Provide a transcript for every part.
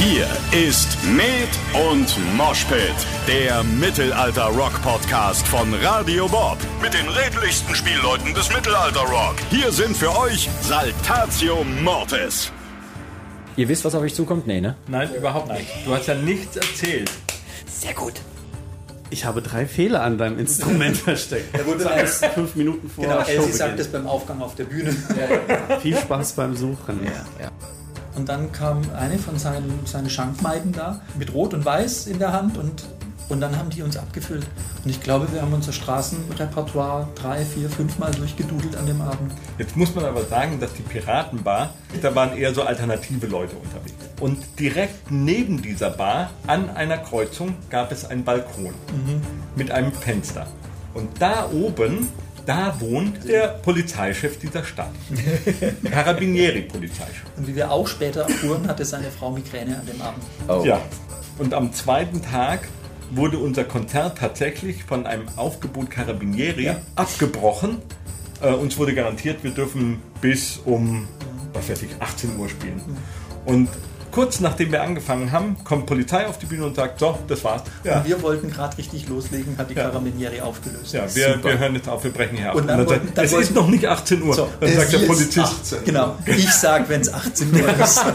Hier ist Med und Moshpit, der Mittelalter-Rock-Podcast von Radio Bob. Mit den redlichsten Spielleuten des Mittelalter-Rock. Hier sind für euch Saltatio Mortis. Ihr wisst, was auf euch zukommt? Nee, ne? Nein, überhaupt nicht. Du hast ja nichts erzählt. Sehr gut. Ich habe drei Fehler an deinem Instrument versteckt. Da wurde erst fünf Minuten vor Genau, Show Elsie sagt es beim Aufgang auf der Bühne. Viel Spaß beim Suchen. Und dann kam eine von seinen, seinen Schankmeiden da mit Rot und Weiß in der Hand und, und dann haben die uns abgefüllt. Und ich glaube, wir haben unser Straßenrepertoire drei, vier, fünfmal durchgedudelt an dem Abend. Jetzt muss man aber sagen, dass die Piratenbar, da waren eher so alternative Leute unterwegs. Und direkt neben dieser Bar, an einer Kreuzung, gab es einen Balkon mit einem Fenster. Und da oben, da wohnt der Polizeichef dieser Stadt. Carabinieri-Polizeichef. Und wie wir auch später erfuhren, hatte seine Frau Migräne an dem Abend. Oh. Ja. Und am zweiten Tag wurde unser Konzert tatsächlich von einem Aufgebot Carabinieri Ja. abgebrochen. Äh, uns wurde garantiert, wir dürfen bis um, was weiß ich, 18 Uhr spielen. Und kurz nachdem wir angefangen haben, kommt Polizei auf die Bühne und sagt, so, das war's. Ja, Und wir wollten gerade richtig loslegen, hat die Ja. Carabinieri aufgelöst. ja wir, wir hören jetzt auf, wir brechen hier auf. Und dann sagt, wollten- dann es wollten- ist noch nicht 18 Uhr. So, dann sagt der Polizist, 18. Genau, ich sag, wenn es 18 Uhr ist.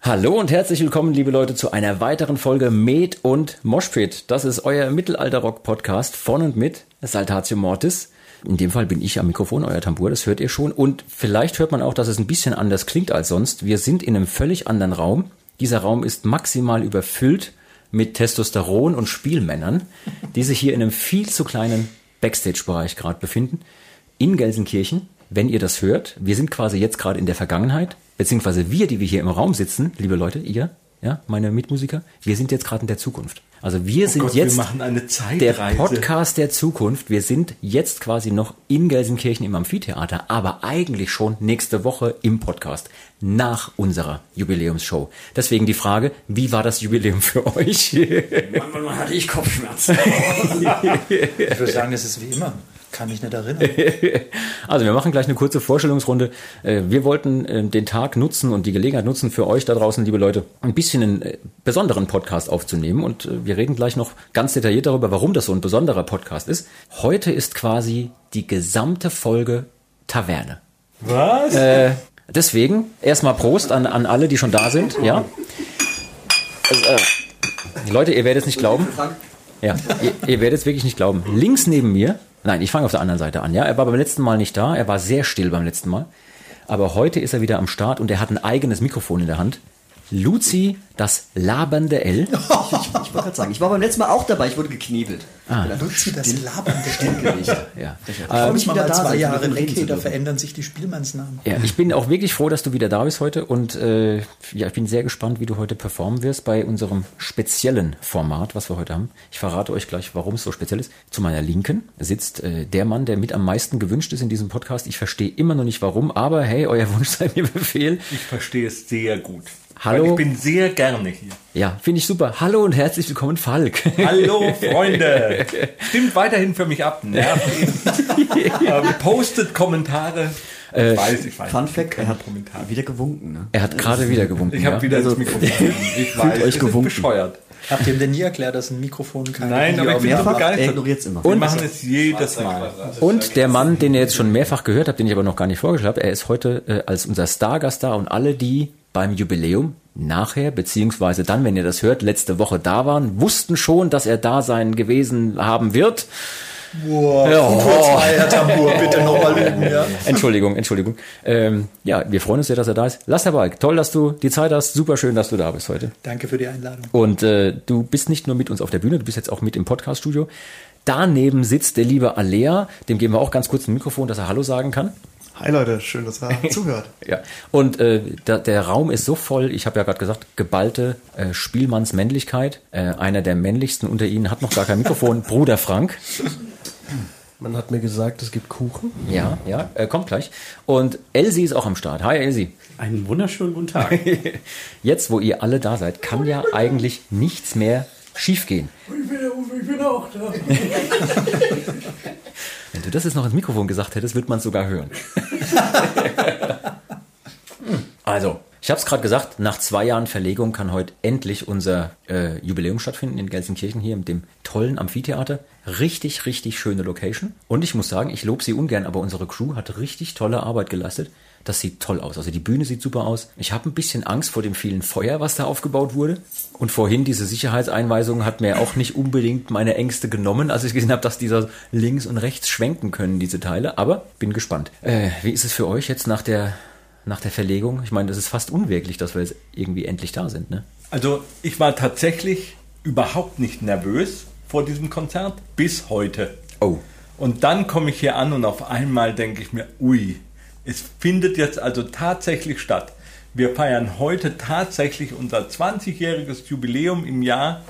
Hallo und herzlich willkommen, liebe Leute, zu einer weiteren Folge Med und Moshpit. Das ist euer Mittelalter-Rock-Podcast von und mit Saltatio Mortis. In dem Fall bin ich am Mikrofon, euer Tambour, das hört ihr schon. Und vielleicht hört man auch, dass es ein bisschen anders klingt als sonst. Wir sind in einem völlig anderen Raum. Dieser Raum ist maximal überfüllt mit Testosteron und Spielmännern, die sich hier in einem viel zu kleinen Backstage-Bereich gerade befinden. In Gelsenkirchen, wenn ihr das hört. Wir sind quasi jetzt gerade in der Vergangenheit, beziehungsweise wir, die wir hier im Raum sitzen, liebe Leute, ihr, ja, meine Mitmusiker, wir sind jetzt gerade in der Zukunft. Also wir sind Oh Gott, wir jetzt machen eine der. Podcast der Zukunft. Wir sind jetzt quasi noch in Gelsenkirchen im Amphitheater, aber eigentlich schon nächste Woche im Podcast nach unserer Jubiläumsshow. Deswegen die Frage, wie war das Jubiläum für euch? Manchmal hatte ich Kopfschmerzen. ich würde sagen, es ist wie immer. Kann mich nicht erinnern. Also wir machen gleich eine kurze Vorstellungsrunde. Äh, Wir wollten äh, den Tag nutzen und die Gelegenheit nutzen für euch da draußen, liebe Leute, ein bisschen einen äh, besonderen Podcast aufzunehmen. Und äh, wir reden gleich noch ganz detailliert darüber, warum das so ein besonderer Podcast ist. Heute ist quasi die gesamte Folge Taverne. Was? Deswegen erstmal Prost an, an alle, die schon da sind. Ja. Also, äh, Leute, ihr werdet es nicht glauben. Ja, ihr, ihr werdet es wirklich nicht glauben. Links neben mir, nein, ich fange auf der anderen Seite an. Ja, er war beim letzten Mal nicht da. Er war sehr still beim letzten Mal. Aber heute ist er wieder am Start und er hat ein eigenes Mikrofon in der Hand. Luzi, das labernde L. Ich wollte gerade sagen, ich war beim letzten Mal auch dabei, ich wurde geknebelt. Ah. Luzi, das labernde Stillgericht. Ja. freue Muss man mal da zwei sein, Jahre hier, da verändern sich die Spielmannsnamen. Ja, ich bin auch wirklich froh, dass du wieder da bist heute und äh, ja, ich bin sehr gespannt, wie du heute performen wirst bei unserem speziellen Format, was wir heute haben. Ich verrate euch gleich, warum es so speziell ist. Zu meiner Linken sitzt äh, der Mann, der mit am meisten gewünscht ist in diesem Podcast. Ich verstehe immer noch nicht warum, aber hey, euer Wunsch sei mir Befehl. Ich verstehe es sehr gut. Hallo? Weil ich bin sehr gerne hier. Ja, finde ich super. Hallo und herzlich willkommen, Falk. Hallo Freunde! Stimmt weiterhin für mich ab. Ihn. ähm, postet Kommentare. Ich weiß, ich weiß. Fun Fact, er hat Kommentare. wieder gewunken. Ne? Er hat gerade wieder gewunken. Ich habe ja. wieder das Mikrofon. Ich weiß, euch es ist gewunken. bescheuert. Habt ihr ihm denn nie erklärt, dass ein Mikrofon keine Nein, aber ich bin Mehrfach, er begeistert. ignoriert es immer. Wir machen es jedes Mal. Und der Mann, den ihr jetzt schon mehrfach gehört habt, den ich aber noch gar nicht vorgestellt habe, er ist heute äh, als unser Stargast da und alle, die beim Jubiläum nachher, beziehungsweise dann, wenn ihr das hört, letzte Woche da waren, wussten schon, dass er da sein gewesen haben wird. Wow, Ja. Futur 2, Herr Tambour, bitte nochmal üben, ja. Entschuldigung, Entschuldigung. Ähm, ja, wir freuen uns sehr, dass er da ist. Lass dabei. Toll, dass du die Zeit hast. Super schön, dass du da bist heute. Danke für die Einladung. Und äh, du bist nicht nur mit uns auf der Bühne, du bist jetzt auch mit im Podcaststudio. Daneben sitzt der liebe Alea, dem geben wir auch ganz kurz ein Mikrofon, dass er Hallo sagen kann. Hi Leute, schön, dass ihr zuhört. Ja, und äh, da, der Raum ist so voll, ich habe ja gerade gesagt, geballte äh, Spielmannsmännlichkeit. Äh, einer der männlichsten unter ihnen hat noch gar kein Mikrofon, Bruder Frank. Man hat mir gesagt, es gibt Kuchen. Ja, ja, äh, kommt gleich. Und Elsie ist auch am Start. Hi Elsie. Einen wunderschönen guten Tag. Jetzt, wo ihr alle da seid, kann ja eigentlich nichts mehr schiefgehen. Ich bin, ich bin auch da. Wenn du das jetzt noch ins Mikrofon gesagt hättest, wird man es sogar hören. Also, ich habe es gerade gesagt, nach zwei Jahren Verlegung kann heute endlich unser äh, Jubiläum stattfinden in Gelsenkirchen hier mit dem tollen Amphitheater. Richtig, richtig schöne Location. Und ich muss sagen, ich lobe sie ungern, aber unsere Crew hat richtig tolle Arbeit geleistet. Das sieht toll aus. Also die Bühne sieht super aus. Ich habe ein bisschen Angst vor dem vielen Feuer, was da aufgebaut wurde. Und vorhin diese Sicherheitseinweisung hat mir auch nicht unbedingt meine Ängste genommen, als ich gesehen habe, dass dieser links und rechts schwenken können, diese Teile. Aber bin gespannt. Äh, wie ist es für euch jetzt nach der, nach der Verlegung? Ich meine, das ist fast unwirklich, dass wir jetzt irgendwie endlich da sind. Ne? Also ich war tatsächlich überhaupt nicht nervös vor diesem Konzert bis heute. Oh. Und dann komme ich hier an und auf einmal denke ich mir, ui, es findet jetzt also tatsächlich statt. Wir feiern heute tatsächlich unser 20-jähriges Jubiläum im Jahr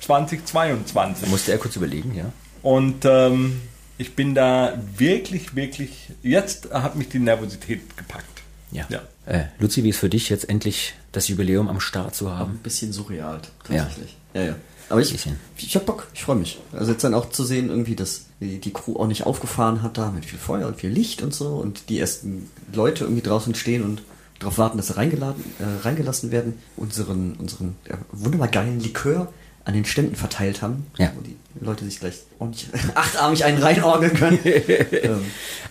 2022. Da musste er kurz überlegen, ja. Und ähm, ich bin da wirklich, wirklich, jetzt hat mich die Nervosität gepackt. Ja. Ja. Äh, Luzi, wie ist für dich jetzt endlich das Jubiläum am Start zu haben? Ein bisschen surreal, Ja. tatsächlich. Ja, ja. Aber ich, Bisschen. ich hab Bock, ich freue mich. Also jetzt dann auch zu sehen, irgendwie, dass die, die Crew auch nicht aufgefahren hat da mit viel Feuer und viel Licht und so und die ersten Leute irgendwie draußen stehen und darauf warten, dass sie reingeladen, äh, reingelassen werden, unseren, unseren ja, wunderbar geilen Likör an den Ständen verteilt haben, Ja. wo die Leute sich gleich ordentlich achtarmig einen reinorgeln können. ähm,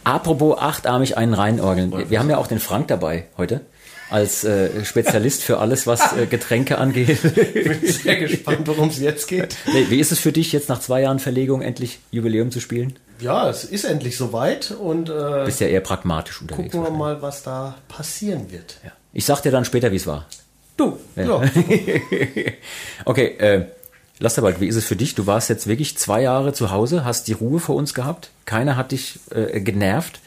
Apropos achtarmig einen reinorgeln. Wir haben ja auch den Frank dabei heute als äh, Spezialist für alles, was äh, Getränke angeht. bin sehr gespannt, worum es jetzt geht. Nee, wie ist es für dich jetzt nach zwei Jahren Verlegung endlich Jubiläum zu spielen? Ja, es ist endlich soweit und äh, Bist ja eher pragmatisch unterwegs. gucken wir mal, was da passieren wird. Ja. Ich sag dir dann später, wie es war. Du, ja. Okay, äh, Lasterbald, wie ist es für dich? Du warst jetzt wirklich zwei Jahre zu Hause, hast die Ruhe vor uns gehabt, keiner hat dich äh, genervt.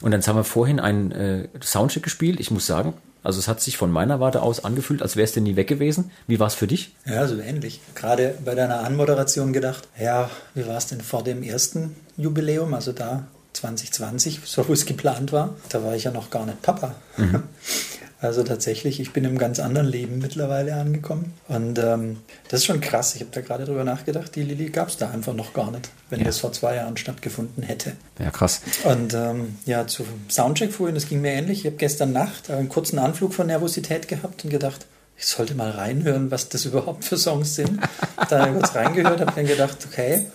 Und dann haben wir vorhin einen äh, Soundcheck gespielt. Ich muss sagen, also es hat sich von meiner Warte aus angefühlt, als wärst du nie weg gewesen. Wie war es für dich? Ja, so ähnlich. Gerade bei deiner Anmoderation gedacht, ja, wie war es denn vor dem ersten Jubiläum, also da 2020, so wo es geplant war? Da war ich ja noch gar nicht Papa. Also tatsächlich, ich bin im ganz anderen Leben mittlerweile angekommen. Und ähm, das ist schon krass. Ich habe da gerade drüber nachgedacht, die Lilly gab es da einfach noch gar nicht, wenn Ja. das vor zwei Jahren stattgefunden hätte. Ja, krass. Und ähm, ja, zu Soundcheck vorhin, das ging mir ähnlich. Ich habe gestern Nacht einen kurzen Anflug von Nervosität gehabt und gedacht, ich sollte mal reinhören, was das überhaupt für Songs sind. da kurz reingehört, habe dann gedacht, okay,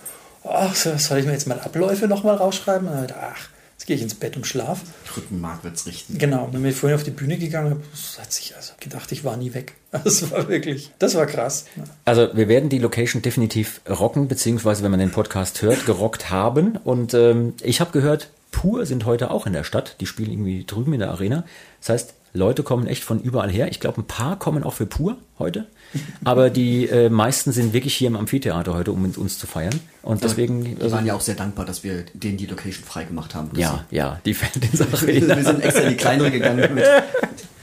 oh, so, soll ich mir jetzt mal Abläufe nochmal rausschreiben? Und dann habe ich gedacht, ach, jetzt gehe ich ins Bett und schlaf. Rückenmark wird's richten. Genau, und dann bin ich vorhin auf die Bühne gegangen und hat sich also gedacht, ich war nie weg. Das war wirklich, das war krass. Also wir werden die Location definitiv rocken, beziehungsweise wenn man den Podcast hört, gerockt haben. Und ähm, ich habe gehört, Pur sind heute auch in der Stadt. Die spielen irgendwie drüben in der Arena. Das heißt, Leute kommen echt von überall her. Ich glaube, ein paar kommen auch für Pur heute. Aber die äh, meisten sind wirklich hier im Amphitheater heute, um mit uns zu feiern. Und deswegen, Wir also, waren ja auch sehr dankbar, dass wir denen die Location freigemacht haben. ja, ja, die Fans wir sind extra in die kleinere gegangen. Mit,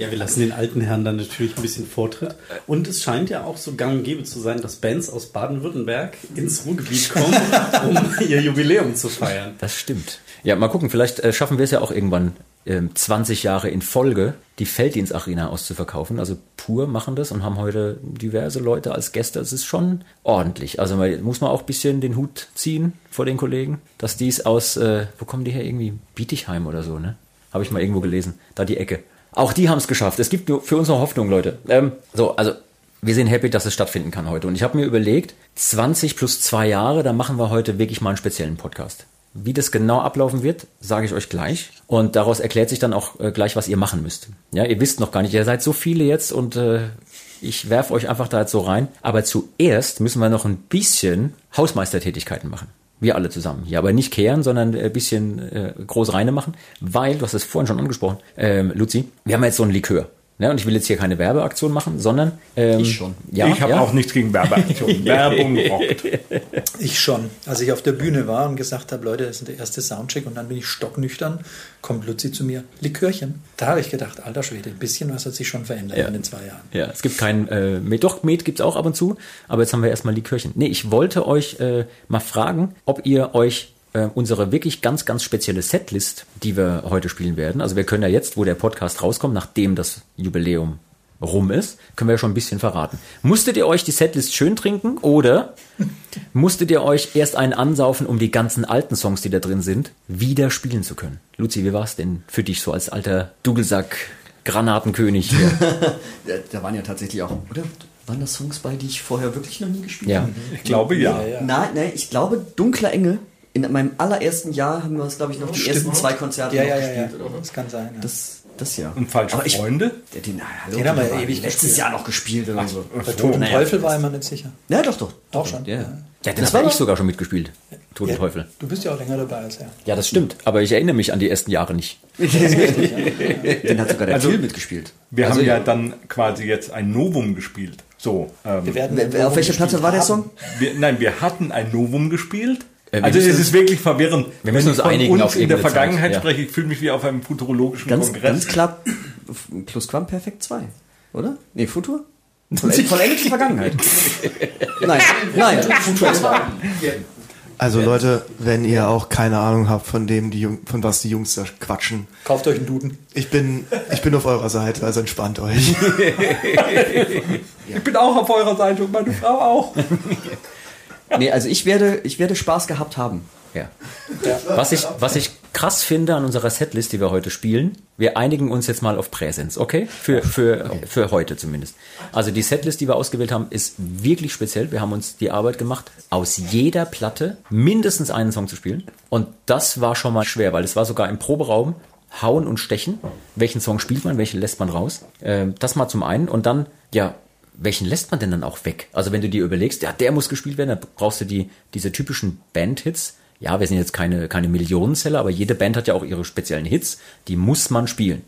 Ja, wir lassen den alten Herren dann natürlich ein bisschen Vortritt. Und es scheint ja auch so gang und gäbe zu sein, dass Bands aus Baden-Württemberg ins Ruhrgebiet kommen, um ihr Jubiläum zu feiern. Das stimmt. Ja, mal gucken, vielleicht äh, schaffen wir es ja auch irgendwann 20 Jahre in Folge, die Felddienst-Arena auszuverkaufen. Also pur machen das und haben heute diverse Leute als Gäste. Das ist schon ordentlich. Also man, muss man auch ein bisschen den Hut ziehen vor den Kollegen, dass dies aus, äh, wo kommen die her? Irgendwie Bietigheim oder so, ne? Habe ich mal irgendwo gelesen. Da die Ecke. Auch die haben es geschafft. Es gibt für uns noch Hoffnung, Leute. Ähm, so, also wir sind happy, dass es stattfinden kann heute. Und ich habe mir überlegt, 20 plus zwei Jahre, da machen wir heute wirklich mal einen speziellen Podcast. Wie das genau ablaufen wird, sage ich euch gleich. Und daraus erklärt sich dann auch äh, gleich, was ihr machen müsst. Ja, ihr wisst noch gar nicht, ihr seid so viele jetzt und äh, ich werfe euch einfach da jetzt so rein. Aber zuerst müssen wir noch ein bisschen Hausmeistertätigkeiten machen. Wir alle zusammen. Ja, aber nicht kehren, sondern ein bisschen äh, groß reine machen, weil, du hast es vorhin schon angesprochen, ähm, Luzi, wir haben jetzt so ein Likör. Ne? Und ich will jetzt hier keine Werbeaktion machen, sondern ähm, Ich schon. Ja, ich habe ja. auch nichts gegen Werbeaktionen. Werbung rockt. Ich schon. Als ich auf der Bühne war und gesagt habe, Leute, das ist der erste Soundcheck und dann bin ich stocknüchtern, kommt Luzi zu mir, Likörchen. Da habe ich gedacht, alter Schwede, ein bisschen was hat sich schon verändert Ja. in den zwei Jahren. Ja, es gibt kein äh, Met. Doch, Met gibt's auch ab und zu, aber jetzt haben wir erstmal Likörchen. Nee, ich wollte euch äh, mal fragen, ob ihr euch äh, unsere wirklich ganz, ganz spezielle Setlist, die wir heute spielen werden, also wir können ja jetzt, wo der Podcast rauskommt, nachdem das Jubiläum rum ist, können wir ja schon ein bisschen verraten. Musstet ihr euch die Setlist schön trinken oder musstet ihr euch erst einen ansaufen, um die ganzen alten Songs, die da drin sind, wieder spielen zu können? Luzi, wie war es denn für dich so als alter Dugelsack Granatenkönig hier. Ja, da waren ja tatsächlich auch, oder? Waren das Songs bei, die ich vorher wirklich noch nie gespielt Ja. habe? Ich glaube ja. Nein, nein, ich glaube, Dunkler Engel. In meinem allerersten Jahr haben wir uns, glaube ich, noch die ersten zwei Konzerte Ja, noch ja, ja, ja. gespielt. Oder? Das kann sein. Ja. Das, das ja. Und falsche Aber ich- Freunde? Den, den, hallo, Den haben wir ja ewig letztes gespielt. Jahr noch gespielt oder so. Bei Tod und naja. Teufel war ich mir nicht sicher. Ja, doch, doch. Auch schon. Ja. Ja, den Das war ich sogar schon mitgespielt. Tod und Ja, Teufel. Du bist ja auch länger dabei als er. Ja, das stimmt. Aber ich erinnere mich an die ersten Jahre nicht. Den hat sogar der Also- Till mitgespielt. Wir Also, haben ja dann quasi jetzt ein Novum gespielt. So. Ähm, Wir werden Wer- wer- Auf welcher Platte war der Song? wir, nein, wir hatten ein Novum gespielt. Äh, wir also es müssen- ist wirklich verwirrend. wir müssen Wenn uns ich von einigen uns auf in der Vergangenheit Zeit, ja. spreche. Ich fühle mich wie auf einem futurologischen Ganz, Kongress. ganz klar, Plus Quam Perfekt 2, oder? Nee, Futur? Voll- Vollendete Vergangenheit. nein, nein, Futur 2. Also Leute, wenn ihr auch keine Ahnung habt von dem, die Jung, von was die Jungs da quatschen, Kauft euch einen Duden. ich bin, ich bin auf eurer Seite, also entspannt euch. Ich bin auch auf eurer Seite und meine Frau auch. Nee, also ich werde, ich werde Spaß gehabt haben. Ja. Was, ich, was ich krass finde an unserer Setlist, die wir heute spielen, wir einigen uns jetzt mal auf Präsens, okay? Für, für, für heute zumindest. Also die Setlist, die wir ausgewählt haben, ist wirklich speziell. Wir haben uns die Arbeit gemacht, aus jeder Platte mindestens einen Song zu spielen. Und das war schon mal schwer, weil es war sogar im Proberaum hauen und stechen. Welchen Song spielt man, welchen lässt man raus? Ähm, das mal zum einen. Und dann, ja, welchen lässt man denn dann auch weg? Also wenn du dir überlegst, ja, der muss gespielt werden, dann brauchst du die, diese typischen Bandhits. Ja, wir sind jetzt keine, keine Millionenseller, aber jede Band hat ja auch ihre speziellen Hits, die muss man spielen.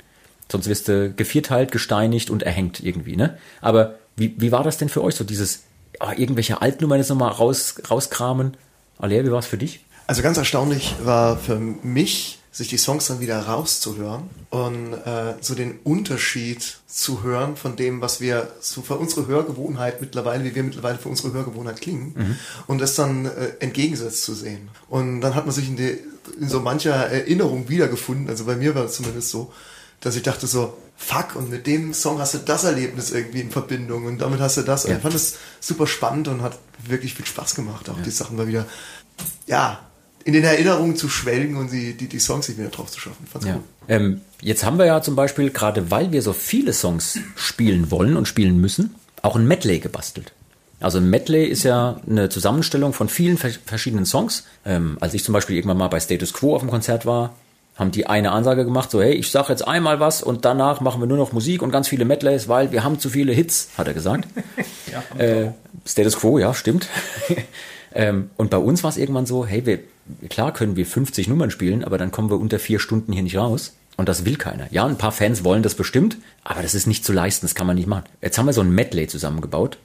Sonst wirst du gevierteilt, gesteinigt und erhängt irgendwie, ne? Aber wie, wie war das denn für euch, so dieses, ah, irgendwelche Altnummern jetzt nochmal raus, rauskramen? Alea, wie war es für dich? Also ganz erstaunlich war für mich, sich die Songs dann wieder rauszuhören und äh, so den Unterschied zu hören von dem, was wir so für unsere Hörgewohnheit mittlerweile, wie wir mittlerweile für unsere Hörgewohnheit klingen und das dann äh, entgegengesetzt zu sehen. Und dann hat man sich in, die, in so mancher Erinnerung wiedergefunden, also bei mir war es zumindest so, dass ich dachte so, fuck, und mit dem Song hast du das Erlebnis irgendwie in Verbindung und damit hast du das. Und ich fand das super spannend und hat wirklich viel Spaß gemacht, auch die Sachen mal wieder, ja, in den Erinnerungen zu schwelgen und die, die, die Songs sich wieder drauf zu schaffen. Fand's Ja. gut. Ähm, jetzt haben wir ja zum Beispiel, gerade weil wir so viele Songs spielen wollen und spielen müssen, auch ein Medley gebastelt. Also ein Medley ist ja eine Zusammenstellung von vielen vers- verschiedenen Songs. Ähm, als ich zum Beispiel irgendwann mal bei Status Quo auf dem Konzert war, haben die eine Ansage gemacht, so hey, ich sag jetzt einmal was und danach machen wir nur noch Musik und ganz viele Medleys, weil wir haben zu viele Hits, hat er gesagt. äh, Status Quo, ja, stimmt. ähm, und bei uns war es irgendwann so, hey, wir, klar können wir 50 Nummern spielen, aber dann kommen wir unter vier Stunden hier nicht raus. Und das will keiner. Ja, ein paar Fans wollen das bestimmt, aber das ist nicht zu leisten, das kann man nicht machen. Jetzt haben wir so ein Medley zusammengebaut.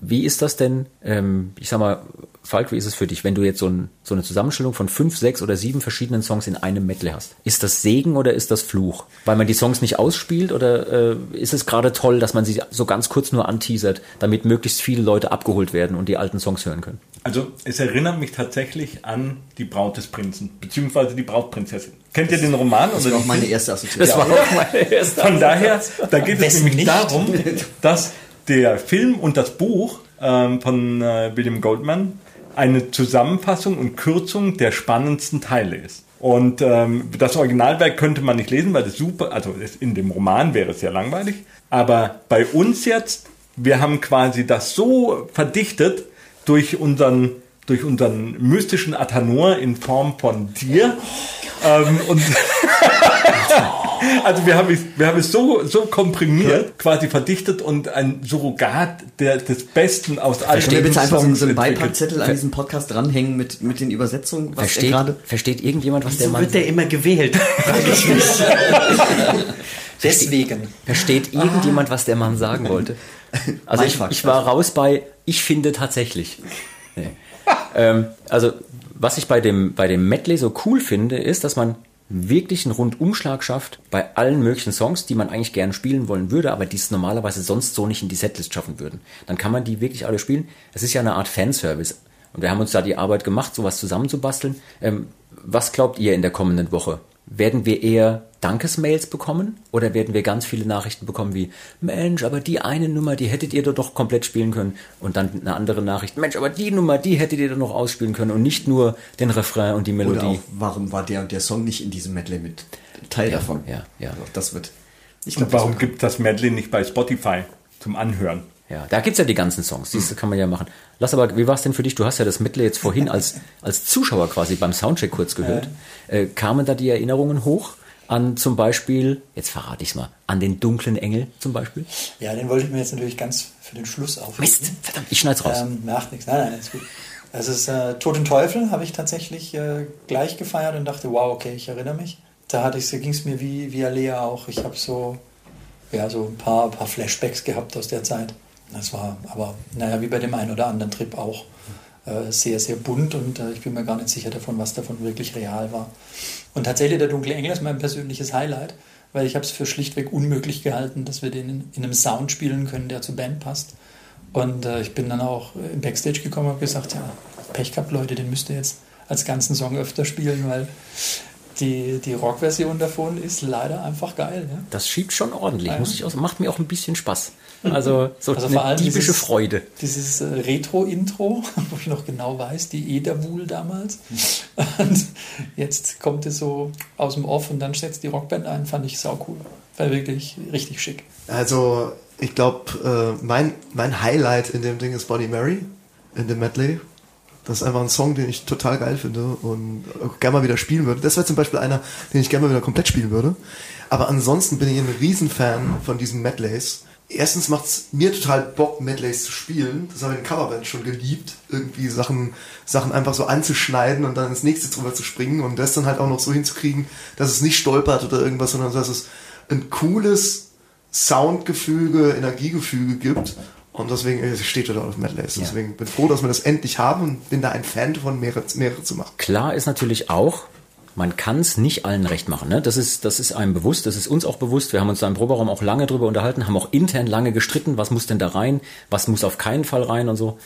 Wie ist das denn, ähm, ich sag mal, Falk, wie ist es für dich, wenn du jetzt so, ein, so eine Zusammenstellung von fünf, sechs oder sieben verschiedenen Songs in einem Medley hast? Ist das Segen oder ist das Fluch? Weil man die Songs nicht ausspielt oder äh, ist es gerade toll, dass man sie so ganz kurz nur anteasert, damit möglichst viele Leute abgeholt werden und die alten Songs hören können? Also es erinnert mich tatsächlich an die Braut des Prinzen, beziehungsweise die Brautprinzessin. Kennt ihr den Roman? Das oder war auch meine erste Assoziation. war auch meine erste Von daher, da geht es nämlich nicht? darum, dass der Film und das Buch ähm, von äh, William Goldman eine Zusammenfassung und Kürzung der spannendsten Teile ist. Und ähm, das Originalwerk könnte man nicht lesen, weil das super, also in dem Roman wäre es sehr langweilig. Aber bei uns jetzt, wir haben quasi das so verdichtet durch unseren, durch unseren mystischen Athanor in Form von dir. Ähm, und also wir haben es, wir haben es so, so komprimiert, quasi verdichtet und ein Surrogat der, des Besten aus all Können wir bitte einfach so, Songs so einen. Beipackzettel an diesem Podcast dranhängen mit, mit den Übersetzungen, was er Versteht, gerade. versteht irgendjemand, was der So Mann wird der immer gewählt. Deswegen. Versteht irgendjemand, was der Mann sagen wollte? Also ich, ich war raus bei, ich finde tatsächlich. Ähm, also was ich bei dem, bei dem Medley so cool finde, ist, dass man wirklich einen Rundumschlag schafft bei allen möglichen Songs, die man eigentlich gerne spielen wollen würde, aber die es normalerweise sonst so nicht in die Setlist schaffen würden. Dann kann man die wirklich alle spielen. Es ist ja eine Art Fanservice. Und wir haben uns da die Arbeit gemacht, sowas zusammenzubasteln. Ähm, was glaubt ihr in der kommenden Woche? Werden wir eher Dankesmails bekommen oder werden wir ganz viele Nachrichten bekommen wie Mensch, aber die eine Nummer, die hättet ihr doch doch komplett spielen können und dann eine andere Nachricht, Mensch, aber die Nummer, die hättet ihr doch noch ausspielen können und nicht nur den Refrain und die Oder Melodie. auch, warum war der und der Song nicht in diesem Medley mit Teil Ja, davon? ja, ja. Also das wird Ich Und glaub, das warum wird- gibt das Medley nicht bei Spotify zum Anhören? Ja, da gibt's ja die ganzen Songs, das kann man ja machen. Lass aber, wie war's denn für dich? Du hast ja das Medley jetzt vorhin als, als Zuschauer quasi beim Soundcheck kurz gehört. Äh, kamen da die Erinnerungen hoch an zum Beispiel, jetzt verrate ich's mal, an den dunklen Engel zum Beispiel? Ja, den wollte ich mir jetzt natürlich ganz für den Schluss aufheben. Mist, verdammt, ich schneid's raus. Ähm, macht nichts. Nein, nein, ist gut. Das ist äh, Tod und Teufel, habe ich tatsächlich äh, gleich gefeiert und dachte, wow, okay, ich erinnere mich. Da hatte ich, ging es mir wie, wie Alea auch. Ich habe so, ja, so ein paar, paar Flashbacks gehabt aus der Zeit. Das war aber, naja, wie bei dem einen oder anderen Trip auch äh, sehr, sehr bunt und äh, ich bin mir gar nicht sicher davon, was davon wirklich real war. Und tatsächlich der Dunkle Engel ist mein persönliches Highlight, weil ich habe es für schlichtweg unmöglich gehalten, dass wir den in, in einem Sound spielen können, der zur Band passt. Und äh, ich bin dann auch im Backstage gekommen und habe gesagt, ja, Pech gehabt, Leute, den müsst ihr jetzt als ganzen Song öfter spielen, weil die, die Rock-Version davon ist leider einfach geil. Ja? Das schiebt schon ordentlich, muss ich auch, macht mir auch ein bisschen Spaß. Also so Also eine vor allem diebische dieses- Freude. Dieses äh, Retro-Intro, wo ich noch genau weiß, die Ederwohl damals. Und jetzt kommt es so aus dem Off und dann setzt die Rockband ein, fand ich sau cool. War wirklich richtig schick. Also, ich glaube, äh, mein, mein Highlight in dem Ding ist Bonnie Mary in dem Medley. Das ist einfach ein Song, den ich total geil finde und auch gerne mal wieder spielen würde. Das wäre zum Beispiel einer, den ich gerne mal wieder komplett spielen würde. Aber ansonsten bin ich ein Riesenfan von diesen Medleys. Erstens macht es mir total Bock, Medleys zu spielen. Das habe ich in Coverband schon geliebt, irgendwie Sachen, Sachen einfach so anzuschneiden und dann ins nächste drüber zu springen und das dann halt auch noch so hinzukriegen, dass es nicht stolpert oder irgendwas, sondern dass es ein cooles Soundgefüge, Energiegefüge gibt. Und deswegen steht er da auf Medleys. Deswegen bin ich froh, dass wir das endlich haben und bin da ein Fan davon, mehrere, mehrere zu machen. Klar ist natürlich auch, man kann es nicht allen recht machen. Ne? Das, ist, das ist einem bewusst, das ist uns auch bewusst. Wir haben uns da im Proberaum auch lange drüber unterhalten, haben auch intern lange gestritten, was muss denn da rein, was muss auf keinen Fall rein und so.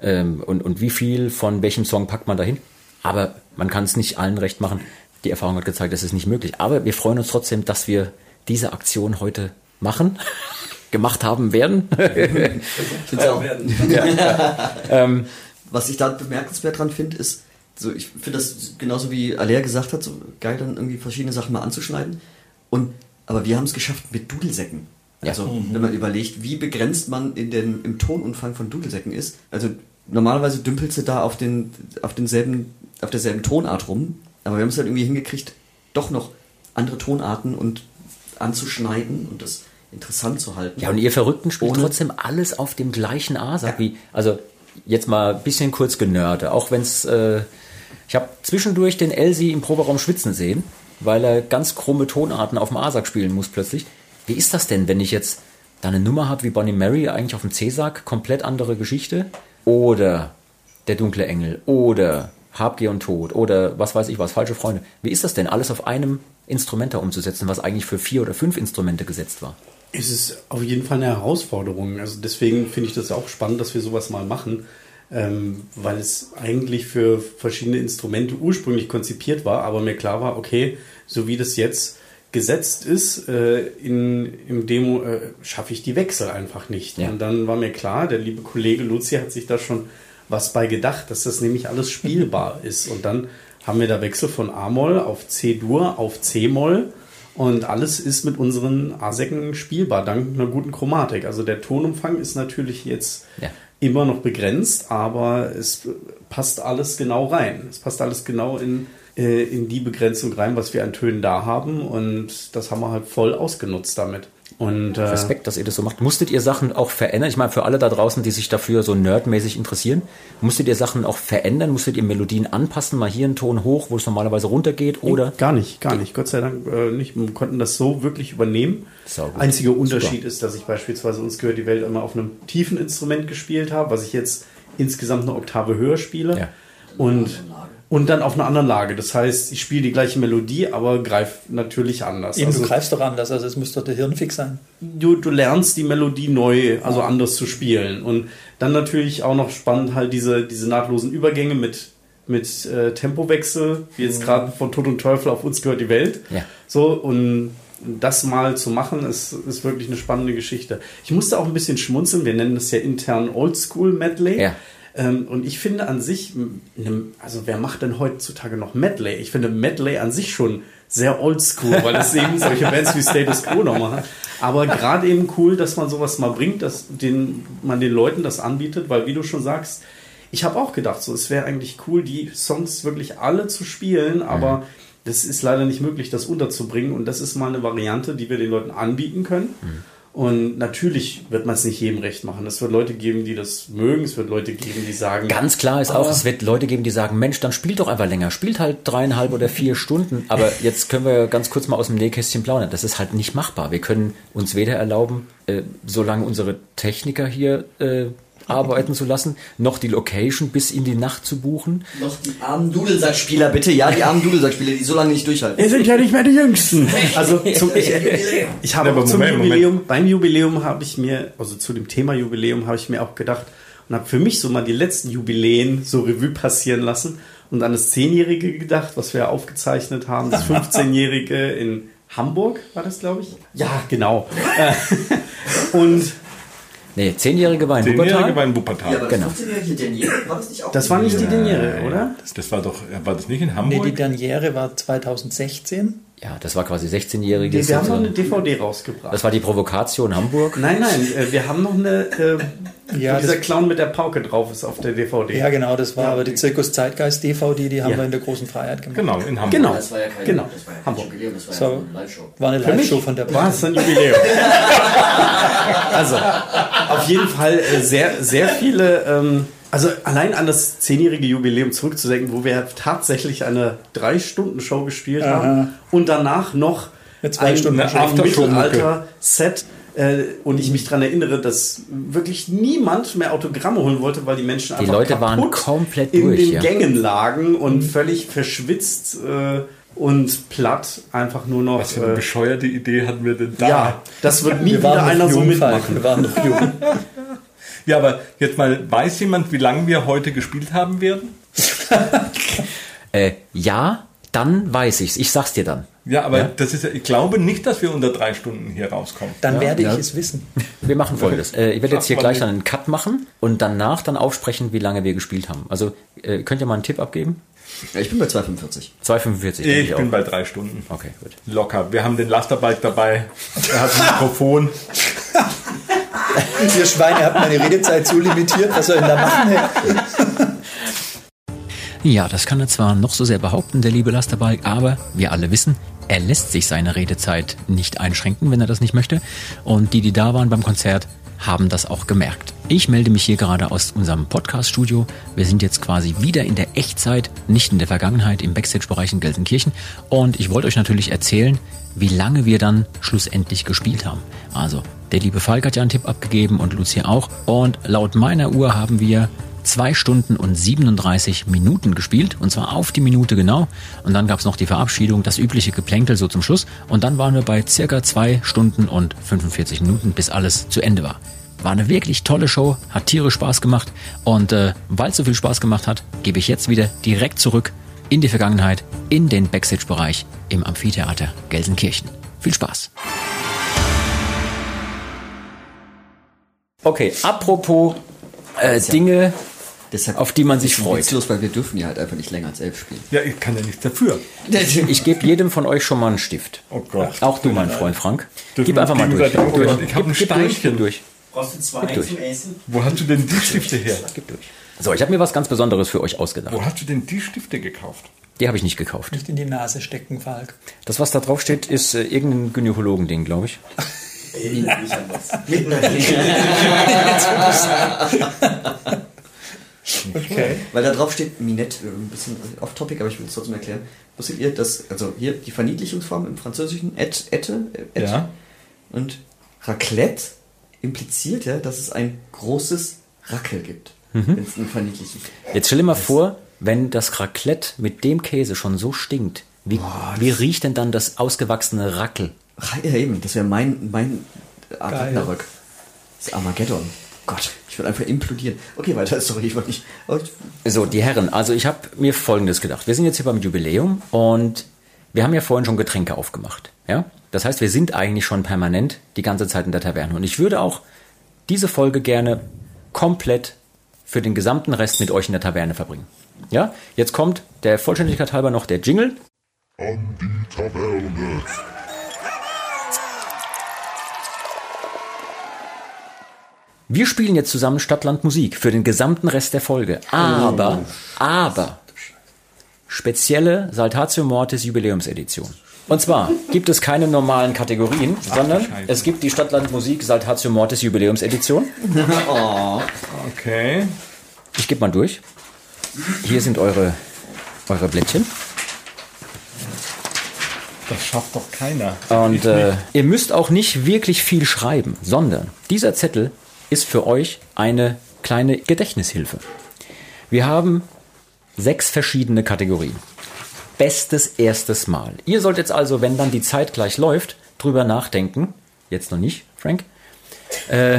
Ähm, und, und wie viel von welchem Song packt man dahin. Aber man kann es nicht allen recht machen. Die Erfahrung hat gezeigt, das ist nicht möglich. Aber wir freuen uns trotzdem, dass wir diese Aktion heute machen, gemacht haben werden. Auch. ähm, Was ich da bemerkenswert dran finde, ist, so, ich finde das genauso wie Alea gesagt hat, so geil dann irgendwie verschiedene Sachen mal anzuschneiden. Und, aber wir haben es geschafft mit Dudelsäcken. Ja. Also, wenn man überlegt, wie begrenzt man in den, im Tonumfang von Dudelsäcken ist. Also, normalerweise dümpelst du da auf den, auf denselben, auf derselben Tonart rum. Aber wir haben es halt irgendwie hingekriegt, doch noch andere Tonarten und anzuschneiden und das interessant zu halten. Ja, und ihr Verrückten spielt Ohne- trotzdem alles auf dem gleichen A-Sack. Wie, also jetzt mal ein bisschen kurz genörde, auch wenn es, äh, ich habe zwischendurch den Elsie im Proberaum schwitzen sehen, weil er ganz krumme Tonarten auf dem A-Sack spielen muss plötzlich. Wie ist das denn, wenn ich jetzt da eine Nummer habe wie Bonnie Mary, eigentlich auf dem C-Sack, komplett andere Geschichte? Oder Der dunkle Engel oder Habgier und Tod oder was weiß ich was, falsche Freunde. Wie ist das denn, alles auf einem Instrument da umzusetzen, was eigentlich für vier oder fünf Instrumente gesetzt war? Es ist auf jeden Fall eine Herausforderung. Also deswegen finde ich das auch spannend, dass wir sowas mal machen, ähm, weil es eigentlich für verschiedene Instrumente ursprünglich konzipiert war, aber mir klar war, okay, so wie das jetzt gesetzt ist, äh, in, im Demo äh, schaffe ich die Wechsel einfach nicht. Ja. Und dann war mir klar, der liebe Kollege Luzi hat sich da schon was bei gedacht, dass das nämlich alles spielbar ist. Und dann haben wir da Wechsel von A-Moll auf C-Dur auf C-Moll und alles ist mit unseren A-Säcken spielbar, dank einer guten Chromatik. Also der Tonumfang ist natürlich jetzt Ja. Immer noch begrenzt, aber es passt alles genau rein. Es passt alles genau in, äh, in die Begrenzung rein, was wir an Tönen da haben und das haben wir halt voll ausgenutzt damit. Und, äh, Respekt, dass ihr das so macht. Musstet ihr Sachen auch verändern? Ich meine, für alle da draußen, die sich dafür so nerdmäßig interessieren, musstet ihr Sachen auch verändern? Musstet ihr Melodien anpassen? Mal hier einen Ton hoch, wo es normalerweise runtergeht? Oder? Gar nicht, gar nicht. Gott sei Dank äh, nicht. Wir konnten das so wirklich übernehmen. Einziger Unterschied ist, dass ich beispielsweise uns gehört die Welt immer auf einem tiefen Instrument gespielt habe, was ich jetzt insgesamt eine Oktave höher spiele. Ja. Und, und dann auf einer anderen Lage. Das heißt, ich spiele die gleiche Melodie, aber greife natürlich anders. Eben, Also- du greifst doch anders, also es müsste doch der Hirnfix sein. du, du lernst die Melodie neu, also anders zu spielen. Und dann natürlich auch noch spannend halt diese, diese nahtlosen Übergänge mit, mit äh, Tempowechsel, wie jetzt gerade von Tod und Teufel auf uns gehört die Welt. Ja. So, und das mal zu machen, ist, ist wirklich eine spannende Geschichte. Ich musste auch ein bisschen schmunzeln, wir nennen das ja intern Oldschool Medley. Ja. Ähm, und ich finde an sich, ne- also wer macht denn heutzutage noch Medley? Ich finde Medley an sich schon sehr oldschool, weil es eben solche Bands wie Status Quo noch machen. Aber gerade eben cool, dass man sowas mal bringt, dass den, man den Leuten das anbietet, weil wie du schon sagst, ich habe auch gedacht, so es wäre eigentlich cool, die Songs wirklich alle zu spielen, aber das ist leider nicht möglich, das unterzubringen. Und das ist mal eine Variante, die wir den Leuten anbieten können. Und natürlich wird man es nicht jedem recht machen. Es wird Leute geben, die das mögen. Es wird Leute geben, die sagen, Ganz klar ist auch, es wird Leute geben, die sagen, Mensch, dann spielt doch einfach länger. Spielt halt dreieinhalb oder vier Stunden. Aber jetzt können wir ganz kurz mal aus dem Nähkästchen plaudern. Das ist halt nicht machbar. Wir können uns weder erlauben, äh, solange unsere Techniker hier äh, arbeiten zu lassen, noch die Location bis in die Nacht zu buchen. Noch die armen Dudelsackspieler, bitte. Ja, die armen Dudelsackspieler, die so lange nicht durchhalten. wir sind ja nicht mehr die Jüngsten. Also zum, ich, ich habe Ja, aber zum Moment, Moment. Jubiläum, beim Jubiläum habe ich mir, also zu dem Thema Jubiläum habe ich mir auch gedacht und habe für mich so mal die letzten Jubiläen so Revue passieren lassen und an das Zehnjährige gedacht, was wir aufgezeichnet haben, das 15-Jährige in Hamburg war das, glaube ich. Ja, genau. Äh, und Nee, zehnjährige war in Zehnjährige Wuppertal. war in Wuppertal. Ja, aber Genau. das 15-jährige Daniel, war das nicht auch? das war nicht die Deniere, oder? Das, das war doch, war das nicht in Nee, Hamburg? die Derniere war 2016. Ja, das war quasi 16-jährige. Nee, wir haben noch eine DVD rausgebracht. Das war die Provokation Hamburg. Nein, nein, äh, wir haben noch eine, äh, Ja, wo dieser Clown mit der Pauke drauf ist auf der DVD. Ja, genau, das war aber die Zirkus Zeitgeist DVD, die haben Ja. wir in der großen Freiheit gemacht. Genau, in Hamburg. Genau. Das war ja kein, Genau. das war ja kein Hamburg. Jubiläum, das war So. ja eine Live-Show. War eine Live-Show von der war es ein Jubiläum. also, auf jeden Fall äh, sehr, sehr viele, ähm, also allein an das zehnjährige Jubiläum zurückzudenken, wo wir tatsächlich eine Drei-Stunden-Show gespielt haben und danach noch Eine zwei ein, Stunden. Mittelalter-Set. Äh, und ich mich daran erinnere, dass wirklich niemand mehr Autogramme holen wollte, weil die Menschen Die einfach Leute waren komplett in durch, den ja. Gängen lagen und völlig verschwitzt äh, und platt einfach nur noch. Was für eine Äh, bescheuerte Idee hatten wir denn da? ja, das wird nie Wir wieder einer so mitmachen. Wir waren noch jung. Ja, aber jetzt mal, weiß jemand, wie lange wir heute gespielt haben werden? Äh, ja, dann weiß ich's. Ich sag's dir dann. Ja, aber das ist ja, ich glaube nicht, dass wir unter drei Stunden hier rauskommen. Dann werde ich ja. es wissen. Wir machen folgendes. Äh, ich werde jetzt hier gleich dann einen Cut machen und danach dann aufsprechen, wie lange wir gespielt haben. Also äh, könnt ihr mal einen Tipp abgeben? Ja, ich bin bei 2,45. 2,45. denke Ich bin auch. bei drei Stunden. Okay, gut. Locker. Wir haben den Lasterbike dabei. Er hat ein Mikrofon. Ihr Schweine habt meine Redezeit so limitiert, was soll ich denn da machen? Ja, das kann er zwar noch so sehr behaupten, der liebe Lasterbalk, aber wir alle wissen, er lässt sich seine Redezeit nicht einschränken, wenn er das nicht möchte. Und die, die da waren beim Konzert, haben das auch gemerkt. Ich melde mich hier gerade aus unserem Podcast-Studio. Wir sind jetzt quasi wieder in der Echtzeit, nicht in der Vergangenheit, im Backstage-Bereich in Gelsenkirchen. Und ich wollte euch natürlich erzählen, wie lange wir dann schlussendlich gespielt haben. Also, der liebe Falk hat ja einen Tipp abgegeben und Lucia auch. Und laut meiner Uhr haben wir zwei Stunden und 37 Minuten gespielt und zwar auf die Minute genau. Und dann gab es noch die Verabschiedung, das übliche Geplänkel so zum Schluss. Und dann waren wir bei circa zwei Stunden und 45 Minuten, bis alles zu Ende war. War eine wirklich tolle Show, hat tierisch Spaß gemacht und äh, weil es so viel Spaß gemacht hat, gebe ich jetzt wieder direkt zurück in die Vergangenheit, in den Backstage-Bereich im Amphitheater Gelsenkirchen. Viel Spaß! Okay, apropos äh, Dinge, Deshalb auf die man sich ist freut. witzlos, weil wir dürfen ja halt einfach nicht länger als elf spielen. Ja, ich kann ja nichts dafür. Ich gebe jedem von euch schon mal einen Stift. Oh Gott. Auch du, mein Freund Frank. Dürfen Gib einfach mal durch. Oh durch. Ich hab ein Gib- gib durch, Steinchen. gib durch. Brauchst du zwei durch. zum Essen? Wo hast du denn die Stifte her? Gib durch. So, ich habe mir was ganz Besonderes für euch ausgedacht. Wo hast du denn die Stifte gekauft? Die habe ich nicht gekauft. Nicht in die Nase stecken, Falk. Das, was da drauf steht, ist äh, irgendein Gynäkologen-Ding, glaube ich. Okay. Weil da drauf steht Minette, äh, ein bisschen off-topic, aber ich will es trotzdem erklären. Wusstet ihr, dass, also hier die Verniedlichungsform im Französischen, et, ette, et, Ja. und Raclette impliziert ja, dass es ein großes Rackel gibt, wenn es eine Verniedlichung Jetzt stell dir mal vor, wenn das Raclette mit dem Käse schon so stinkt, wie, wie riecht denn dann das ausgewachsene Rackel? Ja, eben, das wäre mein, mein Art. Ragnarök. Das ist Armageddon. Gott, ich würde einfach implodieren. Okay, weiter, sorry, ich wollte nicht. So, die Herren, also ich habe mir Folgendes gedacht. Wir sind jetzt hier beim Jubiläum und wir haben ja vorhin schon Getränke aufgemacht. Ja? Das heißt, wir sind eigentlich schon permanent die ganze Zeit in der Taverne. Und ich würde auch diese Folge gerne komplett für den gesamten Rest mit euch in der Taverne verbringen. Ja, jetzt kommt der Vollständigkeit halber noch der Jingle. An die Taverne. Wir spielen jetzt zusammen Stadtland Musik für den gesamten Rest der Folge. Aber, aber, spezielle Saltatio Mortis Jubiläumsedition. Und zwar gibt es keine normalen Kategorien, sondern Scheiße. es gibt die Stadtland Musik Saltatio Mortis Jubiläumsedition. Okay. Ich gebe mal durch. Hier sind eure, eure Blättchen. Das schafft doch keiner. Und äh, ihr müsst auch nicht wirklich viel schreiben, sondern dieser Zettel ist für euch eine kleine Gedächtnishilfe. Wir haben sechs verschiedene Kategorien. Bestes erstes Mal. Ihr sollt jetzt also, wenn dann die Zeit gleich läuft, drüber nachdenken. Jetzt noch nicht, Frank. Äh,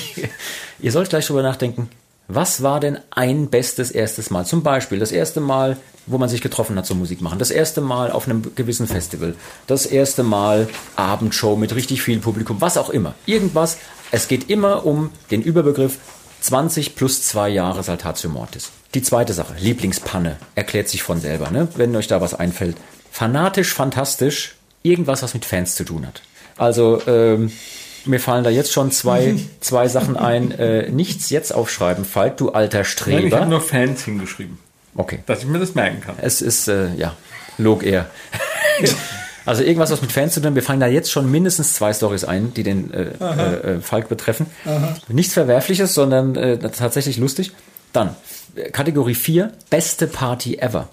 ihr sollt gleich drüber nachdenken, was war denn ein bestes erstes Mal? Zum Beispiel das erste Mal, wo man sich getroffen hat zum Musik machen. Das erste Mal auf einem gewissen Festival. Das erste Mal Abendshow mit richtig viel Publikum. Was auch immer. Irgendwas. Es geht immer um den Überbegriff 20 plus zwei Jahre Saltatio Mortis. Die zweite Sache, Lieblingspanne, erklärt sich von selber, ne? wenn euch da was einfällt. Fanatisch, fantastisch, irgendwas, was mit Fans zu tun hat. Also, ähm, mir fallen da jetzt schon zwei, zwei Sachen ein. Äh, nichts jetzt aufschreiben, Falk, du alter Nein, ich Streber. habe nur Fans hingeschrieben, okay. dass ich mir das merken kann. Es ist, äh, ja, log eher. also irgendwas, was mit Fans zu tun hat. Wir fallen da jetzt schon mindestens zwei Stories ein, die den äh, äh, äh, Falk betreffen. Nichts Verwerfliches, sondern äh, tatsächlich lustig. Dann, Kategorie 4, beste Party ever.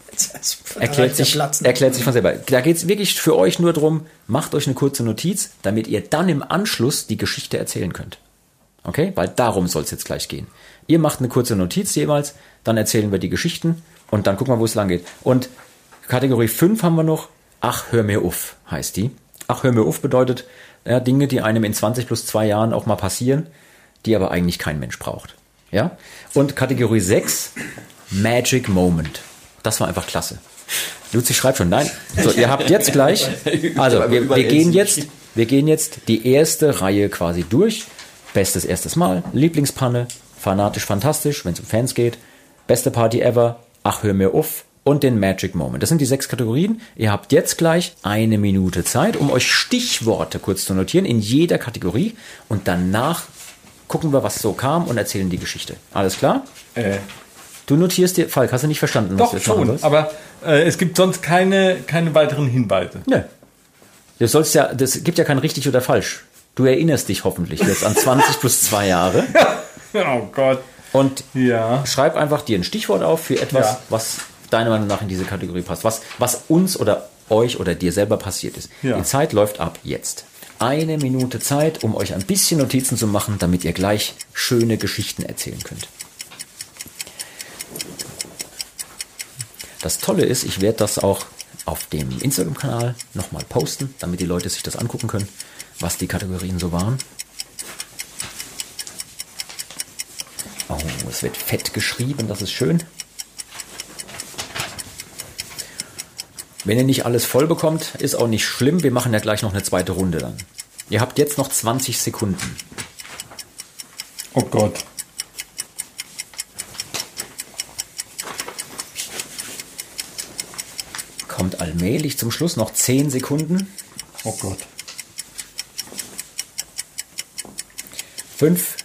Erklärt sich, Platz erklärt sich von selber. Da geht es wirklich für euch nur darum, macht euch eine kurze Notiz, damit ihr dann im Anschluss die Geschichte erzählen könnt. Okay? Weil darum soll es jetzt gleich gehen. Ihr macht eine kurze Notiz jeweils, dann erzählen wir die Geschichten und dann gucken wir, wo es lang geht. Und Kategorie 5 haben wir noch, ach, hör mir auf, heißt die. Ach, hör mir auf bedeutet ja, Dinge, die einem in 20 plus 2 Jahren auch mal passieren, die aber eigentlich kein Mensch braucht. Ja? Und Kategorie 6, Magic Moment. Das war einfach klasse. Luzi schreibt schon, nein. So, ihr habt jetzt gleich, also wir, wir gehen jetzt, wir gehen jetzt die erste Reihe quasi durch. Bestes erstes Mal, Lieblingspanne, fanatisch fantastisch, wenn es um Fans geht, beste Party ever, ach hör mir auf und den Magic Moment. Das sind die sechs Kategorien. Ihr habt jetzt gleich eine Minute Zeit, um euch Stichworte kurz zu notieren in jeder Kategorie und danach gucken wir, was so kam und erzählen die Geschichte. Alles klar? Äh, Du notierst dir, Falk, hast du nicht verstanden, was doch du jetzt schon, aber äh, es gibt sonst keine, keine weiteren Hinweise. Nö. Du sollst ja, das gibt ja kein richtig oder falsch. Du erinnerst dich hoffentlich jetzt an 20 plus zwei Jahre Oh Gott. und Ja. schreib einfach dir ein Stichwort auf für etwas, Ja. was deiner Meinung nach in diese Kategorie passt. Was, was uns oder euch oder dir selber passiert ist. Ja. Die Zeit läuft ab jetzt. Eine Minute Zeit, um euch ein bisschen Notizen zu machen, damit ihr gleich schöne Geschichten erzählen könnt. Das Tolle ist, ich werde das auch auf dem Instagram-Kanal nochmal posten, damit die Leute sich das angucken können, was die Kategorien so waren. Oh, es wird fett geschrieben, das ist schön. Wenn ihr nicht alles voll bekommt, ist auch nicht schlimm. Wir machen ja gleich noch eine zweite Runde dann. Ihr habt jetzt noch 20 Sekunden. Oh Gott. Kommt allmählich zum Schluss noch 10 Sekunden. Oh Gott. 5,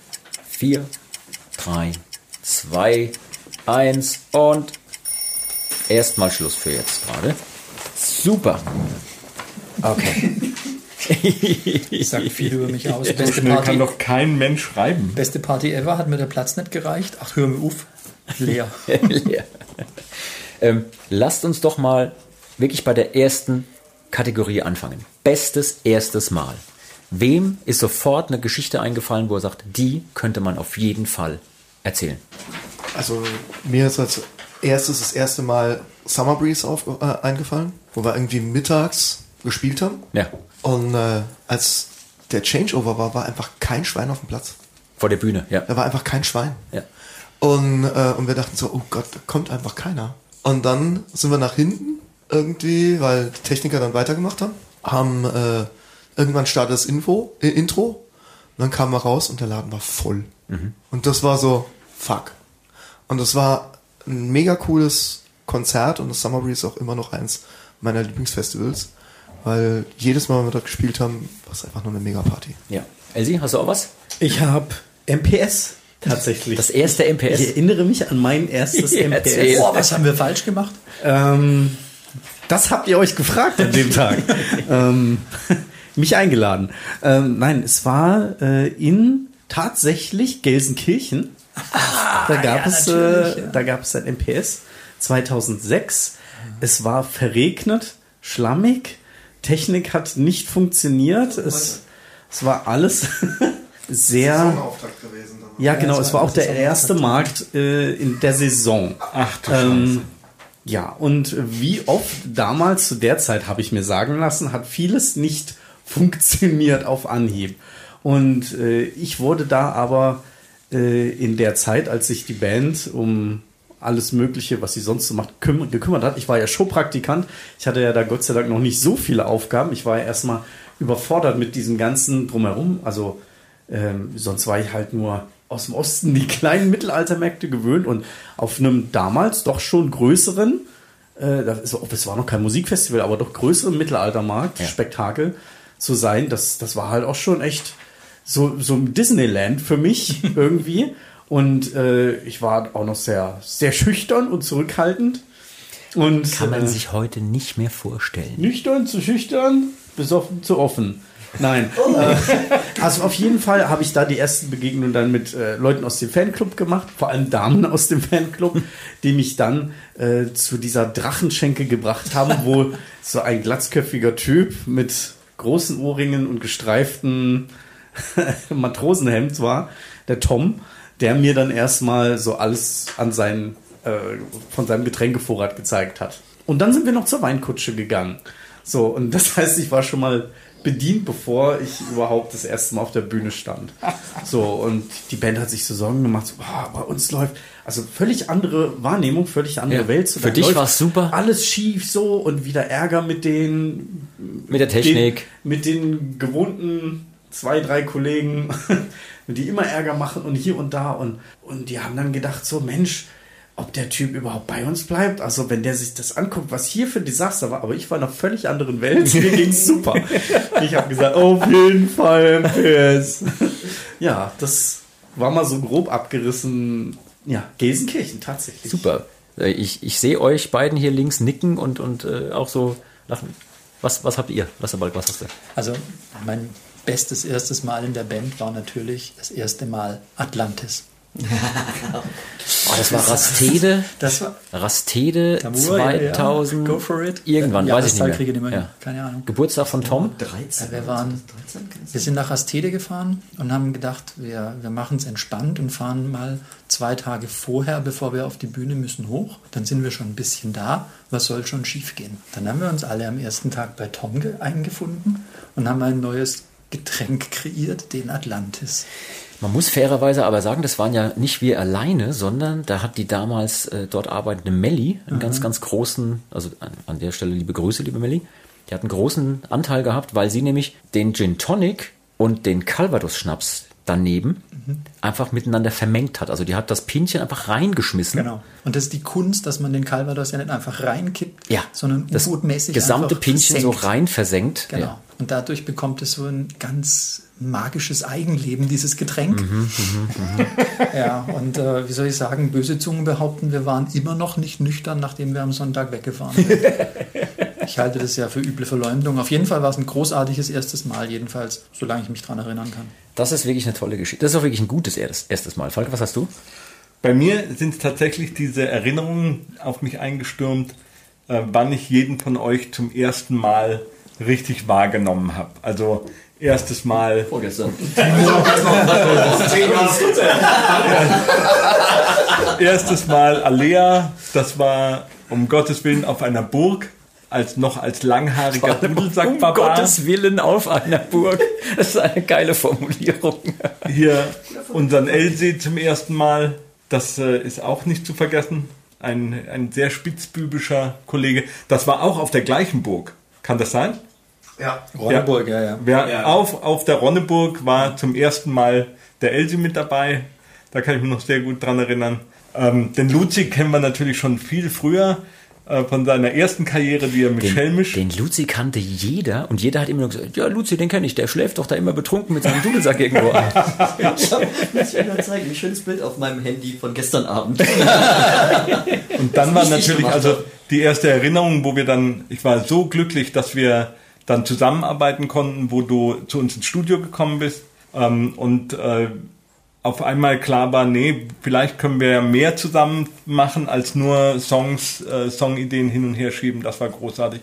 4, 3, 2, 1 und erstmal Schluss für jetzt gerade. Super. Okay. Sagt viel über mich aus. So Beste schnell kann Party, doch kein Mensch schreiben. beste Party ever, hat mir der Platz nicht gereicht. Ach, hör mir auf. Leer. Leer. ähm, lasst uns doch mal wirklich bei der ersten Kategorie anfangen. Bestes erstes Mal. Wem ist sofort eine Geschichte eingefallen, wo er sagt, die könnte man auf jeden Fall erzählen? Also mir ist als erstes das erste Mal Summer Breeze auf, äh, eingefallen, wo wir irgendwie mittags gespielt haben. Ja, Und äh, als der Changeover war, war einfach kein Schwein auf dem Platz. vor der Bühne, ja. Da war einfach kein Schwein. ja. Und, äh, und wir dachten so, oh Gott, da kommt einfach keiner. Und dann sind wir nach hinten irgendwie, weil die Techniker dann weitergemacht haben, haben äh, irgendwann startet das Info, äh, Intro und dann kamen wir raus und der Laden war voll. Und das war so, fuck, Und es war ein mega cooles Konzert und das Summer Breeze ist auch immer noch eins meiner Lieblingsfestivals, weil jedes Mal, wenn wir dort gespielt haben, war es einfach nur eine mega Party. Ja. Elsie, hast du auch was? Ich habe MPS tatsächlich. Das erste MPS? Ich erinnere mich an mein erstes MPS. Boah, was haben wir falsch gemacht? Ähm, das habt ihr euch gefragt an dem Tag. ähm, mich eingeladen. Ähm, nein, es war äh, in tatsächlich Gelsenkirchen. Da gab ja, es, äh, ja. da gab es ein MPS 2006. Es war verregnet, schlammig. Technik hat nicht funktioniert. Es, es war alles sehr. Saisonauftakt gewesen. Ja, genau. es war auch der erste Markt äh, in der Saison. Ach du Ähm, ja, und wie oft damals zu der Zeit, habe ich mir sagen lassen, hat vieles nicht funktioniert auf Anhieb. Und äh, ich wurde da aber äh, in der Zeit, als sich die Band um alles Mögliche, was sie sonst so macht, küm gekümmert hat. Ich war ja Showpraktikant. Ich hatte ja da Gott sei Dank noch nicht so viele Aufgaben. Ich war ja erstmal überfordert mit diesem ganzen Drumherum. Also ähm, sonst war ich halt nur aus dem Osten die kleinen Mittelaltermärkte gewöhnt und auf einem damals doch schon größeren, äh, das, war noch kein Musikfestival, aber doch größeren Mittelaltermarkt, Spektakel zu sein, das, das war halt auch schon echt so, so ein Disneyland für mich irgendwie. Und äh, ich war auch noch sehr, sehr schüchtern und zurückhaltend. Und Kann man äh, sich heute nicht mehr vorstellen. Nüchtern zu schüchtern, besoffen zu offen. Nein. Äh, also auf jeden Fall habe ich da die ersten Begegnungen dann mit äh, Leuten aus dem Fanclub gemacht, vor allem Damen aus dem Fanclub, die mich dann äh, zu dieser Drachenschenke gebracht haben, wo so ein glatzköpfiger Typ mit großen Ohrringen und gestreiften Matrosenhemd war, der Tom, der mir dann erstmal so alles an seinen, äh, von seinem Getränkevorrat gezeigt hat. Und dann sind wir noch zur Weinkutsche gegangen. So, und das heißt, ich war schon mal bedient, bevor ich überhaupt das erste Mal auf der Bühne stand. So, und die Band hat sich so Sorgen gemacht, so, boah, bei uns läuft, also völlig andere Wahrnehmung, völlig andere Ja. Welt. So, Für dich läuft war's super. Alles schief so und wieder Ärger mit den Mit der Technik. den, mit den gewohnten zwei, drei Kollegen, die immer Ärger machen und hier und da. Und, und die haben dann gedacht, so Mensch, ob der Typ überhaupt bei uns bleibt. Also wenn der sich das anguckt, was hier für ein Desaster war. Aber ich war in einer völlig anderen Welt. Mir ging's super. Ich habe gesagt, auf jeden Fall MPS. Ja, das war mal so grob abgerissen. Ja, Gelsenkirchen tatsächlich. Super. Äh, Ich, ich sehe euch beiden hier links nicken und, und äh, auch so lachen. Was, was habt ihr? Was, was hast du? Also mein bestes erstes Mal in der Band war natürlich das erste Mal Atlantis. Oh, das war Rastede. Das war Rastede Tamur, ja, ja. 2000. Go for it. Irgendwann, Ja, weiß ich nicht Jahreszeit kriege ich mehr. nicht mehr. Ja. Keine Ahnung. Geburtstag von Tom. 13. Ja, wir waren- 13, kann das Wir sind nach Rastede gefahren und haben gedacht, wir, wir machen es entspannt und fahren mal zwei Tage vorher, bevor wir auf die Bühne müssen, hoch. Dann sind wir schon ein bisschen da. Was soll schon schief gehen? Dann haben wir uns alle am ersten Tag bei Tom ge- eingefunden und haben ein neues Getränk kreiert, den Atlantis. Man muss fairerweise aber sagen, das waren ja nicht wir alleine, sondern da hat die damals äh, dort arbeitende Melli einen ganz, ganz großen, also an, an der Stelle liebe Grüße, liebe Melli, die hat einen großen Anteil gehabt, weil sie nämlich den Gin Tonic und den Calvados Schnaps daneben einfach miteinander vermengt hat. Also die hat das Pinchen einfach reingeschmissen. Genau. Und das ist die Kunst, dass man den Calvados ja nicht einfach reinkippt, Ja, sondern das gesamte Pinchen so versenkt. rein versenkt. Genau. Ja. Und dadurch bekommt es so ein ganz magisches Eigenleben, dieses Getränk. Mhm, ja, und äh, wie soll ich sagen, böse Zungen behaupten, wir waren immer noch nicht nüchtern, nachdem wir am Sonntag weggefahren sind. ich halte das ja für üble Verleumdung. Auf jeden Fall war es ein großartiges erstes Mal, jedenfalls, solange ich mich daran erinnern kann. Das ist wirklich eine tolle Geschichte. Das ist auch wirklich ein gutes erstes, erstes Mal. Falk, was hast du? Bei mir sind tatsächlich diese Erinnerungen auf mich eingestürmt, äh, wann ich jeden von euch zum ersten Mal richtig wahrgenommen habe. Also erstes Mal Vorgestern. erstes Mal Alea, das war um Gottes Willen auf einer Burg, als noch als langhaariger Um Dudelsack-Barbar. Gottes Willen auf einer Burg. Das ist eine geile Formulierung. Hier unseren Elsee zum ersten Mal, das äh, ist auch nicht zu vergessen. Ein, ein sehr spitzbübischer Kollege. Das war auch auf der gleichen Burg. Kann das sein? Ja. Ronneburg, ja, ja. Wer Auf, auf der Ronneburg war zum ersten Mal der Elsie mit dabei. Da kann ich mich noch sehr gut dran erinnern. Ähm, den Luzi kennen wir natürlich schon viel früher äh, von seiner ersten Karriere, die er mit Den, Schelmisch. den Luzi kannte jeder und jeder hat immer nur gesagt, ja, Luzi, den kenne ich, der schläft doch da immer betrunken mit seinem Dudelsack irgendwo ein. Ich hab, muss ich wieder zeigen, ein schönes Bild auf meinem Handy von gestern Abend. Und dann war natürlich also die erste Erinnerung, wo wir dann, ich war so glücklich, dass wir dann zusammenarbeiten konnten, wo du zu uns ins Studio gekommen bist ähm, und äh, auf einmal klar war, nee, vielleicht können wir mehr zusammen machen als nur Songs, äh, Songideen hin und her schieben. Das war großartig.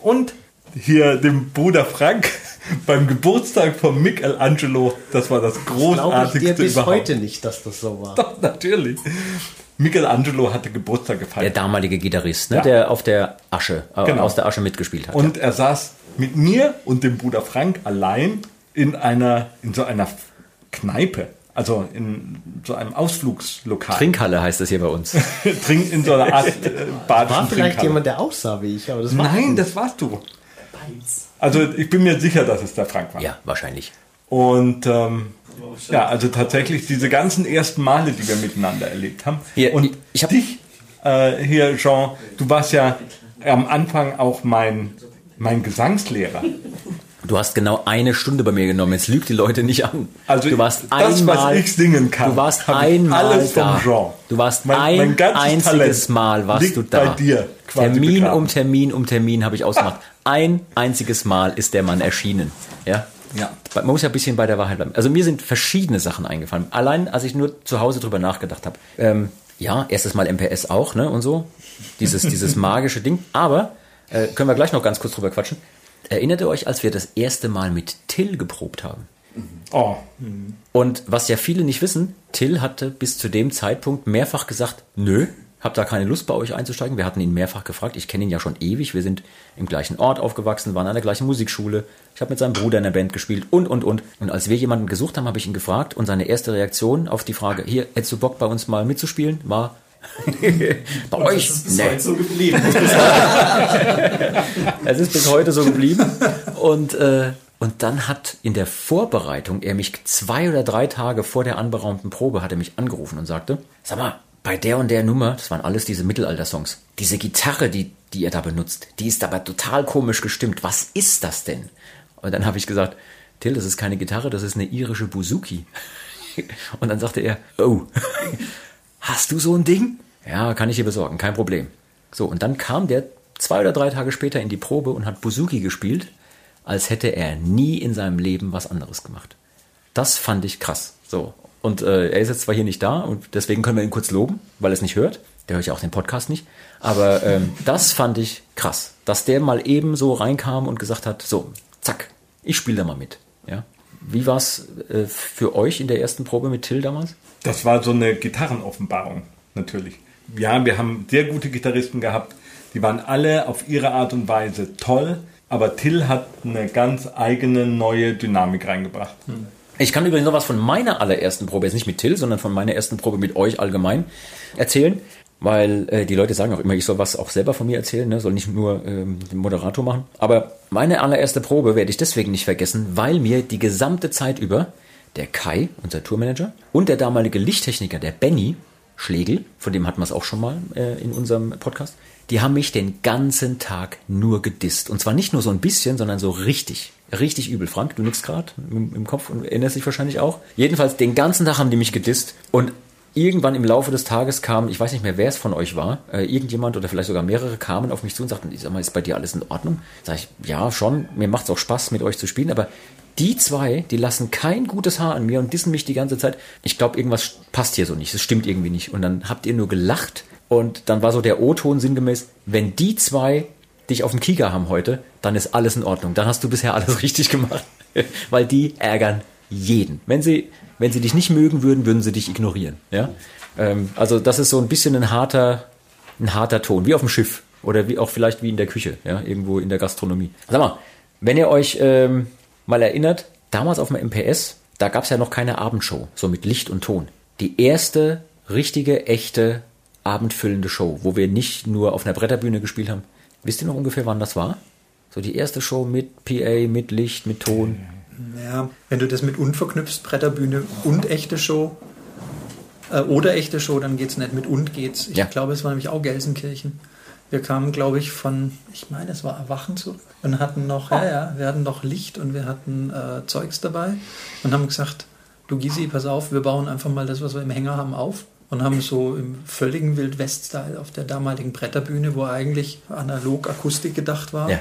Und hier dem Bruder Frank beim Geburtstag von Michelangelo, das war das Glaube ich großartigste dir bis überhaupt. heute nicht, dass das so war. Doch, natürlich. Michelangelo hatte Geburtstag Der gefeiert. damalige Gitarrist, ne, Ja. der auf der Asche, äh, Genau. aus der Asche mitgespielt hat. Und er saß mit mir und dem Bruder Frank allein in einer, in so einer Kneipe. Also in so einem Ausflugslokal. Trinkhalle heißt das hier bei uns. Trink in so einer Art äh, badischen War vielleicht jemand, der aussah wie ich, aber das war Nein, das warst du. Also ich bin mir sicher, dass es der Frank war. Ja, wahrscheinlich. Und ähm, ja, also tatsächlich diese ganzen ersten Male, die wir miteinander erlebt haben. Hier, und ich hab- dich äh, hier, Jean, du warst ja am Anfang auch mein, mein Gesangslehrer. Du hast genau eine Stunde bei mir genommen. Jetzt lügt die Leute nicht an. Also du warst das, einmal, was ich singen kann, Du warst einmal alles vom da. Jean. Du warst Mein- ein mein einziges Talent Mal warst du da. bei dir Termin begraben. um Termin um Termin habe ich ausgemacht. Ein einziges Mal ist der Mann erschienen. Ja. Ja. Man muss ja ein bisschen bei der Wahrheit bleiben. Also mir sind verschiedene Sachen eingefallen. Allein, als ich nur zu Hause drüber nachgedacht habe. Ähm, ja, erstes Mal MPS auch, ne, und so. Dieses, dieses magische Ding. Aber, äh, können wir gleich noch ganz kurz drüber quatschen. Erinnert ihr euch, als wir das erste Mal mit Till geprobt haben? Oh, Und was ja viele nicht wissen, Till hatte bis zu dem Zeitpunkt mehrfach gesagt, nö, hab da keine Lust bei euch einzusteigen. Wir hatten ihn mehrfach gefragt. Ich kenne ihn ja schon ewig. Wir sind im gleichen Ort aufgewachsen, waren an der gleichen Musikschule. Ich habe mit seinem Bruder in der Band gespielt und, und, und. Und als wir jemanden gesucht haben, habe ich ihn gefragt und seine erste Reaktion auf die Frage, hier, hättest du Bock bei uns mal mitzuspielen, war, bei euch? Nee. so geblieben. Es ist bis heute so geblieben. Und, äh, und dann hat in der Vorbereitung er mich zwei oder drei Tage vor der anberaumten Probe hat er mich angerufen und sagte, sag mal, bei der und der Nummer, das waren alles diese Mittelalter-Songs, diese Gitarre, die, die ihr da benutzt, die ist aber total komisch gestimmt. Was ist das denn? Und dann habe ich gesagt, Till, das ist keine Gitarre, das ist eine irische Buzuki. Und dann sagte er, oh, hast du so ein Ding? Ja, kann ich dir besorgen, kein Problem. So, und dann kam der zwei oder drei Tage später in die Probe und hat Buzuki gespielt, als hätte er nie in seinem Leben was anderes gemacht. Das fand ich krass. So. Und äh, er ist jetzt zwar hier nicht da und deswegen können wir ihn kurz loben, weil er es nicht hört. Der hört ja auch den Podcast nicht. Aber ähm, das fand ich krass, dass der mal eben so reinkam und gesagt hat, so, zack, ich spiele da mal mit. Ja. Wie war es äh, für euch in der ersten Probe mit Till damals? das war so eine Gitarrenoffenbarung, natürlich. Ja, wir haben sehr gute Gitarristen gehabt. Die waren alle auf ihre Art und Weise toll. Aber Till hat eine ganz eigene neue Dynamik reingebracht. Ich kann übrigens noch was von meiner allerersten Probe, jetzt nicht mit Till, sondern von meiner ersten Probe mit euch allgemein erzählen, weil äh, die Leute sagen auch immer, ich soll was auch selber von mir erzählen, ne? soll nicht nur ähm, den Moderator machen. Aber meine allererste Probe werde ich deswegen nicht vergessen, weil mir die gesamte Zeit über der Kai, unser Tourmanager, und der damalige Lichttechniker, der Benny Schlegel, von dem hatten wir es auch schon mal äh, in unserem Podcast, die haben mich den ganzen Tag nur gedisst. Und zwar nicht nur so ein bisschen, sondern so richtig. Richtig übel. Frank, du nix gerade im, im Kopf und erinnerst dich wahrscheinlich auch. Jedenfalls den ganzen Tag haben die mich gedisst. Und irgendwann im Laufe des Tages kam, ich weiß nicht mehr, wer es von euch war, äh, irgendjemand oder vielleicht sogar mehrere kamen auf mich zu und sagten, ich sag mal, ist bei dir alles in Ordnung? Sag ich, ja, schon, mir macht's auch Spaß, mit euch zu spielen, aber die zwei, die lassen kein gutes Haar an mir und dissen mich die ganze Zeit. Ich glaube, irgendwas passt hier so nicht, es stimmt irgendwie nicht. Und dann habt ihr nur gelacht und dann war so der O-Ton sinngemäß, wenn die zwei dich auf dem Kieger haben heute, dann ist alles in Ordnung. Dann hast du bisher alles richtig gemacht. Weil die ärgern jeden. Wenn sie, wenn sie dich nicht mögen würden, würden sie dich ignorieren. Ja? Ähm, also das ist so ein bisschen ein harter, ein harter Ton, wie auf dem Schiff oder wie auch vielleicht wie in der Küche, ja, irgendwo in der Gastronomie. Sag mal, wenn ihr euch ähm, mal erinnert, damals auf dem MPS, da gab es ja noch keine Abendshow, so mit Licht und Ton. Die erste richtige, echte, abendfüllende Show, wo wir nicht nur auf einer Bretterbühne gespielt haben. Wisst ihr noch ungefähr, wann das war? So die erste Show mit PA, mit Licht, mit Ton. Ja, wenn du das mit unverknüpft, Bretterbühne und echte Show, Äh, oder echte Show, dann geht's nicht. Mit und geht's. Ich Ja. glaube, es war nämlich auch Gelsenkirchen. Wir kamen, glaube ich, von, ich meine, es war Erwachen zurück und hatten noch, ja, ja, wir hatten noch Licht und wir hatten äh, Zeugs dabei und haben gesagt, du Gysi, pass auf, wir bauen einfach mal das, was wir im Hänger haben, auf und haben so im völligen Wild-West-Style auf der damaligen Bretterbühne, wo eigentlich analog Akustik gedacht war, Ja.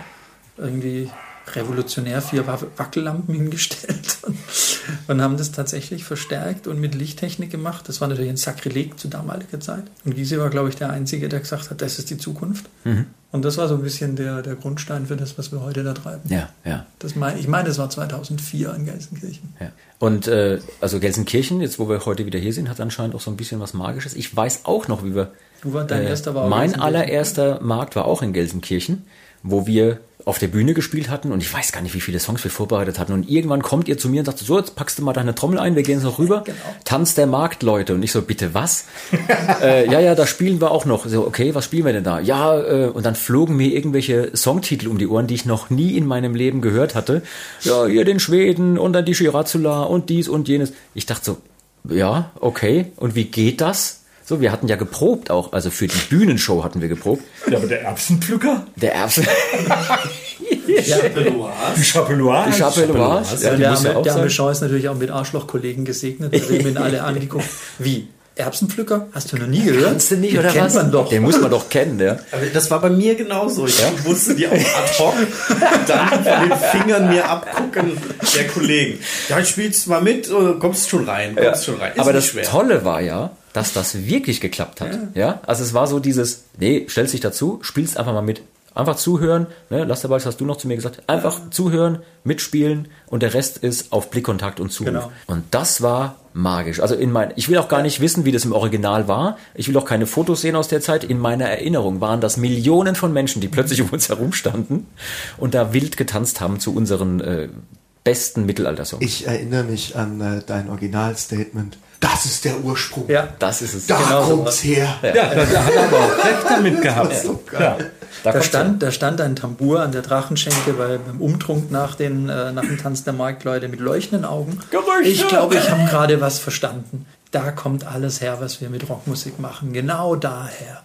irgendwie revolutionär vier Wa- Wackellampen hingestellt und, und haben das tatsächlich verstärkt und mit Lichttechnik gemacht. Das war natürlich ein Sakrileg zu damaliger Zeit. Und Gysi war, glaube ich, der Einzige, der gesagt hat, das ist die Zukunft. Und das war so ein bisschen der, der Grundstein für das, was wir heute da treiben. Ja, ja. Das mein, ich meine, das war 2004 in Gelsenkirchen. Ja. Und äh, also Gelsenkirchen, jetzt wo wir heute wieder hier sind, hat anscheinend auch so ein bisschen was Magisches. Ich weiß auch noch, wie wir. Du war dein äh, erster war Mein allererster Markt war auch in Gelsenkirchen, wo wir auf der Bühne gespielt hatten und ich weiß gar nicht, wie viele Songs wir vorbereitet hatten. Und irgendwann kommt ihr zu mir und sagt, so, jetzt packst du mal deine Trommel ein, wir gehen jetzt noch rüber. Genau. Tanz der Markt, Leute. Und ich so, bitte was? äh, ja, ja, da spielen wir auch noch. So, okay, was spielen wir denn da? Ja, äh, und dann flogen mir irgendwelche Songtitel um die Ohren, die ich noch nie in meinem Leben gehört hatte. Ja, hier den Schweden und dann die Shirazula und dies und jenes. Ich dachte so, ja, okay. Und wie geht das? So, wir hatten ja geprobt auch, also für die Bühnenshow hatten wir geprobt. Ja, aber der Erbsenpflücker? Der Erbsen, Die Chapelloise? die Chapelloise, ja, der ja der sein. Jean ist natürlich auch mit Arschlochkollegen gesegnet. Wir haben ihn alle angeguckt. Wie? Erbsenpflücker? Hast du noch nie gehört? Kannst du nicht, Den oder kennt was? man doch. Den muss man doch kennen, ja. Aber das war bei mir genauso. Ich wusste die auch ad hoc dann von den Fingern mir abgucken der Kollegen. Ja, spielst mal mit, oder kommst schon rein, kommst schon rein. Ist Aber das schwer. Tolle war ja, dass das wirklich geklappt hat. Ja. Also es war so dieses, nee, stellst dich dazu, spielst einfach mal mit. Einfach zuhören, ne, lass dabei, das hast du noch zu mir gesagt, einfach zuhören, mitspielen und der Rest ist auf Blickkontakt und Zuruf. Genau. Und das war magisch. Also in mein, ich will auch gar nicht wissen, wie das im Original war. Ich will auch keine Fotos sehen aus der Zeit. In meiner Erinnerung waren das Millionen von Menschen, die plötzlich um uns herum standen und da wild getanzt haben zu unseren äh, besten Mittelaltersongs. Ich erinnere mich an äh, dein Originalstatement. Das ist der Ursprung. Ja, Das ist es. Da genau so kommt's her. Ja, da, da hat er aber auch recht damit gehabt. so. Ja. Da Da stand, da stand ein Tambour an der Drachenschenke weil beim Umtrunk nach, den, äh, nach dem Tanz der Marktleute mit leuchtenden Augen. Gerüchte! Ich glaube, ich habe gerade was verstanden. Da kommt alles her, was wir mit Rockmusik machen. Genau daher.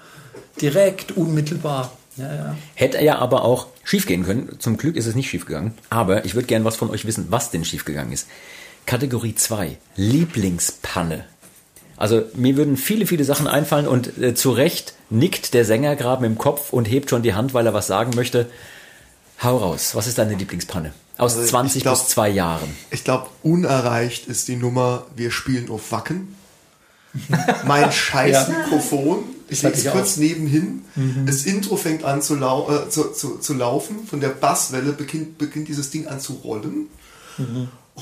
Direkt, unmittelbar. Ja, ja. Hätte ja aber auch schiefgehen können. Zum Glück ist es nicht schiefgegangen. Aber ich würde gerne was von euch wissen, was denn schiefgegangen ist. Kategorie 2. Lieblingspanne. Also mir würden viele, viele Sachen einfallen und äh, zu Recht nickt der Sänger gerade mit dem Kopf und hebt schon die Hand, weil er was sagen möchte. Hau raus. Was ist deine Lieblingspanne? Aus Also ich 20 glaub- bis 2 Jahren. Ich glaube, unerreicht ist die Nummer, wir spielen auf Wacken. Mein scheiß Ja. Mikrofon. Ich lege es kurz nebenhin. Das Intro fängt an zu, lau äh, zu, zu, zu laufen. Von der Basswelle beginnt, beginnt dieses Ding an zu rollen.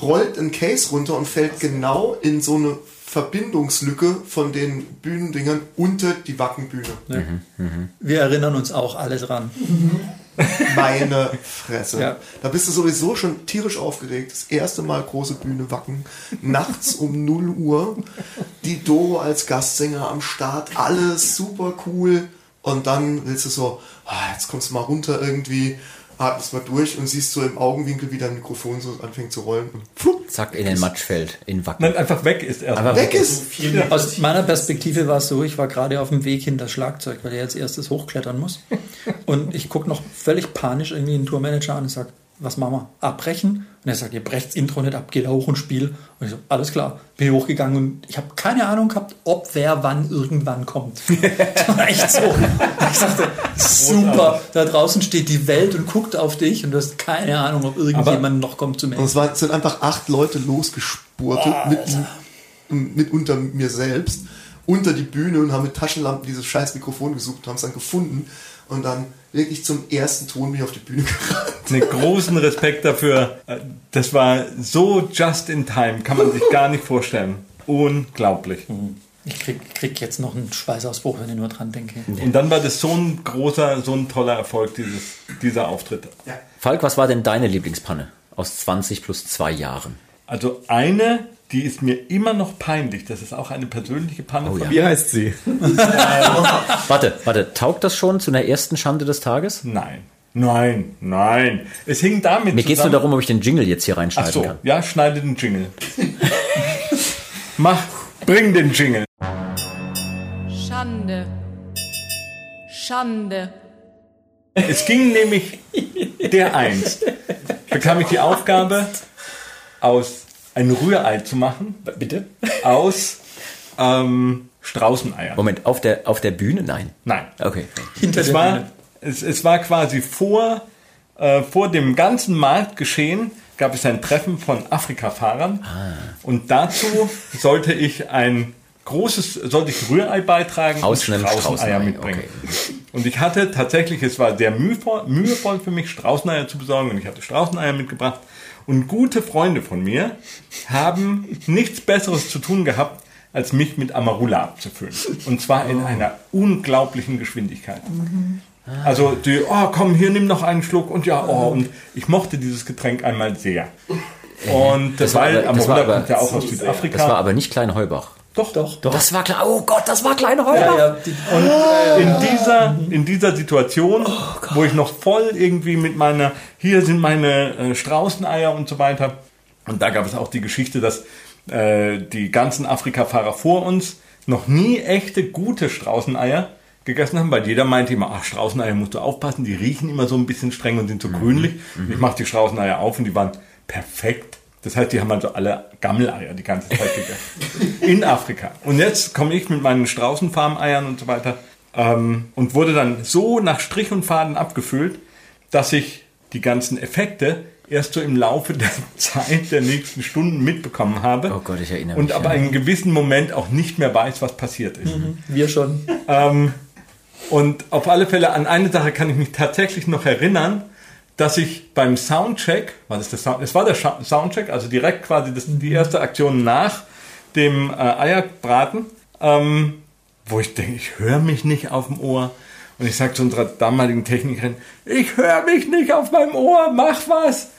Rollt ein Case runter und fällt genau in so eine Verbindungslücke von den Bühnendingern unter die Wackenbühne. Wir erinnern uns auch alle dran. Meine Fresse. Ja. Da bist du sowieso schon tierisch aufgeregt. Das erste Mal große Bühne Wacken. Nachts um 0 Uhr. Die Doro als Gastsänger am Start. Alles super cool. Und dann willst du so, ah, jetzt kommst du mal runter irgendwie, atmest mal durch und siehst so im Augenwinkel, wie dein Mikrofon so anfängt zu rollen. Und flupp, Zack, in den Matsch fällt. In Wacken. Nein, einfach weg ist er. Aber weg ist. Aus meiner Perspektive war es so, ich war gerade auf dem Weg hinter das Schlagzeug, weil er jetzt erstes hochklettern muss. Und ich gucke noch völlig panisch irgendwie den Tourmanager an und sage, was machen wir? Abbrechen? Und er sagt, ihr brecht das Intro nicht ab, geht da hoch und spiel. Und ich so, alles klar. Bin hochgegangen und ich habe keine Ahnung gehabt, ob wer wann irgendwann kommt. Das war echt so. Ich dachte, super, da draußen steht die Welt und guckt auf dich und du hast keine Ahnung, ob irgendjemand noch kommt zu mir. Und es waren, sind einfach acht Leute losgespurtet, mit, mit unter mir selbst, unter die Bühne und haben mit Taschenlampen dieses scheiß Mikrofon gesucht, haben es dann gefunden und dann wirklich zum ersten Ton bin ich auf die Bühne gerannt. einen großen Respekt dafür. Das war so just in time, kann man sich gar nicht vorstellen. Unglaublich. Ich krieg, krieg jetzt noch einen Schweißausbruch, wenn ich nur dran denke. Und dann war das so ein großer, so ein toller Erfolg, dieses, dieser Auftritt. Falk, was war denn deine Lieblingspanne? Aus 20 plus 2 Jahren. Also eine, die ist mir immer noch peinlich. Das ist auch eine persönliche Panne Oh ja. Wie heißt sie? Warte, warte, taugt das schon zu einer ersten Schande des Tages? Nein. Nein, nein. Es hing damit Mir geht es nur darum, ob ich den Jingle jetzt hier Ach reinschneiden so, kann. ja, schneide den Jingle. Mach, bring den Jingle. Schande. Schande. Es ging nämlich der einst. Bekam ich die Aufgabe, aus ein Rührei zu machen. Bitte? Aus ähm, Straußeneiern. Moment, auf der, auf der Bühne? Nein. Nein. Okay. Hinter Es der war, Bühne. es, es war quasi vor, äh, vor dem ganzen Marktgeschehen gab es ein Treffen von Afrika-Fahrern. Und dazu sollte ich ein großes, sollte ich Rührei beitragen Aus und einem Straußeneier Straußenei, mitbringen. okay. Und ich hatte tatsächlich, es war sehr mühevoll, mühevoll für mich, Straußeneier zu besorgen und ich hatte Straußeneier mitgebracht. Und gute Freunde von mir haben nichts Besseres zu tun gehabt, als mich mit Amarula abzufüllen. Und zwar in einer unglaublichen Geschwindigkeit. Also die, oh komm, hier nimm noch einen Schluck und ja, oh, und ich mochte dieses Getränk einmal sehr. Und Das war weil aber- das war aber- kommt ja auch aus Südafrika. Das war aber nicht Klein Heubach. Doch, doch, doch. Das war klar. Oh Gott, das war Klein Heubach. Ja, ja, die, in dieser, in dieser Situation, wo ich noch voll irgendwie mit meiner, hier sind meine äh, Straußeneier und so weiter. Und da gab es auch die Geschichte, dass äh, die ganzen Afrika-Fahrer vor uns noch nie echte, gute Straußeneier gegessen haben, weil jeder meinte immer, ach, Straußeneier musst du aufpassen, die riechen immer so ein bisschen streng und sind so grünlich. Ich mache die Straußeneier auf und die waren perfekt. Das heißt, die haben also alle Gammeleier die ganze Zeit gegessen. In Afrika. Und jetzt komme ich mit meinen Straußenfarmeiern und so weiter ähm, und wurde dann so nach Strich und Faden abgefüllt, dass ich die ganzen Effekte erst so im Laufe der Zeit der nächsten Stunden mitbekommen habe. Oh Gott, ich erinnere Und mich, aber ja. einen gewissen Moment auch nicht mehr weiß, was passiert ist. wir schon. Ähm, und auf alle Fälle an eine Sache kann ich mich tatsächlich noch erinnern, dass ich beim Soundcheck, war das der Sound, es war der Soundcheck, also direkt quasi das, die erste Aktion nach dem äh, Eierbraten, ähm, wo ich denke, ich höre mich nicht auf dem Ohr. Und ich sage zu unserer damaligen Technikerin, ich höre mich nicht auf meinem Ohr, mach was.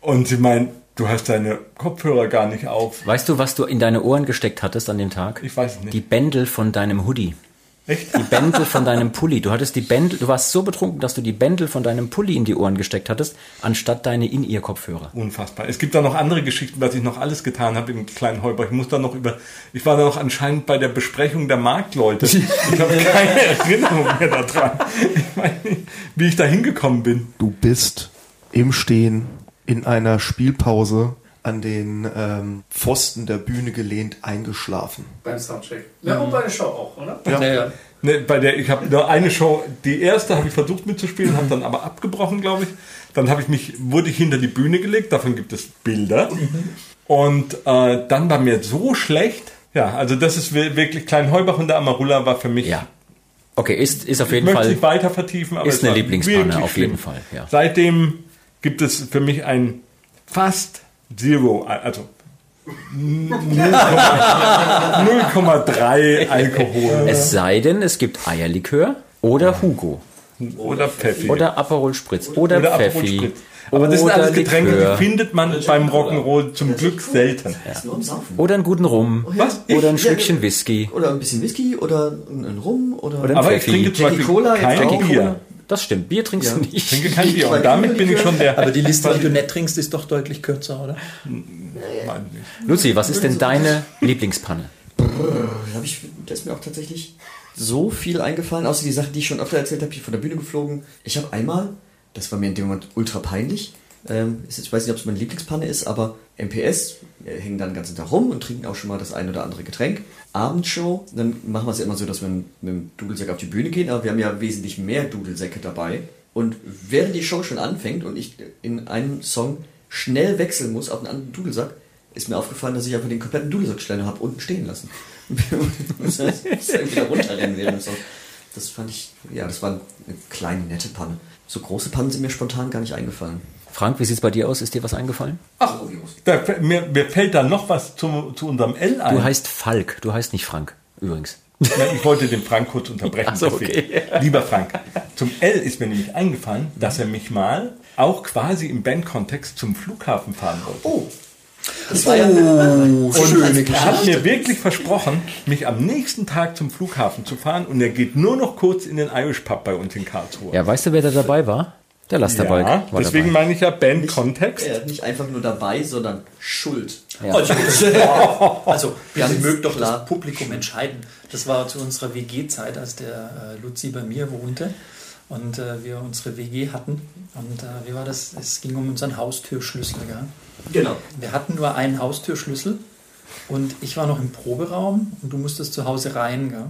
Und sie meint, du hast deine Kopfhörer gar nicht auf. Weißt du, was du in deine Ohren gesteckt hattest an dem Tag? Ich weiß es nicht. Die Bändel von deinem Hoodie. Echt? Die Bändel von deinem Pulli. Du hattest die Bändel, du warst so betrunken, dass du die Bändel von deinem Pulli in die Ohren gesteckt hattest, anstatt deine In-Ear-Kopfhörer. Unfassbar. Es gibt da noch andere Geschichten, was ich noch alles getan habe im kleinen Heuber. Ich muss da noch über. Ich war da noch anscheinend bei der Besprechung der Marktleute. Ich habe keine Erinnerung mehr daran. Ich nicht, wie ich da hingekommen bin. Du bist im Stehen in einer Spielpause an den ähm, Pfosten der Bühne gelehnt eingeschlafen. Beim Soundcheck. Ja, und bei der Show auch, oder? Ja. Ja, Ne, bei der ich habe nur eine Show, die erste habe ich versucht mitzuspielen, habe dann aber abgebrochen, glaube ich. Dann habe ich mich wurde ich hinter die Bühne gelegt, davon gibt es Bilder. Und äh, dann war mir so schlecht. Ja, also das ist wir- wirklich Klein Heubach und der Amarula war für mich Ja. Okay, ist, ist auf Ich jeden möchte Fall. nicht weiter vertiefen, aber ist eine wirklich auf jeden schlimm. Fall, ja. Seitdem gibt es für mich ein fast Zero, also 0,3 Alkohol Es sei denn, es gibt Eierlikör oder Hugo oder Pfeffi oder Aperol Spritz oder, oder Aperol Pfeffi Spritz. Aber das sind oder alles Getränke, Likör. die findet man beim Rock'n'Roll zum Glück selten. Saufen. oder einen guten Rum Was? oder ein Ich- Schlückchen ja, Whisky Oder ein bisschen Whisky oder ein ein Rum oder, Oder ein Aber ich Pfeffi. trinke zum Beispiel Cola, jetzt kein Bier. Das stimmt, Bier trinkst Ja. du Ich nicht. trinke kein Bier. Und damit bin ich schon der. Aber die Liste, die du nicht trinkst, ist doch deutlich kürzer, oder? Luzi, was ist denn deine Lieblingspanne? Da, hab ich, da ist mir auch tatsächlich so viel eingefallen, außer die Sachen, die ich schon öfter erzählt habe, ich von der Bühne geflogen. Ich habe einmal, das war mir in dem Moment ultra peinlich, ähm, ist, jetzt- ich weiß nicht, ob es meine Lieblingspanne ist, aber MPS hängen dann den ganzen Tag rum und trinken auch schon mal das ein oder andere Getränk. Abendshow, dann machen wir es ja immer so, dass wir mit dem Dudelsack auf die Bühne gehen, aber wir haben ja wesentlich mehr Dudelsäcke dabei. Und während die Show schon anfängt und ich in einem Song schnell wechseln muss auf einen anderen Dudelsack, ist mir aufgefallen, dass ich einfach den kompletten Dudelsackständer habe unten stehen lassen. wieder runterrennen während Songs. Das fand ich, ja, das war eine kleine, nette Panne. So große Pannen sind mir spontan gar nicht eingefallen. Frank, wie sieht's bei dir aus? Ist dir was eingefallen? Ach, da, mir, mir fällt da noch was zu, zu unserem L ein. Du heißt Falk, du heißt nicht Frank, übrigens. Ich wollte den Frank kurz unterbrechen. Ach so, okay. Lieber Frank, zum L ist mir nämlich eingefallen, dass er mich mal auch quasi im Bandkontext zum Flughafen fahren wollte. Oh, das war ja Und er hat mir wirklich versprochen, mich am nächsten Tag zum Flughafen zu fahren und er geht nur noch kurz in den Irish Pub bei uns in Karlsruhe. Ja, weißt du, wer da dabei war? Der Lasterbalk Ja, war deswegen dabei. meine ich ja Bandkontext. er hat nicht einfach nur dabei, sondern schuld. Also, das war, also Ganz mögt doch klar. das Publikum entscheiden. Das war zu unserer WG-Zeit, als der äh, Luzi bei mir wohnte und äh, wir unsere WG hatten. Und äh, wie war das? Es ging um unseren Haustürschlüssel. Gell? Genau. Wir hatten nur einen Haustürschlüssel und ich war noch im Proberaum und du musstest zu Hause rein. Gell?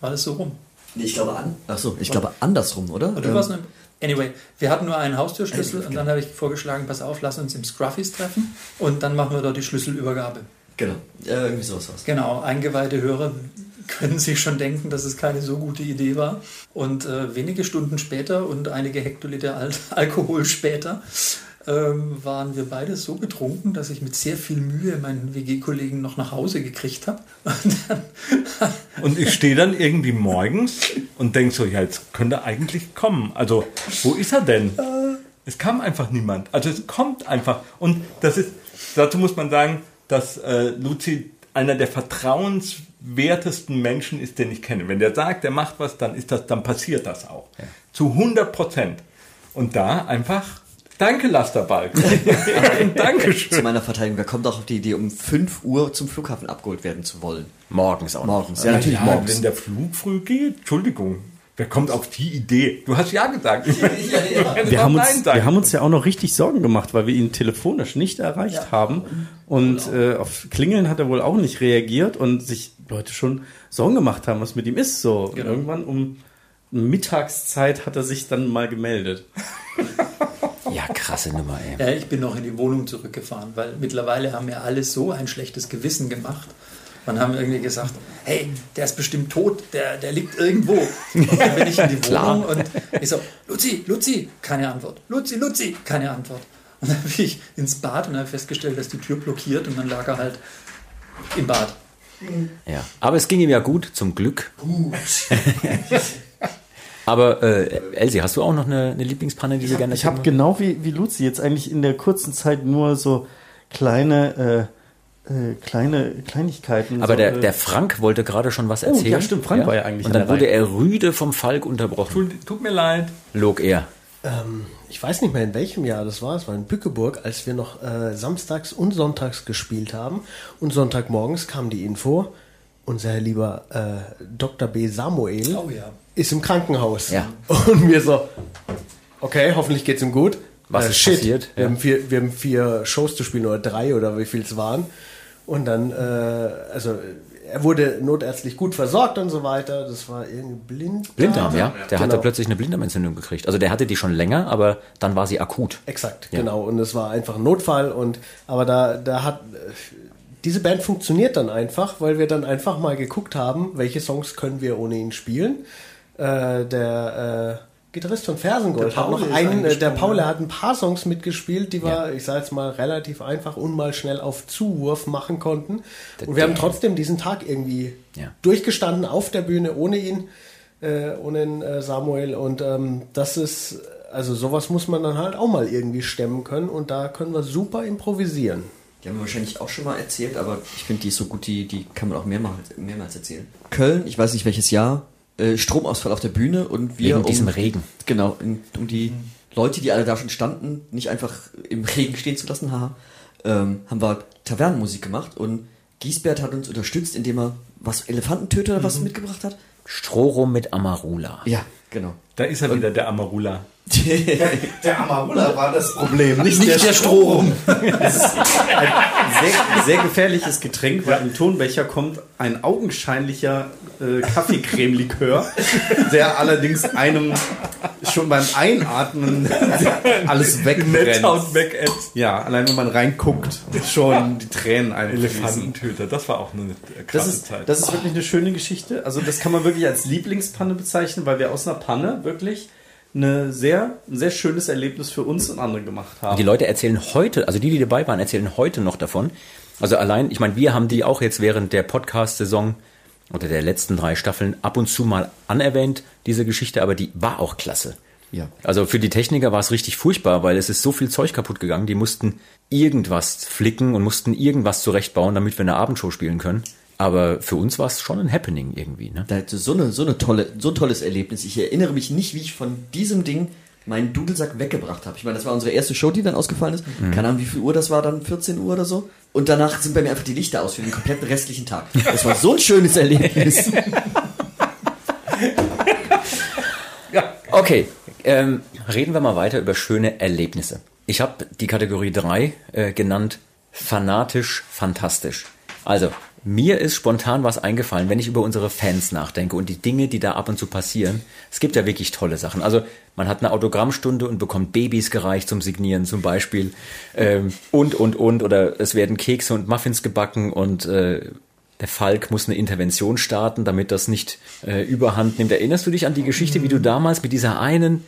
War das so rum? Nee, ich glaube an. Achso, ich glaube andersrum, oder? Und du Ähm, warst nur im Anyway, wir hatten nur einen Haustürschlüssel und dann habe ich vorgeschlagen, pass auf, lass uns im Scruffys treffen und dann machen wir dort die Schlüsselübergabe. genau. Ja, irgendwie sowas war's. Genau, eingeweihte Hörer können sich schon denken, dass es keine so gute Idee war. Und äh, wenige Stunden später und einige Hektoliter Al Alkohol später ähm, waren wir beide so betrunken, dass ich mit sehr viel Mühe meinen WG-Kollegen noch nach Hause gekriegt habe. Und Und ich stehe dann irgendwie morgens und denke so, ja, jetzt könnte eigentlich kommen. Also, wo ist er denn? Es kam einfach niemand. Also es kommt einfach. Und das ist, dazu muss man sagen, dass äh, Luzi einer der vertrauenswertesten Menschen ist, den ich kenne. Wenn der sagt, der macht was, dann ist das, dann passiert das auch. Zu 100 Prozent. Und da einfach, danke Lasterbalk. Zu Dankeschön. meiner Verteidigung, wer kommt auch auf die Idee, um 5 Uhr zum Flughafen abgeholt werden zu wollen? Morgens auch. noch. Morgens. Ja, natürlich ja, morgens. Wenn der Flug früh geht, Entschuldigung. Wer kommt auf die Idee? Du hast ja gesagt. Wir haben, uns, wir haben uns ja auch noch richtig Sorgen gemacht, weil wir ihn telefonisch nicht erreicht haben. Und äh, auf Klingeln hat er wohl auch nicht reagiert und sich Leute schon Sorgen gemacht haben, was mit ihm ist. So Und irgendwann um Mittagszeit hat er sich dann mal gemeldet. Ja, krasse Nummer, ey. Ja, ich bin noch in die Wohnung zurückgefahren, weil mittlerweile haben mir alle so ein schlechtes Gewissen gemacht. Man haben irgendwie gesagt, hey, der ist bestimmt tot, der, der liegt irgendwo. Und dann bin ich in die. Wohnung und ich so, Luzi, Luzi, keine Antwort. Luzi, Luzi, keine Antwort. Und dann bin ich ins Bad und habe festgestellt, dass die Tür blockiert und dann lag er halt im Bad. Ja. Aber es ging ihm ja gut, zum Glück. Aber äh, Elsie, hast du auch noch eine, eine Lieblingspanne, die du gerne Ich habe genau wie, wie Luzi jetzt eigentlich in der kurzen Zeit nur so kleine, äh, äh, kleine Kleinigkeiten. Aber so, der, äh, der Frank wollte gerade schon was erzählen. ja, stimmt, Frank war ja eigentlich Und dann wurde er rüde vom Falk unterbrochen. Tut, tut mir leid. Log er. Ähm, ich weiß nicht mehr, in welchem Jahr das war. Es war in Bückeburg, als wir noch äh, samstags und sonntags gespielt haben. Und Sonntagmorgens kam die Info, unser lieber äh, Dr. B. Samuel Oh ja. Ist im Krankenhaus. Ja. Und wir so, okay, hoffentlich geht's ihm gut. Was Äh, ist shit, passiert? Wir, Ja. haben vier, wir haben vier Shows zu spielen oder drei oder wie viel es waren. Und dann, äh, also er wurde notärztlich gut versorgt und so weiter. Das war irgendwie blind. Blinddarm, ja. Der hatte Genau. plötzlich eine Blinddarmentzündung gekriegt. Also der hatte die schon länger, aber dann war sie akut. Exakt, Ja. genau. Und es war einfach ein Notfall. Und aber da, da hat äh, diese Band funktioniert dann einfach, weil wir dann einfach mal geguckt haben, welche Songs können wir ohne ihn spielen. Äh, der äh, Gitarrist von Fersengold hat noch einen, äh, der Paul, hat ein paar Songs mitgespielt, die wir, Ja. ich sage jetzt mal, relativ einfach und mal schnell auf Zuwurf machen konnten. Der- und wir haben trotzdem diesen Tag irgendwie Ja. durchgestanden auf der Bühne ohne ihn, äh, ohne äh, Samuel. Und ähm, das ist, also sowas muss man dann halt auch mal irgendwie stemmen können und da können wir super improvisieren. Die haben wir wahrscheinlich auch schon mal erzählt, aber ich finde die ist so gut, die, die kann man auch mehrmals, mehrmals erzählen. Köln, ich weiß nicht welches Jahr, äh, Stromausfall auf der Bühne und wir Wegen diesem um, Regen. Genau, in, um die Leute, die alle da schon standen, nicht einfach im Regen stehen zu lassen, haha, ähm, haben wir Tavernenmusik gemacht und Giesbert hat uns unterstützt, indem er was Elefantentöter oder was mitgebracht hat. Strohrum mit Amarula. Ja, genau. Da ist er wieder, der Amarula. Der Amarula war das Problem, nicht, Nicht der Strohrum. sehr, sehr gefährliches Getränk, weil im Tonbecher kommt ein augenscheinlicher äh, Kaffeecreme-Likör, der allerdings einem schon beim Einatmen alles wegbrennt. Weg. Ja, allein wenn man reinguckt, schon die Tränen einfließen. Elefantentöter, das war auch eine Das krasse ist, Zeit. das ist wirklich eine schöne Geschichte. Also das kann man wirklich als Lieblingspanne bezeichnen, weil wir aus einer Panne wirklich eine sehr, ein sehr schönes Erlebnis für uns und andere gemacht haben. Und die Leute erzählen heute, also die, die dabei waren, erzählen heute noch davon. Also allein, ich meine, wir haben die auch jetzt während der Podcast-Saison oder der letzten drei Staffeln ab und zu mal anerwähnt, diese Geschichte, aber die war auch klasse. Ja. Also für die Techniker war es richtig furchtbar, weil es ist so viel Zeug kaputt gegangen. Die mussten irgendwas flicken und mussten irgendwas zurechtbauen, damit wir eine Abendshow spielen können. Aber für uns war es schon ein Happening irgendwie. Ne? Da hatte so eine, so eine tolle, so ein tolles Erlebnis. Ich erinnere mich nicht, wie ich von diesem Ding meinen Dudelsack weggebracht habe. Ich meine, das war unsere erste Show, die dann ausgefallen ist. Mhm. Keine Ahnung, wie viel Uhr das war dann, 14 Uhr oder so. Und danach sind bei mir einfach die Lichter aus für den kompletten restlichen Tag. Das war so ein schönes Erlebnis. Okay, ähm, reden wir mal weiter über schöne Erlebnisse. Ich habe die Kategorie 3 äh, genannt fanatisch fantastisch. Also, mir ist spontan was eingefallen, wenn ich über unsere Fans nachdenke und die Dinge, die da ab und zu passieren. Es gibt ja wirklich tolle Sachen. Also, man hat eine Autogrammstunde und bekommt Babys gereicht zum Signieren zum Beispiel. Ähm, und, und, und. Oder es werden Kekse und Muffins gebacken und äh, der Falk muss eine Intervention starten, damit das nicht äh, überhand nimmt. Erinnerst du dich an die Geschichte, wie du damals mit dieser einen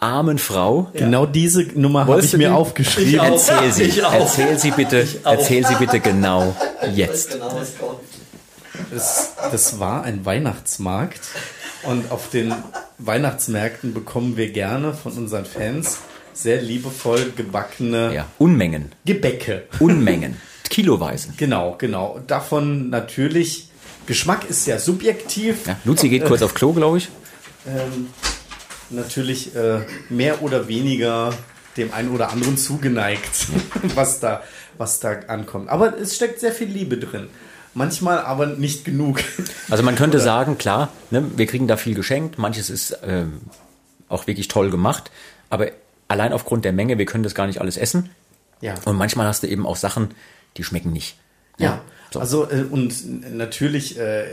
armen Frau Genau diese Nummer habe ich du mir die- aufgeschrieben. Ich auch. Erzähl sie, Ich auch. erzähl sie bitte, erzähl sie bitte genau jetzt. Das, das war ein Weihnachtsmarkt und auf den Weihnachtsmärkten bekommen wir gerne von unseren Fans sehr liebevoll gebackene Ja, Unmengen, Gebäcke. Unmengen, kiloweise. Genau, genau. Davon natürlich, Geschmack ist ja subjektiv. Ja, Luzi geht kurz auf Klo, glaube ich. Ähm, natürlich äh, mehr oder weniger dem einen oder anderen zugeneigt, was da, was da ankommt. Aber es steckt sehr viel Liebe drin. Manchmal aber nicht genug. Also man könnte sagen, klar, ne, wir kriegen da viel geschenkt, manches ist ähm, auch wirklich toll gemacht, aber allein aufgrund der Menge, wir können das gar nicht alles essen. Ja. Und manchmal hast du eben auch Sachen, die schmecken nicht. Ja, So. also äh, und natürlich äh,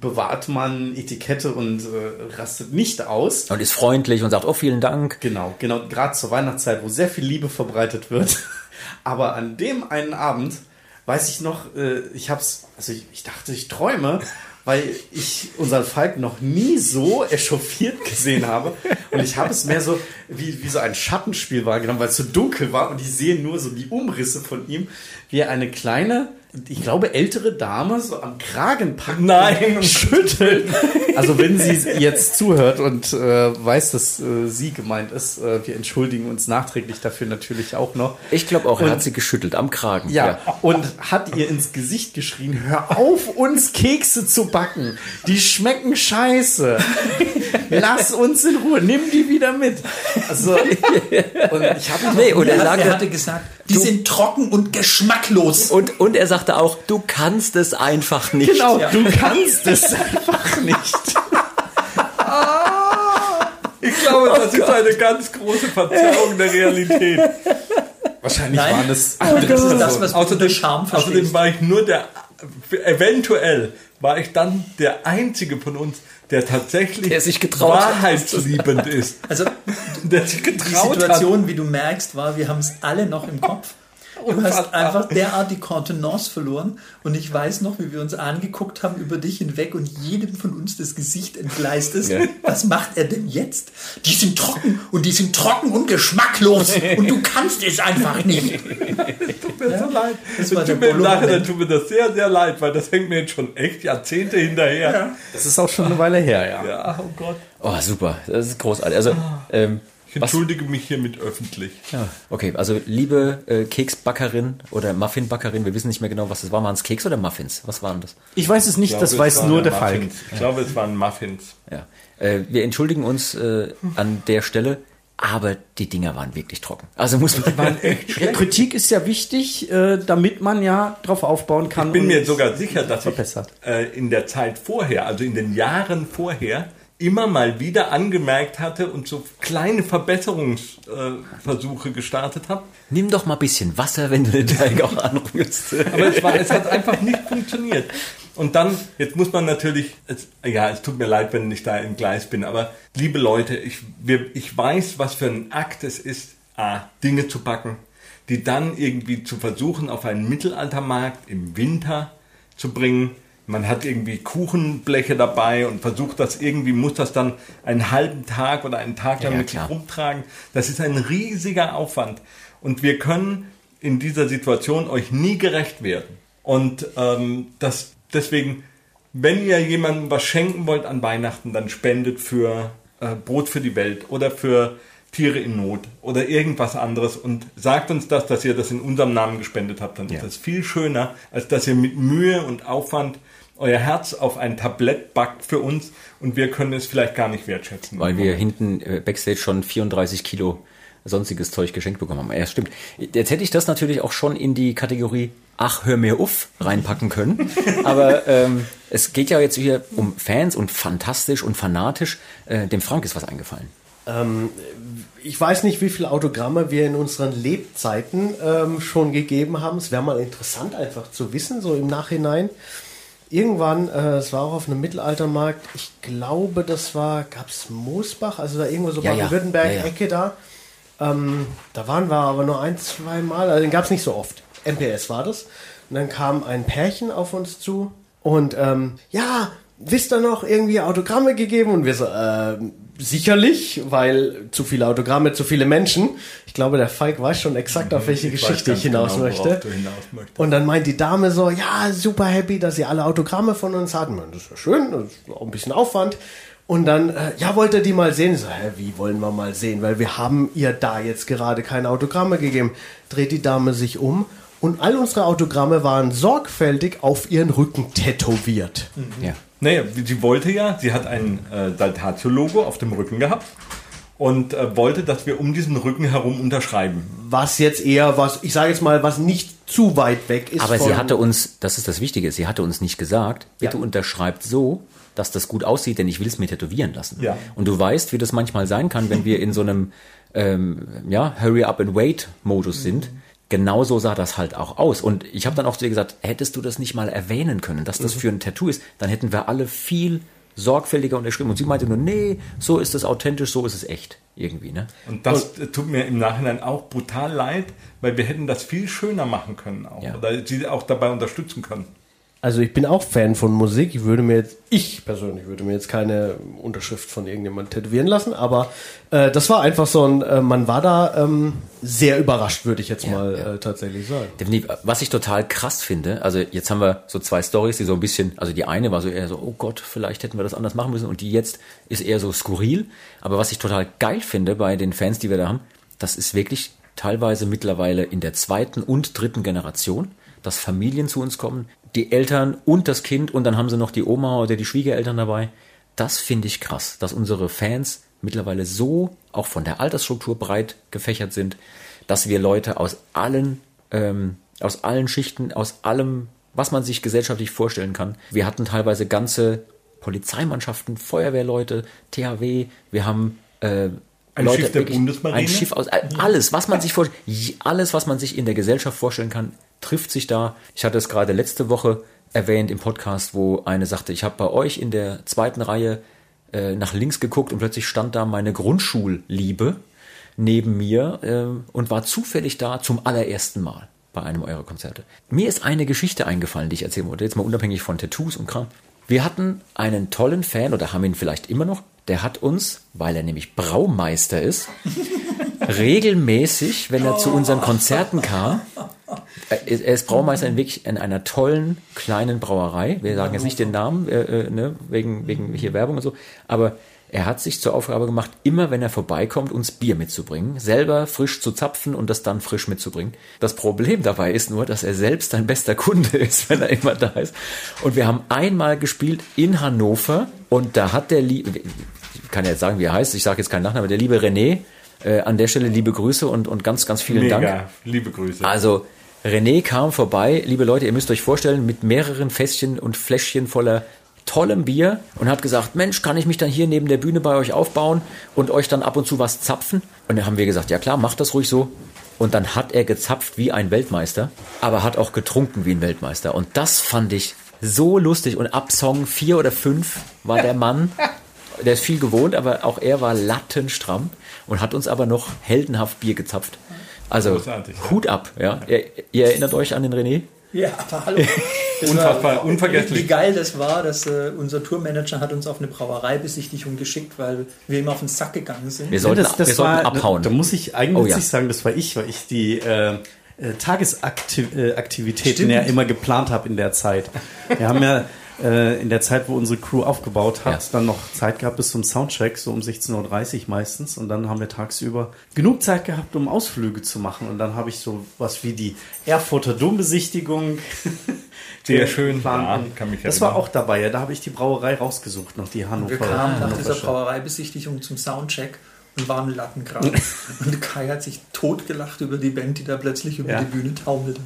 bewahrt man Etikette und äh, rastet nicht aus. Und ist freundlich und sagt, oh, vielen Dank. Genau, genau, gerade zur Weihnachtszeit, wo sehr viel Liebe verbreitet wird. Aber an dem einen Abend weiß ich noch, äh, ich hab's, also ich, ich dachte, ich träume, weil ich unseren Falk noch nie so echauffiert gesehen habe. Und ich habe es mehr so wie, wie so ein Schattenspiel wahrgenommen, weil es so dunkel war und ich sehe nur so die Umrisse von ihm, wie er eine kleine, ich glaube ältere Dame so am Kragen packt. Nein. und schüttelt. Also wenn sie jetzt zuhört und äh, weiß, dass äh, sie gemeint ist, äh, wir entschuldigen uns nachträglich dafür natürlich auch noch. Ich glaube auch, er Und- hat sie geschüttelt am Kragen. Ja, und hat ihr ins Gesicht geschrien, hör auf, uns Kekse zu backen. Die schmecken scheiße. Lass uns in Ruhe, nimm die wieder mit. Also, und ich habe Nee, und er Er, sagte, er hatte gesagt, die sind trocken und geschmacklos. und, und er sagte auch, du kannst es einfach nicht. Genau, du kannst es einfach nicht. Ich glaube, das ist eine ganz große Verzerrung der Realität. Wahrscheinlich Nein. waren es Das ist das, was Außerdem, Charme außerdem war ich nur der, eventuell war ich dann der einzige von uns, der tatsächlich Der sich getraut hat. wahrheitsliebend ist. Also Der sich die getraut hat. Situation, wie du merkst, war, wir haben es alle noch im Kopf. Du hast Unfassbar. einfach derart die Kontenance verloren und ich weiß noch, wie wir uns angeguckt haben über dich hinweg und jedem von uns das Gesicht entgleist ist. Was macht er denn jetzt? Die sind trocken und die sind trocken und geschmacklos und du kannst es einfach nicht. Tut mir so leid. das war tut mir, im. Nachhinein tut mir das sehr, sehr leid, weil das hängt mir jetzt schon echt Jahrzehnte hinterher. Das ist auch schon eine Weile her, ja. Ja, oh Gott. Oh, super. Das ist großartig. Also, ähm, Ich was, entschuldige mich hiermit öffentlich. ja, okay, also liebe äh, Keksbackerin oder Muffinbackerin, wir wissen nicht mehr genau, was das war. Waren es Keks oder Muffins? Was waren das? Ich weiß es nicht, Ich das glaube, es weiß waren nur der Falk. Ich glaube, es waren Muffins. Ja. Äh, wir entschuldigen uns äh, an der Stelle, aber die Dinger waren wirklich trocken. Also muss man. Ja, Kritik ist ja wichtig, äh, damit man ja drauf aufbauen kann. Ich bin und mir sogar sicher, dass ich verbessert. äh, in der Zeit vorher, also in den Jahren vorher, immer mal wieder angemerkt hatte und so kleine Verbesserungsversuche gestartet habe. Nimm doch mal ein bisschen Wasser, wenn du den Teig auch anrührst. Aber es, war, es hat einfach nicht funktioniert. Und dann, jetzt muss man natürlich, es, ja, es tut mir leid, wenn ich da im Gleis bin, aber liebe Leute, ich, wir, ich weiß, was für ein Akt es ist, A, Dinge zu backen, die dann irgendwie zu versuchen, auf einen Mittelaltermarkt im Winter zu bringen. Man hat irgendwie Kuchenbleche dabei und versucht das irgendwie, muss das dann einen halben Tag oder einen Tag lang Ja, mit sich rumtragen. Das ist ein riesiger Aufwand. Und wir können in dieser Situation euch nie gerecht werden. Und ähm, das, deswegen, wenn ihr jemandem was schenken wollt an Weihnachten, dann spendet für äh, Brot für die Welt oder für Tiere in Not oder irgendwas anderes und sagt uns das, dass ihr das in unserem Namen gespendet habt. Dann Ja. ist das viel schöner, als dass ihr mit Mühe und Aufwand euer Herz auf ein Tablett backt für uns und wir können es vielleicht gar nicht wertschätzen. Weil wir hinten äh, Backstage schon 34 Kilo sonstiges Zeug geschenkt bekommen haben. Ja, stimmt. Jetzt hätte ich das natürlich auch schon in die Kategorie Ach, hör mir uff reinpacken können. Aber ähm, es geht ja jetzt hier um Fans und fantastisch und fanatisch. Äh, dem Frank ist was eingefallen. Ähm, ich weiß nicht, wie viele Autogramme wir in unseren Lebzeiten ähm, schon gegeben haben. Es wäre mal interessant, einfach zu wissen, so im Nachhinein. Irgendwann, äh, es war auch auf einem Mittelaltermarkt, ich glaube, das war, gab es Moosbach, also da irgendwo so Ja, ja. Baden-Württemberg-Ecke da. Ähm, da waren wir aber nur ein, zwei Mal, also den gab es nicht so oft. MPS war das. Und dann kam ein Pärchen auf uns zu und ähm, ja, wisst ihr noch irgendwie Autogramme gegeben? Und wir so, äh, sicherlich, weil zu viele Autogramme, zu viele Menschen. Ich glaube, der Falk weiß schon exakt, auf welche Mhm. Ich weiß Geschichte ich hinaus genau, möchte. du hinaus möchtest. Und dann meint die Dame so, ja, super happy, dass ihr alle Autogramme von uns hatten. Das ist ja schön, das ist auch ein bisschen Aufwand. Und dann, äh, ja, wollt ihr die mal sehen? Ich So, hä, wie wollen wir mal sehen? Weil wir haben ihr da jetzt gerade keine Autogramme gegeben. Dreht die Dame sich um und all unsere Autogramme waren sorgfältig auf ihren Rücken tätowiert. Ja. Naja, sie wollte ja, sie hat ein äh, Saltatio-Logo auf dem Rücken gehabt und äh, wollte, dass wir um diesen Rücken herum unterschreiben. Was jetzt eher was, ich sage jetzt mal, was nicht zu weit weg ist. Aber sie hatte uns, das ist das Wichtige, sie hatte uns nicht gesagt, bitte Ja. unterschreibt so, dass das gut aussieht, denn ich will es mir tätowieren lassen. Ja. Und du weißt, wie das manchmal sein kann, wenn wir in so einem ähm, ja, Hurry up and wait Modus sind. Genauso sah das halt auch aus. Und ich habe dann auch zu dir gesagt, hättest du das nicht mal erwähnen können, dass das für ein Tattoo ist, dann hätten wir alle viel sorgfältiger unterschrieben. Und sie meinte nur, nee, so ist es authentisch, so ist es echt. Irgendwie, ne? Und das äh, tut mir im Nachhinein auch brutal leid, weil wir hätten das viel schöner machen können auch. Ja. Oder sie auch dabei unterstützen können. Also ich bin auch Fan von Musik. Ich würde mir jetzt, ich persönlich würde mir jetzt keine Unterschrift von irgendjemandem tätowieren lassen, aber äh, das war einfach so ein, äh, man war da ähm, sehr überrascht, würde ich jetzt mal ja. Äh, tatsächlich sagen. Definitiv. Was ich total krass finde, also jetzt haben wir so zwei Stories, die so ein bisschen, also die eine war so eher so, oh Gott, vielleicht hätten wir das anders machen müssen und die jetzt ist eher so skurril. Aber was ich total geil finde bei den Fans, die wir da haben, das ist wirklich teilweise mittlerweile in der zweiten und dritten Generation, dass Familien zu uns kommen, die Eltern und das Kind und dann haben sie noch die Oma oder die Schwiegereltern dabei. Das finde ich krass, dass unsere Fans mittlerweile so auch von der Altersstruktur breit gefächert sind, dass wir Leute aus allen ähm, aus allen Schichten, aus allem, was man sich gesellschaftlich vorstellen kann. Wir hatten teilweise ganze Polizeimannschaften, Feuerwehrleute, THW, wir haben äh, Ein Leute, Schiff der Bundesmarine? Ein Schiff aus alles, was man sich vorstellt, alles, was man sich in der Gesellschaft vorstellen kann, trifft sich da. Ich hatte es gerade letzte Woche erwähnt im Podcast, wo eine sagte, ich habe bei euch in der zweiten Reihe äh, nach links geguckt und plötzlich stand da meine Grundschulliebe neben mir äh, und war zufällig da zum allerersten Mal bei einem eurer Konzerte. Mir ist eine Geschichte eingefallen, die ich erzählen wollte, jetzt mal unabhängig von Tattoos und Kram. Wir hatten einen tollen Fan oder haben ihn vielleicht immer noch, der hat uns, weil er nämlich Braumeister ist, regelmäßig, wenn er zu unseren Konzerten kam, er ist- er ist Braumeister in wirklich in einer tollen kleinen Brauerei. Wir sagen jetzt nicht den Namen, äh, äh, ne, wegen, wegen hier Werbung und so, aber er hat sich zur Aufgabe gemacht, immer wenn er vorbeikommt, uns Bier mitzubringen, selber frisch zu zapfen und das dann frisch mitzubringen. Das Problem dabei ist nur, dass er selbst ein bester Kunde ist, wenn er immer da ist. Und wir haben einmal gespielt in Hannover und da hat der liebe, ich kann ja jetzt sagen, wie er heißt, ich sage jetzt keinen Nachnamen, der liebe René, äh, an der Stelle liebe Grüße und, und ganz, ganz vielen Mega, Dank. liebe Grüße. Also René kam vorbei, liebe Leute, ihr müsst euch vorstellen, mit mehreren Fässchen und Fläschchen voller tollem Bier und hat gesagt, Mensch, kann ich mich dann hier neben der Bühne bei euch aufbauen und euch dann ab und zu was zapfen? Und dann haben wir gesagt, ja klar, macht das ruhig so. Und dann hat er gezapft wie ein Weltmeister, aber hat auch getrunken wie ein Weltmeister. Und das fand ich so lustig. Und ab Song vier oder fünf war der Mann, der ist viel gewohnt, aber auch er war lattenstramm und hat uns aber noch heldenhaft Bier gezapft. Also Großartig, ja. Hut ab, ja. Ihr, ihr erinnert euch an den René? Ja, aber hallo. Unfassbar, war- unvergesslich. Wie geil das war, dass äh, unser Tourmanager hat uns auf eine Brauereibesichtigung geschickt, weil wir ihm auf den Sack gegangen sind. Wir sollten, das, das wir sollten war, abhauen. Da, da muss ich eigentlich Oh ja. sagen, das war ich, weil ich die äh, äh, Tagesaktivitäten Stimmt. ja immer geplant habe in der Zeit. Wir haben ja äh, in der Zeit, wo unsere Crew aufgebaut hat, Ja. dann noch Zeit gehabt bis zum Soundcheck, so um 16.30 Uhr meistens. Und dann haben wir tagsüber genug Zeit gehabt, um Ausflüge zu machen. Und dann habe ich so was wie die Erfurter Dombesichtigung. Sehr der schön, ja, kann mich Das war auch dabei, ja. Da habe ich die Brauerei rausgesucht, noch die Hannover. Wir kamen nach dieser. Brauereibesichtigung zum Soundcheck und waren Lattenkragen. und Kai hat sich totgelacht über die Band, die da plötzlich über Ja. die Bühne taumelte.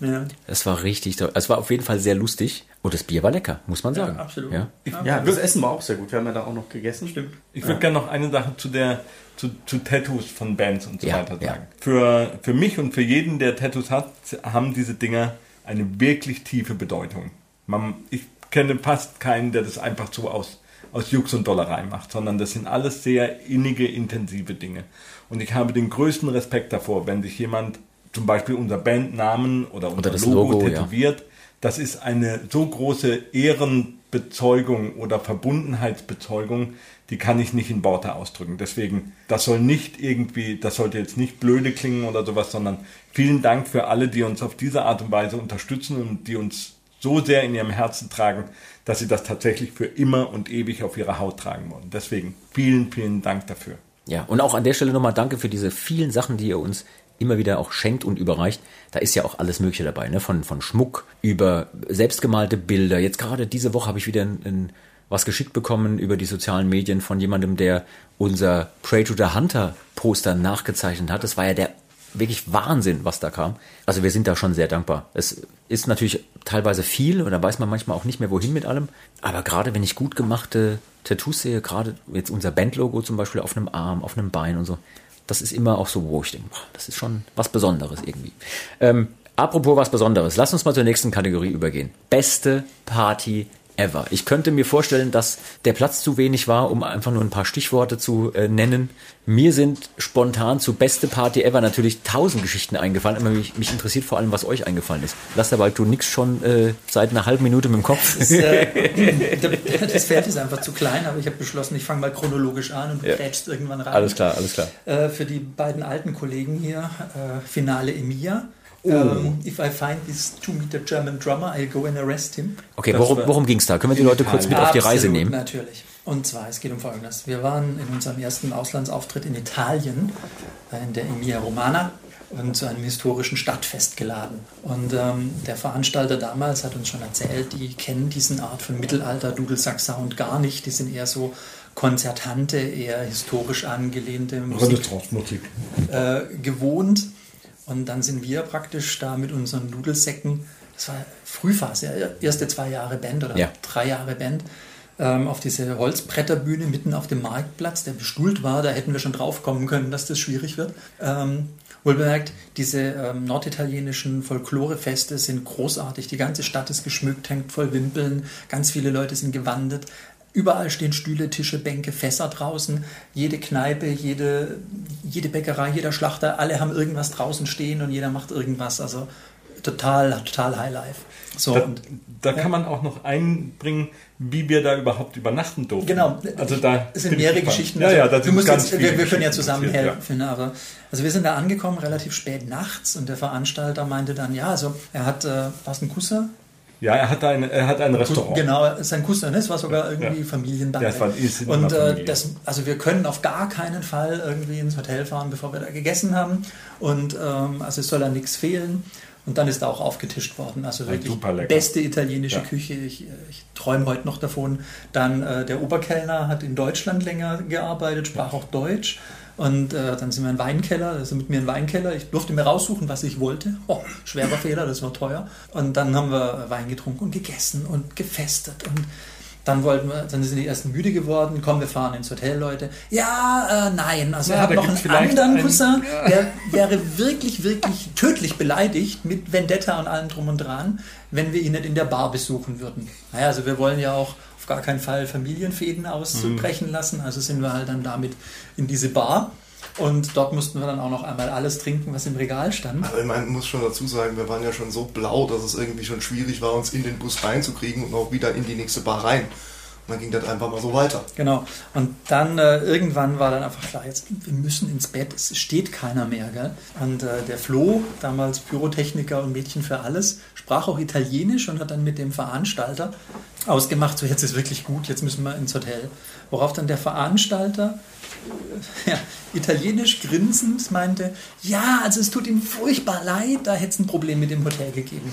Ja, Es war richtig, toll. es war auf jeden Fall sehr lustig und das Bier war lecker, muss man sagen. absolut. Ja. Ja, das Essen war auch sehr gut. Wir haben ja da auch noch gegessen. Stimmt. Ich würde gerne noch eine Sache zu der zu, zu Tattoos von Bands und so Ja, weiter ja. sagen. Für, für mich und für jeden, der Tattoos hat, haben diese Dinger eine wirklich tiefe Bedeutung. Man, ich kenne fast keinen, der das einfach so aus, aus Jux und Dollerei macht, sondern das sind alles sehr innige, intensive Dinge. Und ich habe den größten Respekt davor, wenn sich jemand zum Beispiel unser Bandnamen oder unser das Logo, Logo, ja. tätowiert, das ist eine so große Ehrenbezeugung oder Verbundenheitsbezeugung, die kann ich nicht in Worte ausdrücken. Deswegen, das soll nicht irgendwie, das sollte jetzt nicht blöde klingen oder sowas, sondern vielen Dank für alle, die uns auf diese Art und Weise unterstützen und die uns so sehr in ihrem Herzen tragen, dass sie das tatsächlich für immer und ewig auf ihrer Haut tragen wollen. Deswegen vielen, vielen Dank dafür. Ja, und auch an der Stelle nochmal danke für diese vielen Sachen, die ihr uns immer wieder auch schenkt und überreicht. Da ist ja auch alles Mögliche dabei, ne? Von, von Schmuck über selbstgemalte Bilder. Jetzt gerade diese Woche habe ich wieder ein, ein, was geschickt bekommen über die sozialen Medien von jemandem, der unser Pray to the Hunter Poster nachgezeichnet hat. Das war ja der wirklich Wahnsinn, was da kam. Also wir sind da schon sehr dankbar. Es ist natürlich teilweise viel und da weiß man manchmal auch nicht mehr, wohin mit allem. Aber gerade wenn ich gut gemachte Tattoos sehe, gerade jetzt unser Bandlogo zum Beispiel auf einem Arm, auf einem Bein und so, das ist immer auch so, wo ich denke, das ist schon was Besonderes irgendwie. Ähm, apropos was Besonderes, lass uns mal zur nächsten Kategorie übergehen. Beste Party ever. Ich könnte mir vorstellen, dass der Platz zu wenig war, um einfach nur ein paar Stichworte zu äh, nennen. Mir sind spontan zu beste Party ever natürlich tausend Geschichten eingefallen, aber mich, mich interessiert vor allem, was euch eingefallen ist. Lass dabei, du nix schon äh, seit einer halben Minute mit dem Kopf. Das, äh, das Feld ist einfach zu klein, aber ich habe beschlossen, ich fange mal chronologisch an und du Ja. irgendwann rein. alles klar, alles klar. Äh, für die beiden alten Kollegen hier, äh, Finale Emilia. Oh. Ähm, if I find this two-meter German drummer, I'll go and arrest him. Okay, Das worum, worum ging es da? Können wir die Leute kurz mit auf die Reise nehmen? Natürlich. Und zwar, es geht um Folgendes. Wir waren in unserem ersten Auslandsauftritt in Italien, äh, in der Emilia Romana, und zu einem historischen Stadtfest geladen. Und ähm, der Veranstalter damals hat uns schon erzählt, die kennen diesen Art von Mittelalter-Dudelsack-Sound gar nicht. Die sind eher so konzertante, eher historisch angelehnte Musik Renaissance-Musik. äh, gewohnt. Und dann sind wir praktisch da mit unseren Nudelsäcken, das war Frühphase, erste zwei Jahre Band oder Ja. drei Jahre Band, ähm, auf diese Holzbretterbühne mitten auf dem Marktplatz, der bestuhlt war, da hätten wir schon drauf kommen können, dass das schwierig wird. Ähm, wohlbemerkt, diese ähm, norditalienischen Folklorefeste sind großartig, die ganze Stadt ist geschmückt, hängt voll Wimpeln, ganz viele Leute sind gewandet. Überall stehen Stühle, Tische, Bänke, Fässer draußen. Jede Kneipe, jede, jede Bäckerei, jeder Schlachter, alle haben irgendwas draußen stehen und jeder macht irgendwas. Also total, total Highlife. So, Da, und da kann man auch noch einbringen, wie wir da überhaupt übernachten durften. Genau, Also da es sind mehrere. Geschichten. Ja, Also, ja, da du sind ganz jetzt, wir, wir können ja Geschichten zusammen passiert, ja. Aber, also wir sind da angekommen, relativ spät nachts und der Veranstalter meinte dann, ja, also er hat, äh, war es ein Kusser? Ja, er hat ein, er hat ein Restaurant. Genau, sein Cousin, es war sogar irgendwie Ja. Familienball. Ja, war- ist und äh, das, also wir können auf gar keinen Fall irgendwie ins Hotel fahren, bevor wir da gegessen haben. Und ähm, also es soll da nichts fehlen. Und dann ist da auch aufgetischt worden. Also wirklich beste italienische Ja. Küche. Ich, ich träume heute noch davon. Dann äh, der Oberkellner hat in Deutschland länger gearbeitet, sprach auch Deutsch. Und äh, dann sind wir in den Weinkeller, also mit mir in den Weinkeller. Ich durfte mir raussuchen, was ich wollte. Oh, schwerer Fehler, das war teuer. Und dann haben wir Wein getrunken und gegessen und gefestet. Und dann wollten wir, dann sind die ersten müde geworden. Komm, wir fahren ins Hotel, Leute. Ja, äh, nein. Also Ja, da hat noch einen anderen Cousin, der wäre wirklich, wirklich tödlich beleidigt mit Vendetta und allem drum und dran, wenn wir ihn nicht in der Bar besuchen würden. Naja, also wir wollen ja auch gar keinen Fall Familienfäden ausbrechen lassen. Also sind wir halt dann damit in diese Bar. Und dort mussten wir dann auch noch einmal alles trinken, was im Regal stand. Aber ich meine, muss schon dazu sagen, wir waren ja schon so blau, dass es irgendwie schon schwierig war, uns in den Bus reinzukriegen und auch wieder in die nächste Bar rein. Dann ging das einfach mal so weiter. Genau. Und dann äh, irgendwann war dann einfach klar, jetzt wir müssen ins Bett, es steht keiner mehr. Gell? Und äh, der Flo, damals Pyrotechniker und Mädchen für alles, sprach auch Italienisch und hat dann mit dem Veranstalter ausgemacht, so jetzt ist wirklich gut, jetzt müssen wir ins Hotel. Worauf dann der Veranstalter äh, ja, italienisch grinsend meinte, ja, also es tut ihm furchtbar leid, da hätte es ein Problem mit dem Hotel gegeben.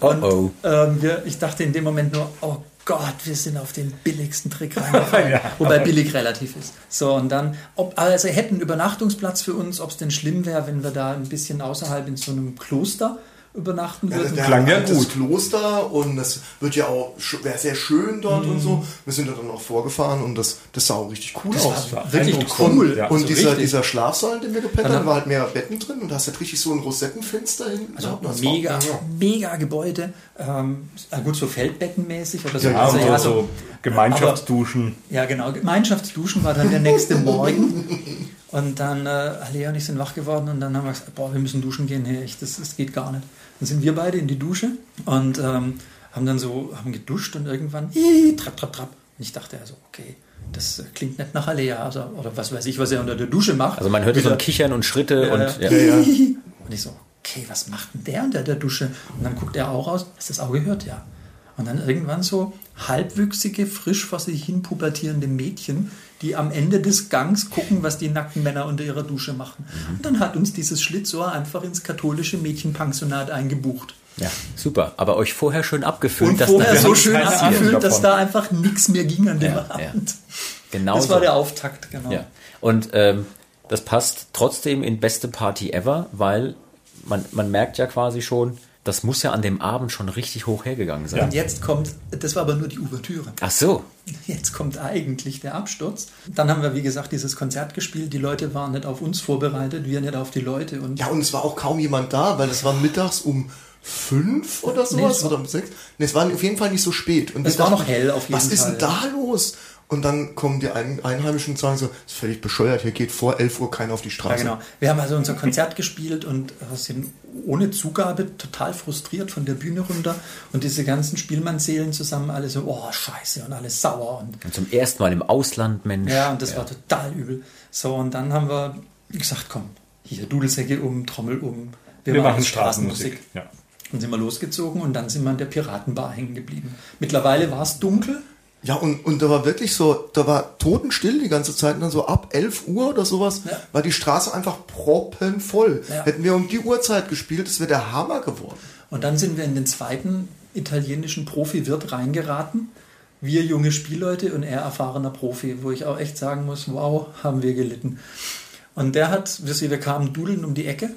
Und Oh, ähm, wir, ich dachte in dem Moment nur, oh Gott, wir sind auf den billigsten Trick reingefallen. Wobei billig relativ ist. So, und dann, ob, also hätte einen Übernachtungsplatz für uns, ob es denn schlimm wäre, wenn wir da ein bisschen außerhalb in so einem Kloster übernachten würden. der Klang ja das gut. Kloster und das wird ja auch wäre sehr schön dort Mhm. und so. Wir sind da dann auch vorgefahren und das, das sah auch richtig cool aus. war wirklich eindrucksvoll. cool. Ja. und also dieser, richtig. dieser Schlafsaal, dem wir gepennt haben, war halt mehr Betten drin und da hast du halt richtig so ein Rosettenfenster hinten. Also. Das mega, ja. mega Gebäude. Ähm, ah, gut, so Feldbettenmäßig oder so. Ja, Ja, Also, ja, so, so- so Gemeinschaftsduschen. Ja, genau. Gemeinschaftsduschen war dann der nächste Morgen. Und dann, äh, Alea und ich sind wach geworden und dann haben wir gesagt, boah, wir müssen duschen gehen. Hey, echt, das, das geht gar nicht. Dann sind wir beide in die Dusche und ähm, haben dann so, haben geduscht und irgendwann, hihi, trapp, trapp, trapp. Und ich dachte also, okay, das äh, klingt nicht nach Alea. Also, oder was weiß ich, was er unter der Dusche macht. Also man hört so ein Kichern und Schritte ja, und ja. ja. Und ich so, okay, was macht denn der unter der Dusche? Und dann guckt er auch raus, hast du das auch gehört? Ja. Und dann irgendwann so halbwüchsige, frisch vor sich hin pubertierende Mädchen, die am Ende des Gangs gucken, was die nackten Männer unter ihrer Dusche machen. Und dann hat uns dieses Schlitzohr einfach ins katholische Mädchenpensionat eingebucht. ja, super. Aber euch vorher schön abgefüllt, Und dass vorher da so schön abgefüllt, dass da einfach nichts mehr ging an dem Ja, ja. Abend. genau Das war so. der Auftakt, genau. Ja. Und ähm, das passt trotzdem in beste Party ever, weil man, man merkt ja quasi schon, das muss ja an dem Abend schon richtig hoch hergegangen sein. Und jetzt kommt, das war aber nur die Ouvertüre. Ach so. Jetzt kommt eigentlich der Absturz. Dann haben wir, wie gesagt, dieses Konzert gespielt. Die Leute waren nicht auf uns vorbereitet, wir nicht auf die Leute. Und Ja, und es war auch kaum jemand da, weil es war mittags um fünf oder Nee, sowas es war- oder um sechs. Nee, es war auf jeden Fall nicht so spät. Und Es war noch hell auf jeden Was ist Fall, denn da los? Und dann kommen die Ein Einheimischen und sagen so, das ist völlig bescheuert, hier geht vor 11 Uhr keiner auf die ja, Straße. genau. Wir haben also unser Konzert gespielt und äh, sind ohne Zugabe total frustriert von der Bühne runter. Und diese ganzen Spielmannseelen zusammen alle so, oh, scheiße und alles sauer. Und Und zum ersten Mal im Ausland, Mensch. Ja, und das war total übel. So, und dann haben wir gesagt, komm, hier Dudelsäcke um, Trommel um. Wir machen Straßenmusik. Ja. Dann sind wir losgezogen und dann sind wir an der Piratenbar hängen geblieben. Mittlerweile war es dunkel. Ja, und, und da war wirklich so, da war totenstill die ganze Zeit. Und dann so ab 11 Uhr oder sowas Ja. war die Straße einfach proppenvoll. Ja. Hätten wir um die Uhrzeit gespielt, das wäre der Hammer geworden. Und dann sind wir in den zweiten italienischen Profi-Wirt reingeraten. Wir junge Spielleute und er erfahrener Profi, wo ich auch echt sagen muss, wow, haben wir gelitten. Und der hat, wir wir kamen dudeln um die Ecke,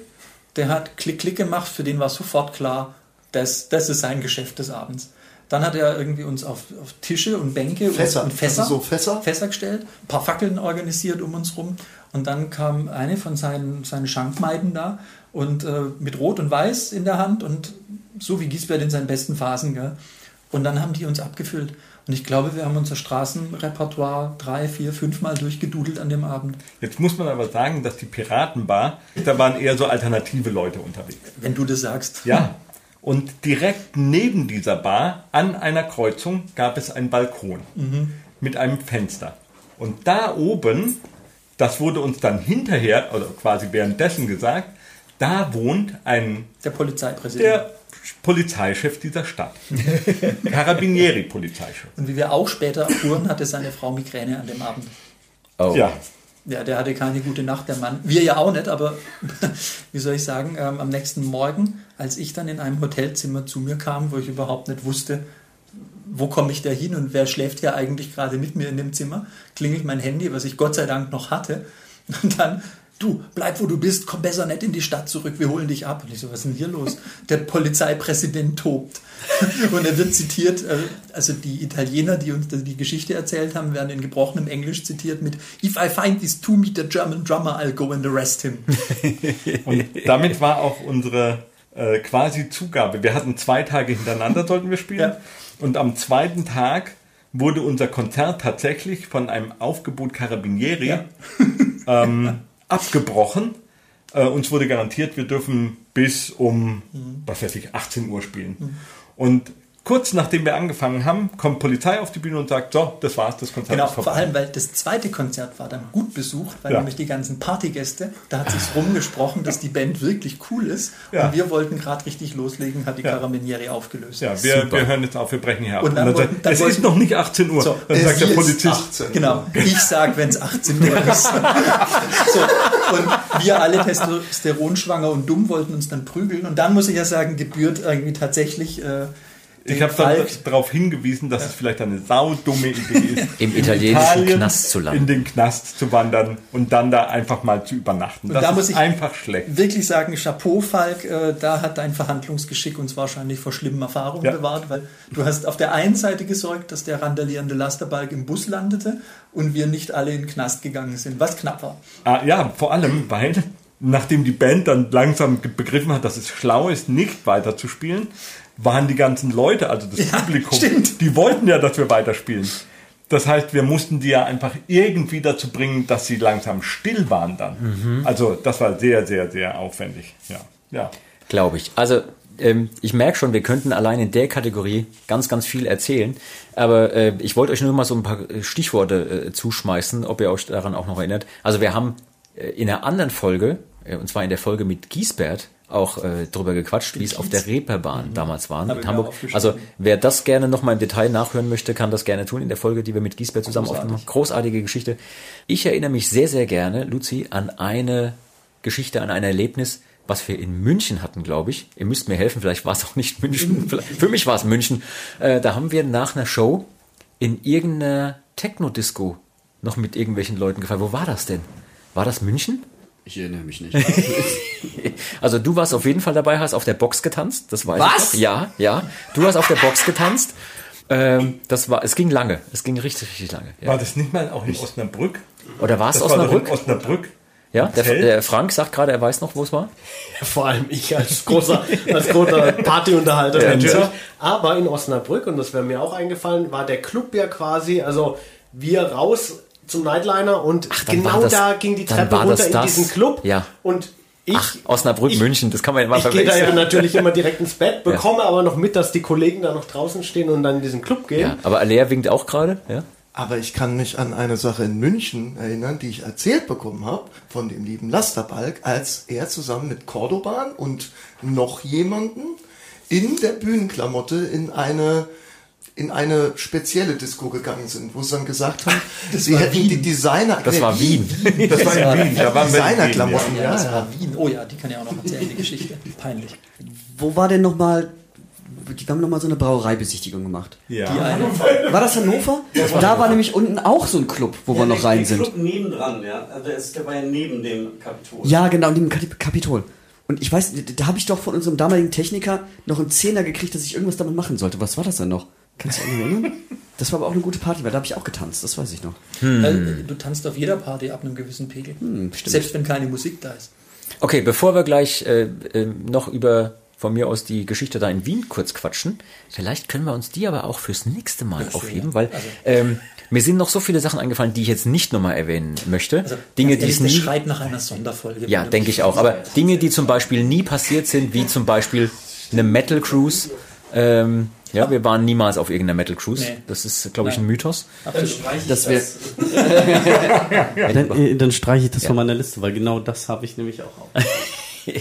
der hat Klick, Klick gemacht, für den war sofort klar, das, das ist sein Geschäft des Abends. Dann hat er irgendwie uns auf, auf Tische und Bänke Fässer, und, Fässer, also so Fässer? Fässer gestellt, ein paar Fackeln organisiert um uns rum. Und dann kam eine von seinen, seinen Schankmeiden da und äh, mit Rot und Weiß in der Hand und so wie Giesbert in seinen besten Phasen. Gell? Und dann haben die uns abgefüllt. Und ich glaube, wir haben unser Straßenrepertoire drei, vier, fünfmal durchgedudelt an dem Abend. Jetzt muss man aber sagen, dass die Piratenbar, da waren eher so alternative Leute unterwegs. Wenn du das sagst. Ja. Und direkt neben dieser Bar, an einer Kreuzung, gab es einen Balkon mit einem Fenster. Und da oben, das wurde uns dann hinterher, oder quasi währenddessen gesagt, da wohnt ein Der Polizeipräsident. der Polizeichef dieser Stadt. Carabinieri-Polizeichef. und wie wir auch später erfuhren, hatte seine Frau Migräne an dem Abend. Oh. Ja. Ja, der hatte keine gute Nacht, der Mann. Wir ja auch nicht, aber wie soll ich sagen, ähm, am nächsten Morgen, als ich dann in einem Hotelzimmer zu mir kam, wo ich überhaupt nicht wusste, wo komme ich da hin und wer schläft hier eigentlich gerade mit mir in dem Zimmer, klingelt mein Handy, was ich Gott sei Dank noch hatte. Und dann, du, bleib wo du bist, komm besser nicht in die Stadt zurück, wir holen dich ab. Und ich so, was ist denn hier los? Der Polizeipräsident tobt. Und er wird zitiert, äh, also die Italiener, die uns die Geschichte erzählt haben, werden in gebrochenem Englisch zitiert mit If I find this two-meter German drummer, I'll go and arrest him. Und damit war auch unsere äh, quasi Zugabe. Wir hatten zwei Tage hintereinander, sollten wir spielen. Ja. Und am zweiten Tag wurde unser Konzert tatsächlich von einem Aufgebot Carabinieri Ja. ähm, abgebrochen. Äh, uns wurde garantiert, wir dürfen bis um, was weiß ich, 18 Uhr spielen. Und kurz nachdem wir angefangen haben, kommt Polizei auf die Bühne und sagt, so, das war's, das Konzert Genau, ist vorbei. vor allem, weil das zweite Konzert war dann gut besucht, weil Ja. nämlich die ganzen Partygäste, da hat sich's rumgesprochen, dass die Band wirklich cool ist. Ja. Und wir wollten gerade richtig loslegen, hat die Ja. Carabinieri aufgelöst. ja, wir, Super. wir hören jetzt auf, wir brechen hier ab. Und Und dann dann, wollten- dann es wollten- ist noch nicht 18 Uhr. So, dann sagt der ist Polizist, 18. Genau, ich sag, wenn es 18 Uhr ist. so, und wir alle testosteronschwanger und dumm wollten uns dann prügeln. Und dann muss ich ja sagen, gebührt irgendwie tatsächlich. Äh, ich habe darauf hingewiesen, dass es vielleicht eine saudumme Idee ist, Im in italienischen Italien Knast zu landen. in den Knast zu wandern und dann da einfach mal zu übernachten. Und Das da ist muss ich einfach schlecht. wirklich sagen, Chapeau, Falk, äh, da hat dein Verhandlungsgeschick uns wahrscheinlich vor schlimmen Erfahrungen Ja. bewahrt, weil du hast auf der einen Seite gesorgt, dass der randalierende Lasterbalg im Bus landete und wir nicht alle in den Knast gegangen sind, was knapp war. Ah, ja, vor allem, weil nachdem die Band dann langsam begriffen hat, dass es schlau ist, nicht weiterzuspielen, waren die ganzen Leute, also das Ja, Publikum, stimmt. die wollten ja, dass wir weiterspielen. Das heißt, wir mussten die ja einfach irgendwie dazu bringen, dass sie langsam still waren dann. Mhm. Also das war sehr, sehr, sehr aufwendig. Ja, ja. Glaube ich. Also ähm, ich merke schon, wir könnten allein in der Kategorie ganz, ganz viel erzählen. Aber äh, ich wollte euch nur mal so ein paar äh, Stichworte äh, zuschmeißen, ob ihr euch daran auch noch erinnert. Also wir haben äh, in einer anderen Folge, äh, und zwar in der Folge mit Giesbert, auch äh, drüber gequatscht, wie es auf der Reeperbahn damals war in Hamburg. Also wer das gerne noch mal im Detail nachhören möchte, kann das gerne tun in der Folge, die wir mit Giesbert zusammen Großartig. aufgenommen haben. Großartige Geschichte. Ich erinnere mich sehr, sehr gerne, Luzi, an eine Geschichte, an ein Erlebnis, was wir in München hatten, glaube ich. Ihr müsst mir helfen, vielleicht war es auch nicht München. Für mich war es München. Äh, da haben wir nach einer Show in irgendeiner Techno-Disco noch mit irgendwelchen Leuten gefeiert. Wo war das denn? War das München? Ich erinnere mich nicht. Also du warst auf jeden Fall dabei, hast auf der Box getanzt. Das weiß Was? ich noch. Ja, ja. Du hast auf der Box getanzt. Ähm, das war, es ging lange. Es ging richtig, richtig lange. Ja. War das nicht mal auch in Osnabrück? Oder war es Das war doch in Osnabrück? Osnabrück. Ja, der, der Frank sagt gerade, er weiß noch, wo es war. Vor allem ich als großer, als großer Partyunterhalter Ja, natürlich. Aber in Osnabrück, und das wäre mir auch eingefallen, war der Club ja quasi, also wir raus zum Nightliner und dann genau das- da ging die Treppe runter in das. diesen Club. Ja. Und ich, Ach, Osnabrück, ich- München, das kann man ja mal ich gehe da ja verwechseln. natürlich immer direkt ins Bett, bekomme aber noch mit, dass die Kollegen da noch draußen stehen und dann in diesen Club gehen. Ja, aber Alea winkt auch gerade. Ja. Aber ich kann mich an eine Sache in München erinnern, die ich erzählt bekommen habe von dem lieben Lasterbalk, als er zusammen mit Cordoban und noch jemanden in der Bühnenklamotte in eine in eine spezielle Disco gegangen sind, wo sie dann gesagt haben, sie hätten die Designer Das nee, war Wien. Das war in Wien. Da waren wir in Wien, Designerklamotten, Ja, ja, das ja. war Wien. Oh ja, die kann ja auch noch erzählen, die Geschichte. Peinlich. Wo war denn nochmal, die haben nochmal so eine Brauereibesichtigung gemacht. Ja. Die eine. War das Hannover? da war nämlich unten auch so ein Club, wo wir noch rein der sind. Club nebendran, ja. Also der, ist, der war ja neben dem Kapitol. Ja, genau, in dem Kap- Kapitol. Und ich weiß, da habe ich doch von unserem damaligen Techniker noch einen Zehner gekriegt, dass ich irgendwas damit machen sollte. Was war das denn noch? Kannst du dich erinnern? Das war aber auch eine gute Party, weil da habe ich auch getanzt, das weiß ich noch. Weil Du tanzt auf jeder Party ab einem gewissen Pegel. stimmt. Selbst wenn keine Musik da ist. Okay, bevor wir gleich äh, äh, noch über von mir aus die Geschichte da in Wien kurz quatschen, vielleicht können wir uns die aber auch fürs nächste Mal aufheben, weil ähm, mir sind noch so viele Sachen eingefallen, die ich jetzt nicht nochmal erwähnen möchte. Also, Dinge, die es nie das schreit nach einer Sonderfolge. Ja, denke ich auch. Aber Dinge, die zum Beispiel nie passiert sind, wie zum Beispiel eine Metal Cruise. Ähm, ja, wir waren niemals auf irgendeiner Metal Cruise. Nee. Das ist, glaube ich, ein Mythos. Dann streiche ich Das Dann, äh, dann streiche ich das von meiner Liste, weil genau das habe ich nämlich auch. Auf.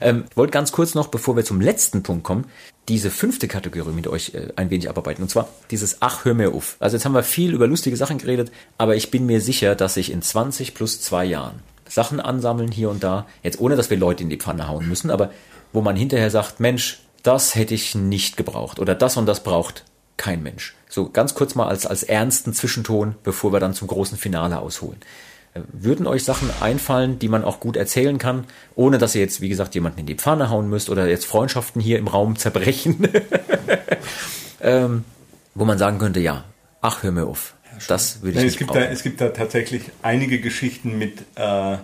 Ähm, wollte ganz kurz noch, bevor wir zum letzten Punkt kommen, diese fünfte Kategorie mit euch äh, ein wenig abarbeiten. Und zwar dieses Ach, hör mir auf. Also jetzt haben wir viel über lustige Sachen geredet, aber ich bin mir sicher, dass ich in 20 plus zwei Jahren Sachen ansammeln hier und da, jetzt ohne, dass wir Leute in die Pfanne hauen müssen, aber wo man hinterher sagt, Mensch, das hätte ich nicht gebraucht oder das und das braucht kein Mensch. So ganz kurz mal als, als ernsten Zwischenton, bevor wir dann zum großen Finale ausholen. Äh, Würden euch Sachen einfallen, die man auch gut erzählen kann, ohne dass ihr jetzt, wie gesagt, jemanden in die Pfanne hauen müsst oder jetzt Freundschaften hier im Raum zerbrechen? ähm, wo man sagen könnte, ja, ach, hör mir auf. Das würde ich es, nicht gibt da, brauchen. es gibt da tatsächlich einige Geschichten mit äh,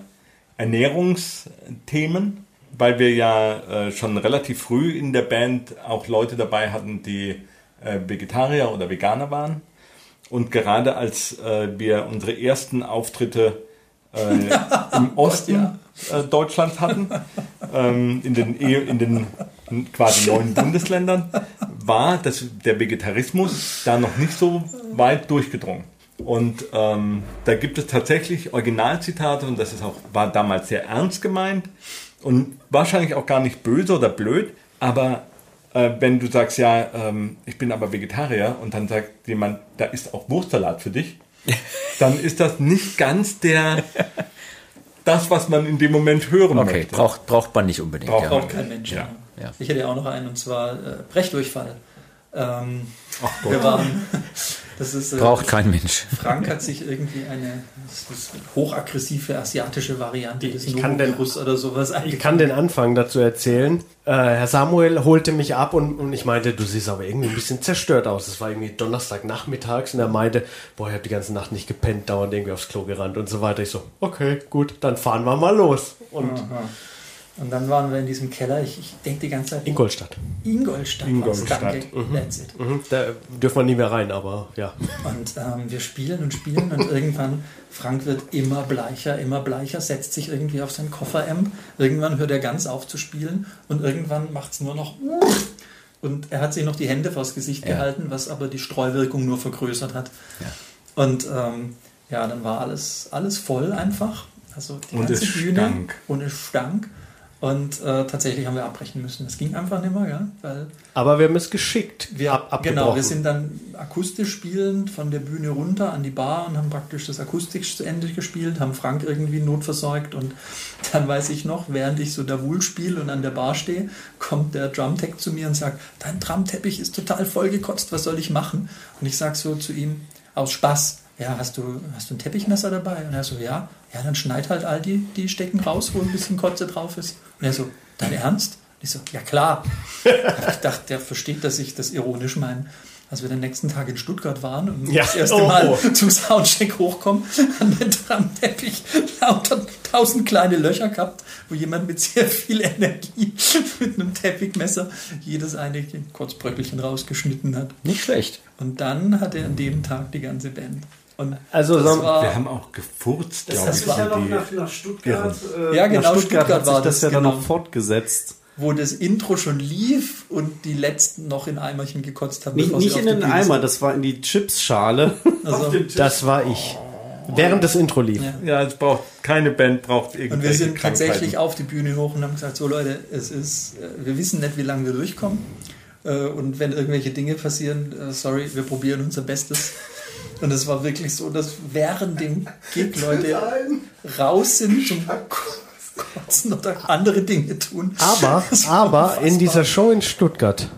Ernährungsthemen, weil wir ja äh, schon relativ früh in der Band auch Leute dabei hatten, die äh, Vegetarier oder Veganer waren. Und gerade als äh, wir unsere ersten Auftritte äh, im Osten äh, Deutschlands hatten, ähm, in den, eh- in den quasi neuen Bundesländern, war das, der Vegetarismus da noch nicht so weit durchgedrungen. Und ähm, da gibt es tatsächlich Originalzitate und das ist auch, war damals sehr ernst gemeint und wahrscheinlich auch gar nicht böse oder blöd, aber äh, wenn du sagst, ja, ähm, ich bin aber Vegetarier und dann sagt jemand, da ist auch Wurstsalat für dich, dann ist das nicht ganz der das, was man in dem Moment hören Okay, möchte. braucht, braucht man nicht unbedingt. Braucht ja. kein Mensch. Ja. Ja. Ich hätte ja auch noch einen, und zwar äh, Brechdurchfall. Ähm, Ach Gott. wir waren, das ist, äh, Braucht kein Mensch. Frank hat sich irgendwie eine das ist hochaggressive asiatische Variante des Ich kann den- oder sowas Ich kann den Anfang dazu erzählen. Äh, Herr Samuel holte mich ab und, und ich meinte, du siehst aber irgendwie ein bisschen zerstört aus. Es war irgendwie Donnerstagnachmittags und er meinte, boah, ich habe die ganze Nacht nicht gepennt, dauernd irgendwie aufs Klo gerannt und so weiter. Ich so, okay, gut, dann fahren wir mal los. Und Aha. Und dann waren wir in diesem Keller. Ich, ich denke die ganze Zeit. Ingolstadt. Ingolstadt. Ingolstadt. Danke. That's it. Mhm, da dürfen wir nie mehr rein, aber ja. Und ähm, wir spielen und spielen und irgendwann, Frank wird immer bleicher, immer bleicher, setzt sich irgendwie auf sein Koffer-M. Irgendwann hört er ganz auf zu spielen und irgendwann macht es nur noch. Und er hat sich noch die Hände vors Gesicht Ja. gehalten, was aber die Streuwirkung nur vergrößert hat. Und ähm, ja, dann war alles, alles voll einfach. Also die Und ganze es Bühne stank. und es stank. Und äh, tatsächlich haben wir abbrechen müssen. Es ging einfach nicht mehr, gell? weil Aber wir haben es geschickt wir, ab, abgebrochen. genau, wir sind dann akustisch spielend von der Bühne runter an die Bar und haben praktisch das akustisch zu Ende gespielt, haben Frank irgendwie notversorgt und dann weiß ich noch, während ich so Davul spiele und an der Bar stehe, kommt der Drumtech zu mir und sagt, dein Drumteppich ist total vollgekotzt, was soll ich machen? Und ich sage so zu ihm, aus Spaß, ja, hast du, hast du ein Teppichmesser dabei? Und er so, ja, ja, dann schneid halt all die, die Stecken raus, wo ein bisschen Kotze drauf ist. Und er so, dein Ernst? Und ich so, ja klar. Ich dachte, der versteht, dass ich das ironisch meine. Als wir den nächsten Tag in Stuttgart waren und Ja. das erste Oh, Mal oh. zum Soundcheck hochkommen, haben wir am Teppich lauter tausend kleine Löcher gehabt, wo jemand mit sehr viel Energie mit einem Teppichmesser jedes eine Kotzbröckelchen rausgeschnitten hat. Nicht schlecht. Und dann hat er an dem Tag die ganze Band. Und Also das so- war, Wir haben auch gefurzt, glaube das ich. war für die- nach Stuttgart. äh, Ja, genau, nach Stuttgart, Stuttgart hat sich war das das, ja dann genau. noch fortgesetzt. wo das Intro schon lief und die letzten noch in Eimerchen gekotzt haben. Nicht, nicht auf in den Bühne Eimer, das war in die Chipsschale. Also, Das war ich. Während das Intro lief. Ja. Ja, es braucht keine Band braucht irgendwelche und wir sind tatsächlich auf die Bühne hoch und haben gesagt, so Leute, es ist, äh, wir wissen nicht, wie lange wir durchkommen. Äh, Und wenn irgendwelche Dinge passieren, äh, sorry, wir probieren unser Bestes. Und es war wirklich so, dass während dem Gig Leute raus sind zum Kotzen oder andere Dinge tun. Aber, aber in dieser Show in Stuttgart,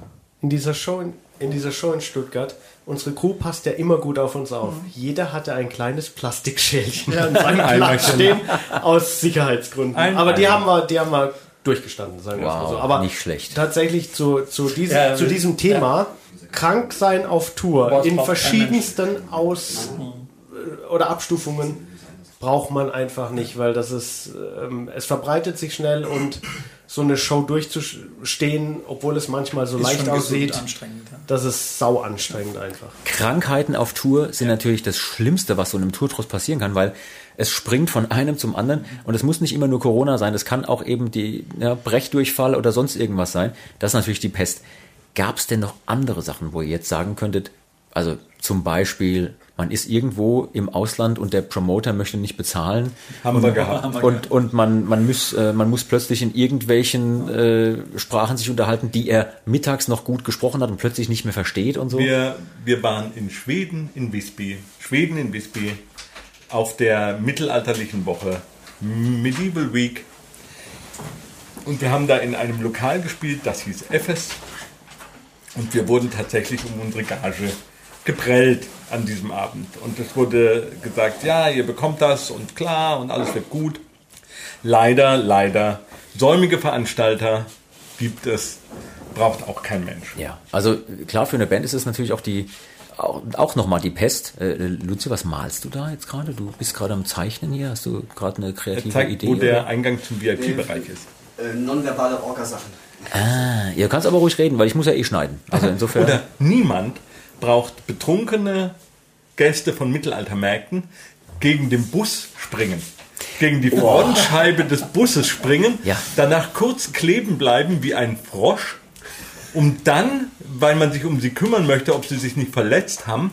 in dieser Show in, in dieser Show in Stuttgart, unsere Crew passt ja immer gut auf uns auf. Jeder hatte ein kleines Plastikschälchen an seinem Platz Eimerchen. stehen, aus Sicherheitsgründen. Ein aber die Eimer. haben wir, die haben wir durchgestanden, sagen wir Wow, mal so. Aber nicht schlecht. Tatsächlich zu, zu, diesem, Ja, zu diesem Thema, krank sein auf Tour, Boah, in verschiedensten Aus- äh, oder Abstufungen braucht man einfach nicht, weil das ist, ähm, es verbreitet sich schnell und so eine Show durchzustehen, obwohl es manchmal so Ist leicht aussieht. Ja. das ist sau anstrengend einfach. Krankheiten auf Tour sind natürlich das Schlimmste, was so einem Tourtross passieren kann, weil es springt von einem zum anderen und es muss nicht immer nur Corona sein, es kann auch eben die ja, Brechdurchfall oder sonst irgendwas sein. Das ist natürlich die Pest. Gab es denn noch andere Sachen, wo ihr jetzt sagen könntet, also zum Beispiel, man ist irgendwo im Ausland und der Promoter möchte nicht bezahlen Haben wir gehabt. Und, und man, man, muss, äh, man muss plötzlich in irgendwelchen äh, Sprachen sich unterhalten, die er mittags noch gut gesprochen hat und plötzlich nicht mehr versteht und so. Wir, wir waren in Schweden, in Visby. Schweden in Visby auf der mittelalterlichen Woche, Medieval Week. Und wir haben da in einem Lokal gespielt, das hieß Efes. Und wir wurden tatsächlich um unsere Gage geprellt an diesem Abend. Und es wurde gesagt, ja, ihr bekommt das und klar und alles wird gut. Leider, leider, säumige Veranstalter gibt es, braucht auch kein Mensch. Ja, also klar, für eine Band ist es natürlich auch die auch, auch nochmal die Pest. Äh, Luzi, was malst du da jetzt gerade? Du bist gerade am Zeichnen hier. Hast du gerade eine Er kreative zeigt, Idee? wo der oder? Eingang zum VIP-Bereich ist. Äh, nonverbale Orgasachen. Ah, ihr kannst aber ruhig reden, weil ich muss ja eh schneiden. Also insofern. Oder niemand braucht betrunkene Gäste von Mittelaltermärkten gegen den Bus springen. Gegen die Frontscheibe des Busses springen, Ja. danach kurz kleben bleiben wie ein Frosch um dann, weil man sich um sie kümmern möchte, ob sie sich nicht verletzt haben,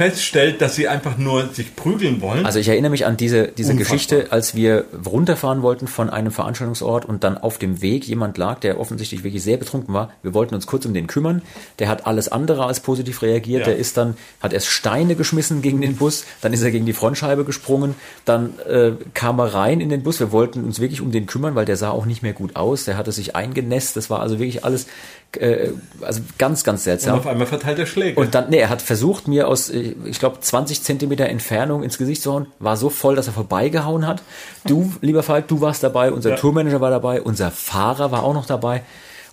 feststellt, dass sie einfach nur sich prügeln wollen. Also ich erinnere mich an diese, diese Unfassbar. Geschichte, als wir runterfahren wollten von einem Veranstaltungsort und dann auf dem Weg jemand lag, der offensichtlich wirklich sehr betrunken war. Wir wollten uns kurz um den kümmern. Der hat alles andere als positiv reagiert. Ja. Der ist dann, hat erst Steine geschmissen gegen den Bus, dann ist er gegen die Frontscheibe gesprungen, dann äh, kam er rein in den Bus. Wir wollten uns wirklich um den kümmern, weil der sah auch nicht mehr gut aus. Der hatte sich eingenässt. Das war also wirklich alles, äh, also ganz, ganz und seltsam. auf einmal verteilt er Schläge. Und dann, nee, er hat versucht, mir aus, äh, ich glaube, 20 Zentimeter Entfernung ins Gesicht zu hauen, war so voll, dass er vorbeigehauen hat. Du, lieber Falk, du warst dabei, unser Ja. Tourmanager war dabei, unser Fahrer war auch noch dabei.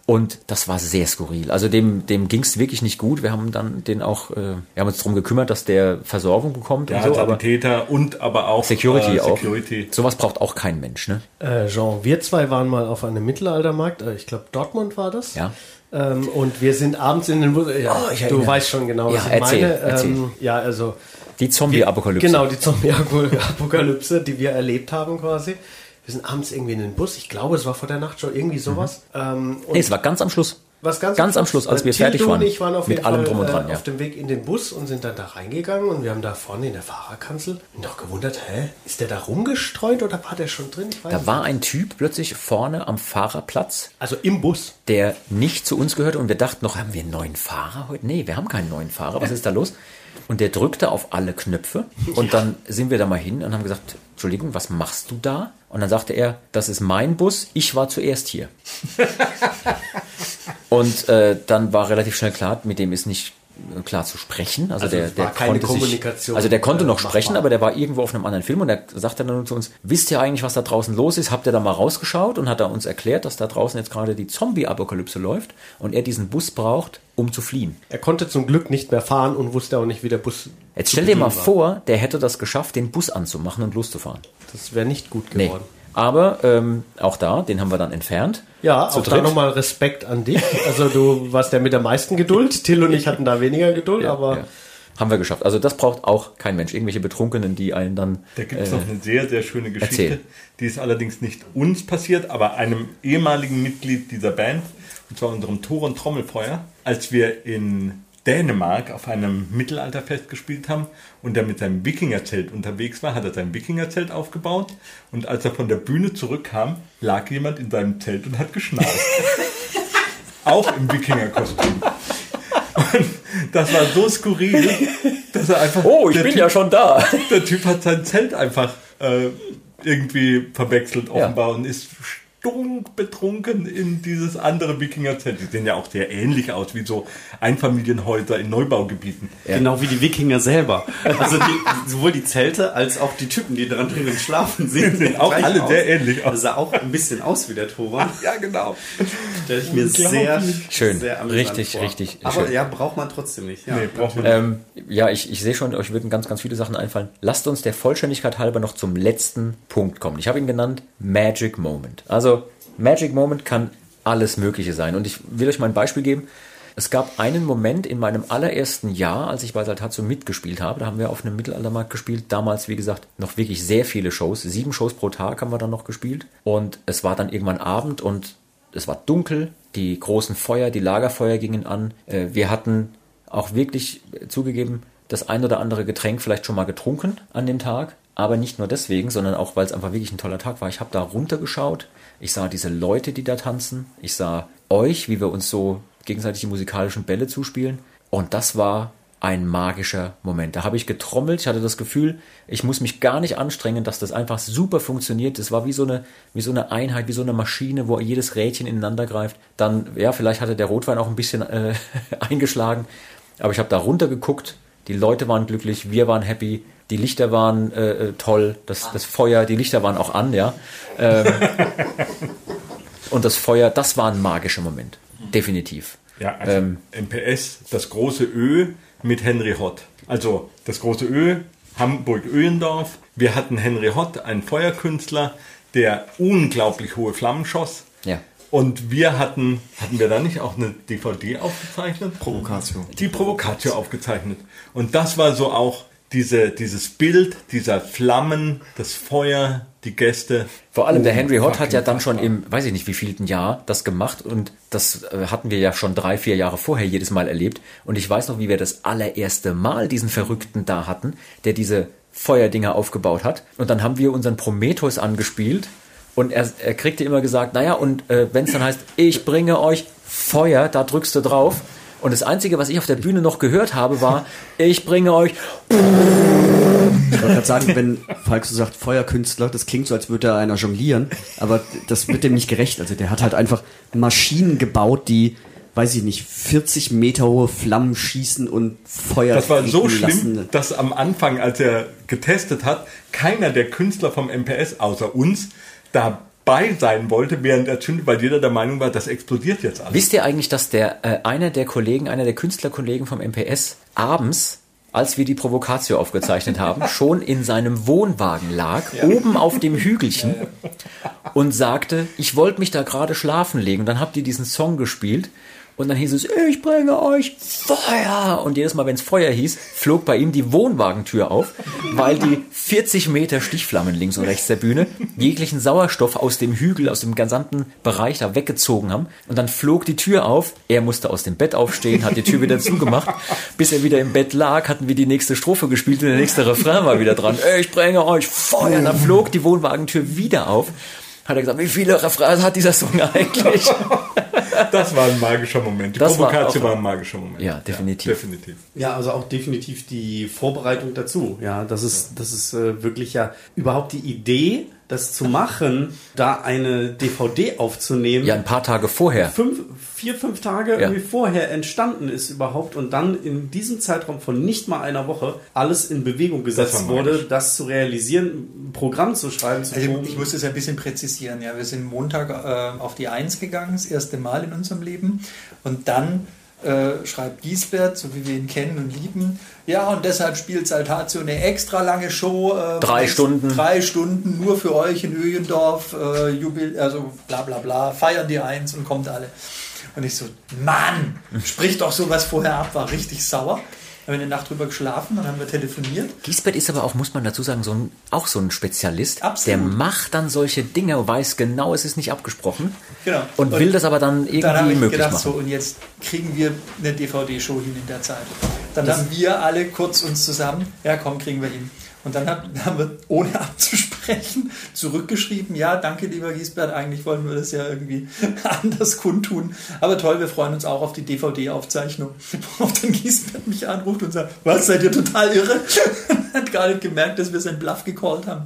Und das war sehr skurril. Also dem, dem ging es wirklich nicht gut. Wir haben dann den auch, äh, wir haben uns darum gekümmert, dass der Versorgung bekommt ja, und so, aber Sanitäter und aber auch Security äh, auch. Security. Sowas braucht auch kein Mensch, ne? Äh, Jean, wir zwei waren mal auf einem Mittelaltermarkt, äh, ich glaube Dortmund war das. Ja. Ähm, und wir sind abends in den Bus. Ja, Oh, du erinnere weißt schon genau, was Ja, ich erzähl, meine. erzähl. Ähm, ja, also Die Zombie-Apokalypse. Genau, die Zombie-Apokalypse, die wir erlebt haben quasi. Wir sind abends irgendwie in den Bus. Ich glaube, es war vor der Nachtshow irgendwie sowas. Ähm, und Nee, es war ganz am Schluss. Was ganz, ganz am Schluss, als wir fertig waren. Und ich waren auf Mit allem Fall drum und dran, äh, ja. auf dem Weg in den Bus und sind dann da reingegangen und wir haben da vorne in der Fahrerkanzel noch gewundert, hä, ist der da rumgestreut oder war der schon drin? Da nicht. war ein Typ plötzlich vorne am Fahrerplatz also im Bus. der nicht zu uns gehörte und wir dachten noch, haben wir einen neuen Fahrer heute? Nee, wir haben keinen neuen Fahrer. Was ist da los? Und der drückte auf alle Knöpfe und dann sind wir da mal hin und haben gesagt, Entschuldigung, was machst du da? Und dann sagte er, das ist mein Bus, ich war zuerst hier. und äh, dann war relativ schnell klar, mit dem ist nicht äh, klar zu sprechen. Also, Also der, der konnte sich, also der konnte äh, noch sprechen, machbar. aber der war irgendwo auf einem anderen Film und er sagte dann zu uns, wisst ihr eigentlich, was da draußen los ist? Habt ihr da mal rausgeschaut? Und hat er uns erklärt, dass da draußen jetzt gerade die Zombie-Apokalypse läuft und er diesen Bus braucht, um zu fliehen. Er konnte zum Glück nicht mehr fahren und wusste auch nicht, wie der Bus. Jetzt stell dir mal war. vor, der hätte das geschafft, den Bus anzumachen und loszufahren. Das wäre nicht gut Nee. Aber ähm, auch da, den haben wir dann entfernt. Ja, Zu auch da dritt. nochmal Respekt an dich. Also du warst der mit der meisten Geduld. Till und ich hatten da weniger Geduld, aber Ja. Haben wir geschafft. Also das braucht auch kein Mensch. Irgendwelche Betrunkenen, die einen dann... Da gibt es äh, noch eine sehr, sehr schöne Geschichte. erzähl. Die ist allerdings nicht uns passiert, aber einem ehemaligen Mitglied dieser Band, und zwar unserem Tor- und Trommelfeuer, als wir in Dänemark auf einem Mittelalterfest gespielt haben und er mit seinem Wikingerzelt unterwegs war, hat er sein Wikingerzelt aufgebaut und als er von der Bühne zurückkam, lag jemand in seinem Zelt und hat geschnarcht. Auch im Wikingerkostüm. Und das war so skurril, dass er einfach... oh, ich der bin Typ- ja schon da. der Typ hat sein Zelt einfach äh, irgendwie verwechselt offenbar und ist betrunken in dieses andere Wikingerzelt. Die sehen ja auch sehr ähnlich aus wie so Einfamilienhäuser in Neubaugebieten. Genau wie die Wikinger selber. Also die, sowohl die Zelte als auch die Typen, die dran drinnen schlafen, sehen Sehen auch alle aus. sehr ähnlich aus. Das sah auch ein bisschen aus wie der Toran. Ja, genau. Stelle ich mir sehr Schön. sehr Richtig, vor. richtig Aber schön. ja, braucht man trotzdem nicht. Ja, Nee, braucht man Ähm, ja, ich, ich sehe schon, euch würden ganz, ganz viele Sachen einfallen. Lasst uns der Vollständigkeit halber noch zum letzten Punkt kommen. Ich habe ihn genannt Magic Moment. Also Magic Moment kann alles Mögliche sein. Und ich will euch mal ein Beispiel geben. Es gab einen Moment in meinem allerersten Jahr, als ich bei Saltatio mitgespielt habe. Da haben wir auf einem Mittelaltermarkt gespielt. Damals, wie gesagt, noch wirklich sehr viele Shows. Sieben Shows pro Tag haben wir dann noch gespielt. Und es war dann irgendwann Abend und es war dunkel. Die großen Feuer, die Lagerfeuer gingen an. Äh, Wir hatten auch wirklich zugegeben, das ein oder andere Getränk vielleicht schon mal getrunken an dem Tag. Aber nicht nur deswegen, sondern auch, weil es einfach wirklich ein toller Tag war. Ich habe da runtergeschaut. Ich sah diese Leute, die da tanzen. Ich sah euch, wie wir uns so gegenseitig die musikalischen Bälle zuspielen. Und das war ein magischer Moment. Da habe ich getrommelt. Ich hatte das Gefühl, ich muss mich gar nicht anstrengen, dass das einfach super funktioniert. Das war wie so eine, wie so eine Einheit, wie so eine Maschine, wo jedes Rädchen ineinander greift. Dann, ja, vielleicht hatte der Rotwein auch ein bisschen äh, eingeschlagen. Aber ich habe da runtergeguckt. Die Leute waren glücklich, wir waren happy, die Lichter waren äh, äh, toll, das, das Feuer, die Lichter waren auch an, ja. Ähm, und das Feuer, das war ein magischer Moment. Definitiv. Ja, also Ähm. MPS, das große Ö mit Henry Hott. Also das große Ö, Hamburg-Öhendorf. Wir hatten Henry Hott, einen Feuerkünstler, der unglaublich hohe Flammen schoss. Ja. Und wir hatten, hatten wir da nicht auch eine DVD aufgezeichnet? Provokatio. Die Provokatio aufgezeichnet. Und das war so auch diese, dieses Bild dieser Flammen, das Feuer, die Gäste. Vor allem der Oh, Henry Hott hat ja dann schon im, weiß ich nicht, wie vielten Jahr das gemacht und das äh, hatten wir ja schon drei, vier Jahre vorher jedes Mal erlebt. Und ich weiß noch, wie wir das allererste Mal diesen Verrückten da hatten, der diese Feuerdinger aufgebaut hat. Und dann haben wir unseren Prometheus angespielt und er, er kriegte immer gesagt, naja und äh, wenn es dann heißt, ich bringe euch Feuer, da drückst du drauf und das Einzige, was ich auf der Bühne noch gehört habe, war, ich bringe euch Ich wollte gerade sagen, wenn Falk so sagt, Feuerkünstler, das klingt so, als würde er einer jonglieren, aber das wird dem nicht gerecht. Also der hat halt einfach Maschinen gebaut, die, weiß ich nicht, 40 Meter hohe Flammen schießen und Feuer Das war so schlimm, lassen. dass am Anfang, als er getestet hat, keiner der Künstler vom MPS außer uns dabei sein wollte, während er zündet, weil jeder der Meinung war, das explodiert jetzt alles. Wisst ihr eigentlich, dass der äh, einer der Kollegen, einer der Künstlerkollegen vom MPS abends, als wir die Provokatio aufgezeichnet haben, schon in seinem Wohnwagen lag, oben auf dem Hügelchen und sagte, ich wollte mich da gerade schlafen legen. Dann habt ihr diesen Song gespielt und dann hieß es, ich bringe euch Feuer. Und jedes Mal, wenn es Feuer hieß, flog bei ihm die Wohnwagentür auf, weil die 40 Meter Stichflammen links und rechts der Bühne jeglichen Sauerstoff aus dem Hügel, aus dem gesamten Bereich da weggezogen haben. Und dann flog die Tür auf. Er musste aus dem Bett aufstehen, hat die Tür wieder zugemacht. Bis er wieder im Bett lag, hatten wir die nächste Strophe gespielt und der nächste Refrain war wieder dran. Ich bringe euch Feuer. Und dann flog die Wohnwagentür wieder auf. Hat er gesagt, wie viele Refrains hat dieser Song eigentlich? Das war ein magischer Moment. Die Das war Provokatio auch- war, ein magischer Moment. Ja, definitiv. definitiv. Ja, also auch definitiv die Vorbereitung dazu. Ja, das ist, das ist äh, wirklich ja überhaupt die Idee, das zu machen, da eine DVD aufzunehmen. Ja, ein paar Tage vorher. Fünf, vier, fünf Tage Ja. irgendwie vorher entstanden ist überhaupt und dann in diesem Zeitraum von nicht mal einer Woche alles in Bewegung gesetzt Das wurde, das zu realisieren, ein Programm zu schreiben, zu Also ich muss das ein bisschen präzisieren. Ja, wir sind Montag äh, auf die Eins gegangen, das erste Mal in unserem Leben. Und dann äh, schreibt Giesbert, so wie wir ihn kennen und lieben, ja, und deshalb spielt Saltatio eine extra lange Show. Äh, Drei Stunden. Drei Stunden nur für euch in Öjendorf, äh, Jubil, also bla bla bla, feiern die Eins und kommt alle. Und ich so, Mann, sprich doch sowas vorher ab, war richtig sauer. Haben wir eine Nacht drüber geschlafen, dann haben wir telefoniert. Giesbert ist aber auch, muss man dazu sagen, so ein, auch so ein Spezialist. Absolut. Der macht dann solche Dinge, weiß genau, es ist nicht abgesprochen. Genau. Und, will das aber dann irgendwie dann möglich gedacht, machen. so, und jetzt kriegen wir eine DVD-Show hin in der Zeit. Dann haben wir alle kurz uns zusammen, ja komm, kriegen wir hin. Und dann hab- haben wir, ohne abzusprechen, zurückgeschrieben, ja, danke lieber Giesbert, eigentlich wollen wir das ja irgendwie anders kundtun. Aber toll, wir freuen uns auch auf die DVD-Aufzeichnung. Worauf dann Giesbert mich anruft und sagt, was, seid ihr total irre? hat gar nicht gemerkt, dass wir seinen Bluff gecallt haben.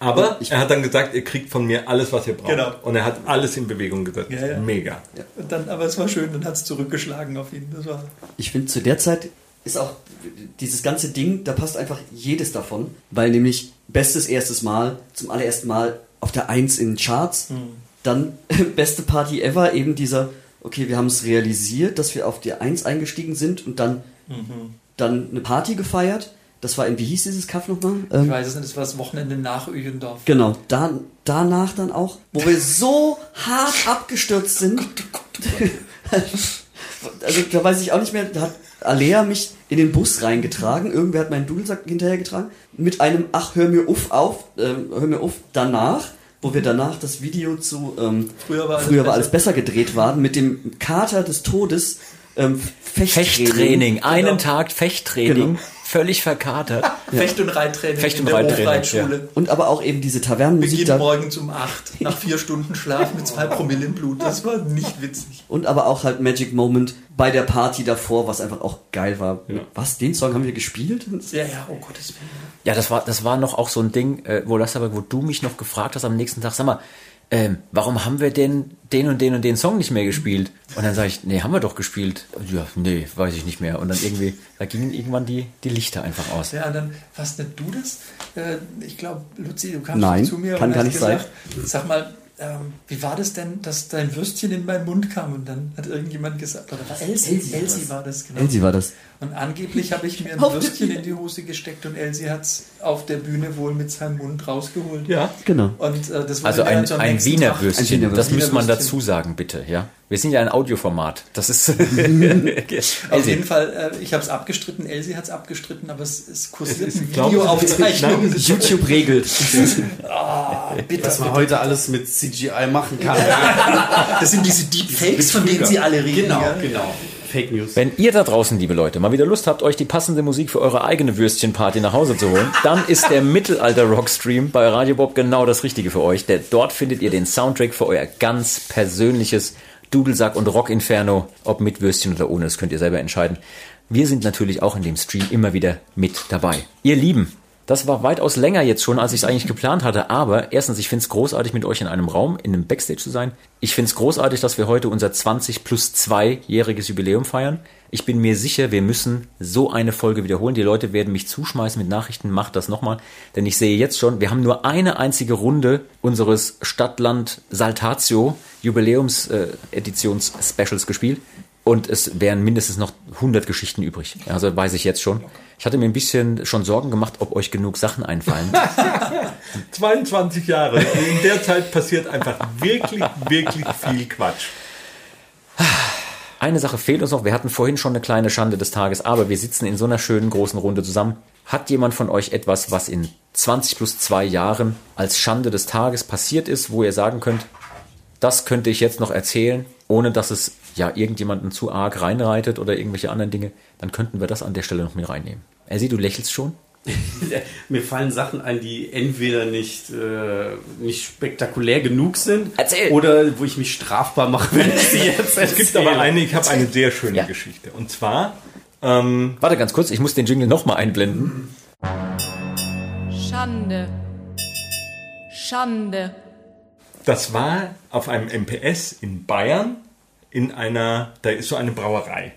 Aber er hat dann gesagt, ihr kriegt von mir alles, was ihr braucht. Genau. Und er hat alles in Bewegung gesetzt. Ja, ja. Mega. Und dann, aber es war schön, dann hat es zurückgeschlagen auf ihn. Das war Ich finde, zu der Zeit ist auch dieses ganze Ding, da passt einfach jedes davon, weil nämlich bestes erstes Mal, zum allerersten Mal auf der Eins in den Charts, dann beste Party ever, eben dieser, okay, wir haben es realisiert, dass wir auf die Eins eingestiegen sind und dann, dann eine Party gefeiert. Das war in, wie hieß dieses Kaff nochmal? Ich Ähm, weiß es nicht, das war das Wochenende nach Öjendorf. Genau, dann, danach dann auch, wo wir so hart abgestürzt sind. also da weiß ich auch nicht mehr, da hat Alea mich in den Bus reingetragen, irgendwer hat meinen Dudelsack hinterhergetragen, mit einem Ach, hör mir uff auf, ähm, hör mir uff danach, wo wir danach das Video zu ähm, Früher war alles früher war besser. alles besser gedreht waren, mit dem Kater des Todes ähm, Fechttraining. Fechttraining, einen Genau. Tag Fechttraining, Genau. Völlig verkatert. Fecht- und Reittraining Fecht- in und der Reittraining, Hofreitschule. Und aber auch eben diese Tavernenmusik Beginn morgens um 8, nach vier Stunden Schlaf mit zwei Promille im Blut. Das war nicht witzig. Und aber auch halt Magic Moment bei der Party davor, was einfach auch geil war. Was, den Song haben wir gespielt? Ja, ja, oh Gottes Willen. Ja, das war, das war noch auch so ein Ding, äh, wo das aber, wo du mich noch gefragt hast am nächsten Tag, sag mal, ähm, warum haben wir denn den und den und den Song nicht mehr gespielt? Und dann sage ich, nee, haben wir doch gespielt. Ja, nee, weiß ich nicht mehr. Und dann irgendwie, da gingen irgendwann die, die Lichter einfach aus. Ja, dann, was nicht du das? Äh, ich glaube, Luzi, du kamst Nein, zu mir kann und gar hast nicht sein. gesagt, sag mal, ähm, wie war das denn, dass dein Würstchen in meinen Mund kam? Und dann hat irgendjemand gesagt, oder war Elsie? Elsie war Elsie das. war das, genau. Elsie war das. Und angeblich habe ich mir ein Würstchen in die Hose gesteckt und Elsie hat es auf der Bühne wohl mit seinem Mund rausgeholt. Ja. Genau. Und äh, Also ein, dann so ein Wiener Tag- Würstchen, Ein Wiener das Würstchen. muss man Wiener Würstchen. dazu sagen, bitte, ja. Wir sind ja ein Audioformat. Das ist. Auf jeden Fall, äh, ich habe es abgestritten, Elsie hat es abgestritten, aber es, es kursiert Es ist- eine Videoaufzeichnung. YouTube regelt. Ah, bitte, Was man heute alles mit CGI machen kann. Das sind diese Deepfakes, von denen Sie alle reden. Genau, ja? genau. Fake News. Wenn ihr da draußen, liebe Leute, mal wieder Lust habt, euch die passende Musik für eure eigene Würstchenparty nach Hause zu holen, dann ist der Mittelalter-Rock-Stream bei Radio Bob genau das Richtige für euch. Denn dort findet ihr den Soundtrack für euer ganz persönliches Dudelsack und Rock-Inferno. Ob mit Würstchen oder ohne, das könnt ihr selber entscheiden. Wir sind natürlich auch in dem Stream immer wieder mit dabei. Ihr Lieben, das war weitaus länger jetzt schon, als ich es eigentlich geplant hatte. Aber erstens, ich finde es großartig, mit euch in einem Raum, in einem Backstage zu sein. Ich finde es großartig, dass wir heute unser 20 plus 2-jähriges Jubiläum feiern. Ich bin mir sicher, wir müssen so eine Folge wiederholen. Die Leute werden mich zuschmeißen mit Nachrichten, macht das nochmal. Denn ich sehe jetzt schon, wir haben nur eine einzige Runde unseres Stadtland Saltatio Jubiläums-Editions-Specials gespielt. Und es wären mindestens noch 100 Geschichten übrig. Also weiß ich jetzt schon. Ich hatte mir ein bisschen schon Sorgen gemacht, ob euch genug Sachen einfallen. 22 Jahre. In der Zeit passiert einfach wirklich, wirklich viel Quatsch. Eine Sache fehlt uns noch. Wir hatten vorhin schon eine kleine Schande des Tages, aber wir sitzen in so einer schönen großen Runde zusammen. Hat jemand von euch etwas, was in 20 plus 2 Jahren als Schande des Tages passiert ist, wo ihr sagen könnt, das könnte ich jetzt noch erzählen, ohne dass es ja irgendjemanden zu arg reinreitet oder irgendwelche anderen Dinge, dann könnten wir das an der Stelle noch mit reinnehmen. Elsie, du lächelst schon? Mir fallen Sachen ein, die entweder nicht, äh, nicht spektakulär genug sind Erzähl. oder wo ich mich strafbar mache, wenn ich sie jetzt Es gibt aber eine, ich habe eine sehr schöne Ja. Geschichte. Und zwar, ähm, Warte ganz kurz, ich muss den Jingle nochmal einblenden. Schande. Schande. das war auf einem MPS in Bayern in einer, da ist so eine Brauerei.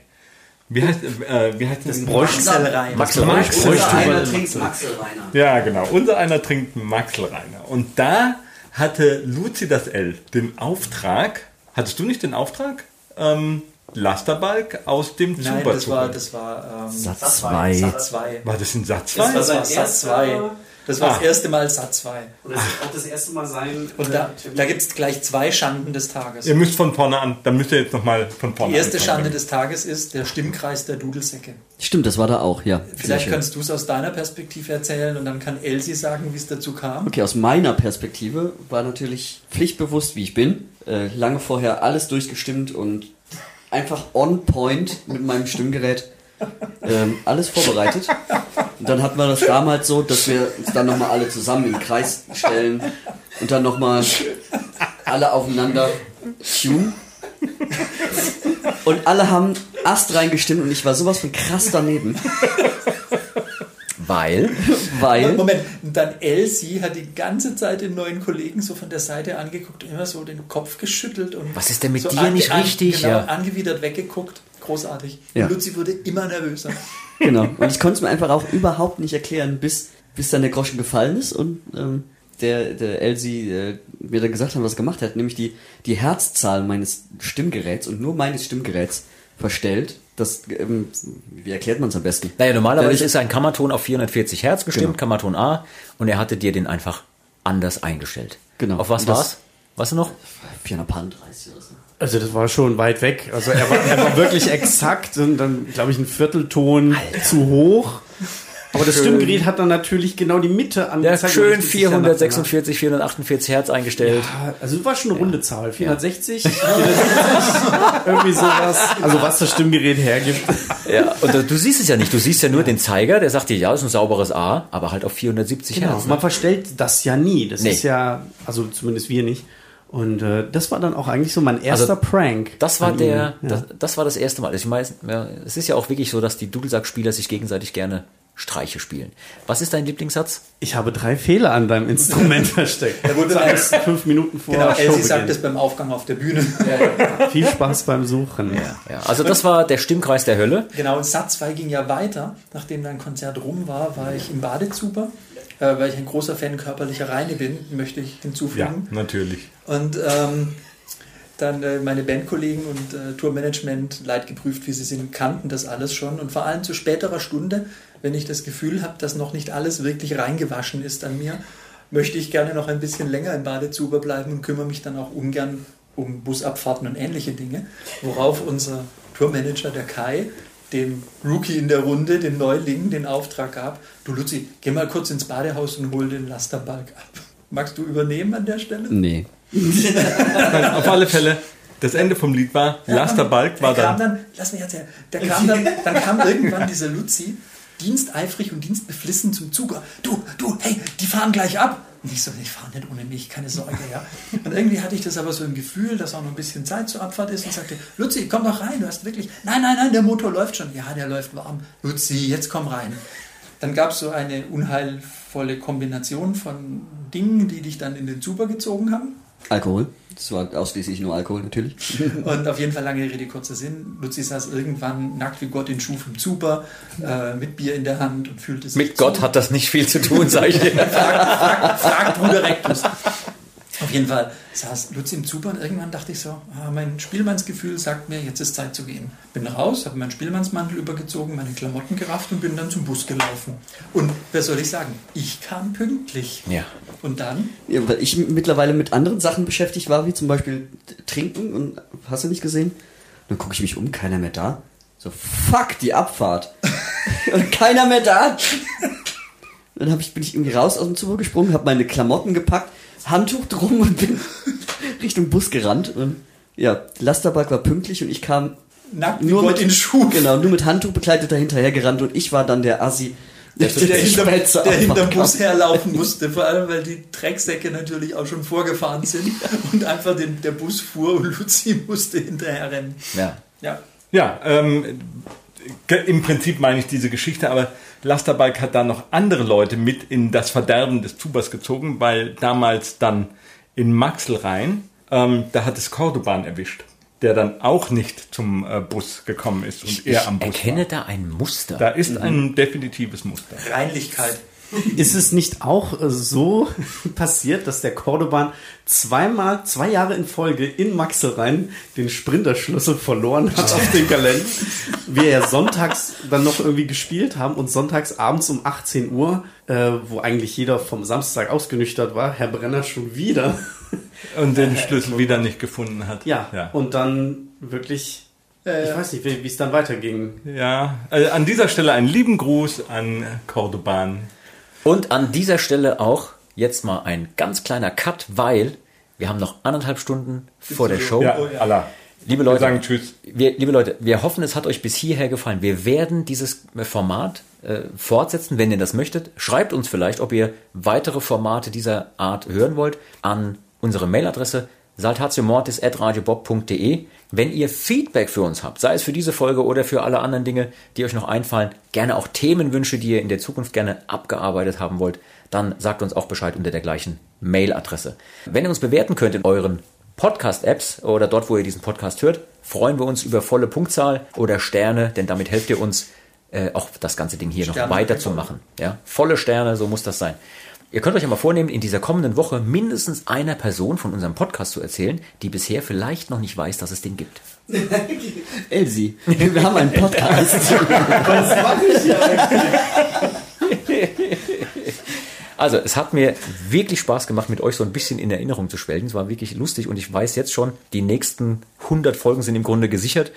Wie heißt, äh, wie heißt das? Maxelrein. Maxel Max- Einer trinkt Maxelreiner. Ja, genau. Unser einer trinkt Maxelreiner. Und da hatte Luzi das L den Auftrag, hattest du nicht den Auftrag? Ähm, Lasterbalk aus dem Nein, Zuber das zu war, das war ähm, Satz zwei. Satz 2. War das ein Satz? Das war, zwei? das war Satz 2. Das war das Ah. erste Mal Satz 2. Und das wird auch das erste Mal sein. Und da, da gibt es gleich zwei Schanden des Tages. Ihr müsst von vorne an, dann müsst ihr jetzt nochmal von vorne Die erste anfangen. Schande des Tages ist der Stimmkreis der Dudelsäcke. Stimmt, das war da auch, ja. Vielleicht kannst du es aus deiner Perspektive erzählen und dann kann Elsie sagen, wie es dazu kam. Okay, aus meiner Perspektive war natürlich pflichtbewusst, wie ich bin, äh, lange vorher alles durchgestimmt und einfach on point mit meinem Stimmgerät ähm, alles vorbereitet. Und dann hatten wir das damals so, dass wir uns dann nochmal alle zusammen im Kreis stellen und dann nochmal alle aufeinander tun. Und alle haben Ast reingestimmt und ich war sowas von krass daneben, Weil, weil Moment, und dann Elsie hat die ganze Zeit den neuen Kollegen so von der Seite angeguckt, immer so den Kopf geschüttelt und Was ist denn mit so dir nicht richtig? Genau, Ja. angewidert weggeguckt. Großartig. Ja. Und Luzi wurde immer nervöser. Genau. Und ich konnte es mir einfach auch überhaupt nicht erklären, bis, bis dann der Groschen gefallen ist und ähm, der, der Elsie äh, mir dann gesagt hat, was er gemacht hat, nämlich die, die Herzzahl meines Stimmgeräts und nur meines Stimmgeräts verstellt. Das, ähm, wie erklärt man es am besten? naja, normalerweise Dadurch- ist ein Kammerton auf 440 Hertz gestimmt, Genau. Kammerton A, und er hatte dir den einfach anders eingestellt. Genau. Auf was war's? Weißt du noch? 430 oder so. Also das war schon weit weg. Also er war, er war wirklich exakt und dann, glaube ich, ein Viertelton zu hoch. Aber das Stimmgerät hat dann natürlich genau die Mitte Ja, angezeigt. schön sicher nach- 446, 448 Hertz eingestellt. Ja, Also das war schon eine runde Zahl. 460, 470, irgendwie sowas. Also was das Stimmgerät hergibt. Ja, und du siehst es ja nicht. Du siehst ja nur den Zeiger, der sagt dir, ja, das ist ein sauberes A, aber halt auf 470 Genau, Hertz. ne? man verstellt das ja nie. Das Nee. ist ja, also zumindest wir nicht. Und äh, das war dann auch eigentlich so mein erster Also, Prank. Das war der, ihm. das, das war das erste Mal. Ich meine, ja, es ist ja auch wirklich so, dass die Dudelsack-Spieler sich gegenseitig gerne Streiche spielen. Was ist dein Lieblingssatz? Ich habe drei Fehler an deinem Instrument versteckt. Da wurde erst fünf Minuten vor Genau, Elsie sagt es beim Aufgang auf der Bühne. Viel Spaß beim Suchen. Ja, also das war der Stimmkreis der Hölle. Genau, und Satz 2 ging ja weiter. Nachdem dein Konzert rum war, war ich im Badezuber, weil ich ein großer Fan körperlicher Reine bin, möchte ich Ja, hinzufügen. natürlich. Und ähm, dann äh, meine Bandkollegen und äh, Tourmanagement, leidgeprüft wie sie sind, kannten das alles schon. Und vor allem zu späterer Stunde, wenn ich das Gefühl habe, dass noch nicht alles wirklich reingewaschen ist an mir, möchte ich gerne noch ein bisschen länger im Badezuber bleiben und kümmere mich dann auch ungern um Busabfahrten und ähnliche Dinge, worauf unser Tourmanager, der Kai, dem Rookie in der Runde, dem Neuling, den Auftrag gab, du Luzi, geh mal kurz ins Badehaus und hol den Lasterbalg ab. Magst du übernehmen an der Stelle? Nee. Auf alle Fälle, das Ende vom Lied war, Lasterbalg war der kam dann. dann, lass mich erzählen, der kam dann, dann kam irgendwann dieser Luzi, diensteifrig und dienstbeflissen zum Zug. Du, du, hey, die fahren gleich ab. Und ich so, die fahren nicht ohne mich, keine Sorge, ja. Und irgendwie hatte ich das aber so im Gefühl, dass auch noch ein bisschen Zeit zur Abfahrt ist und sagte, Luzi, komm doch rein, du hast wirklich, nein, nein, nein, der Motor läuft schon. Ja, der läuft warm. Luzi, jetzt komm rein. Dann gab es so eine unheilvolle Kombination von Dingen, die dich dann in den Zuber gezogen haben. Alkohol. Das war ausschließlich nur Alkohol, natürlich. Und auf jeden Fall lange Rede, kurzer Sinn. Luzi saß irgendwann nackt wie Gott in Schuf im Zuber, äh, mit Bier in der Hand und fühlte sich Mit Gott hat das nicht viel zu tun, sag ich dir. fragt, fragt Bruder Rectus. Auf jeden Fall saß Luzi im Zuber und irgendwann dachte ich so, ah, mein Spielmannsgefühl sagt mir, jetzt ist Zeit zu gehen. Bin raus, habe meinen Spielmannsmantel übergezogen, meine Klamotten gerafft und bin dann zum Bus gelaufen. Und wer soll ich sagen? Ich kam pünktlich. Ja. Und dann? Ja, weil ich mittlerweile mit anderen Sachen beschäftigt war, wie zum Beispiel Trinken und hast du nicht gesehen? Dann gucke ich mich um, keiner mehr da. So, fuck, die Abfahrt. und keiner mehr da. Dann hab ich, bin ich irgendwie raus aus dem Zug gesprungen, habe meine Klamotten gepackt, Handtuch drum und bin Richtung Bus gerannt. Und ja, Lasterbalg war pünktlich und ich kam Nackt nur Gott mit, in Schuh. Genau, nur mit Handtuch begleitet dahinterher gerannt und ich war dann der Assi, Der, der, der hinterm Abfahrt Bus herlaufen musste, vor allem weil die Drecksäcke natürlich auch schon vorgefahren sind und einfach den, der Bus fuhr und Luzi musste hinterher rennen. Ja. Ja, Ja, ähm, im Prinzip meine ich diese Geschichte, aber Lasterbalg hat da noch andere Leute mit in das Verderben des Tubers gezogen, weil damals dann in Maxelrhein, ähm, da hat es Cordoban erwischt, der dann auch nicht zum äh, Bus gekommen ist und er am Bus Erkenne war. da ein Muster. Da ist ein definitives Muster. Reinlichkeit. Ist es nicht auch äh, so passiert, dass der Cordoban zweimal, zwei Jahre in Folge in Maxelrhein den Sprinterschlüssel verloren hat auf den Kalender? Wir ja sonntags dann noch irgendwie gespielt haben und sonntags abends um 18 Uhr, äh, wo eigentlich jeder vom Samstag ausgenüchtert war, Herr Brenner schon wieder. Und den Schlüssel wieder nicht gefunden hat. Ja, ja. und dann wirklich, ich weiß nicht, wie es dann weiterging. ja. Äh, an dieser Stelle einen lieben Gruß an Cordoban. Und an dieser Stelle auch jetzt mal ein ganz kleiner Cut, weil wir haben noch anderthalb Stunden vor der Show. Ja, Allah. Liebe Wir Leute, sagen Tschüss. Wir, liebe Leute, wir hoffen, es hat euch bis hierher gefallen. Wir werden dieses Format äh, fortsetzen, wenn ihr das möchtet. Schreibt uns vielleicht, ob ihr weitere Formate dieser Art hören wollt, an unsere Mailadresse saltatiomortis.radiobob.de. Wenn ihr Feedback für uns habt, sei es für diese Folge oder für alle anderen Dinge, die euch noch einfallen, gerne auch Themenwünsche, die ihr in der Zukunft gerne abgearbeitet haben wollt, dann sagt uns auch Bescheid unter der gleichen Mailadresse. Wenn ihr uns bewerten könnt in euren Podcast-Apps oder dort, wo ihr diesen Podcast hört, freuen wir uns über volle Punktzahl oder Sterne, denn damit helft ihr uns, äh, auch das ganze Ding hier Sterne noch weiterzumachen. Ja? Volle Sterne, so muss das sein. Ihr könnt euch ja mal vornehmen, in dieser kommenden Woche mindestens einer Person von unserem Podcast zu erzählen, die bisher vielleicht noch nicht weiß, dass es den gibt. Elsie, wir haben einen Podcast. Also, es hat mir wirklich Spaß gemacht, mit euch so ein bisschen in Erinnerung zu schwelgen. Es war wirklich lustig und ich weiß jetzt schon, die nächsten 100 Folgen sind im Grunde gesichert,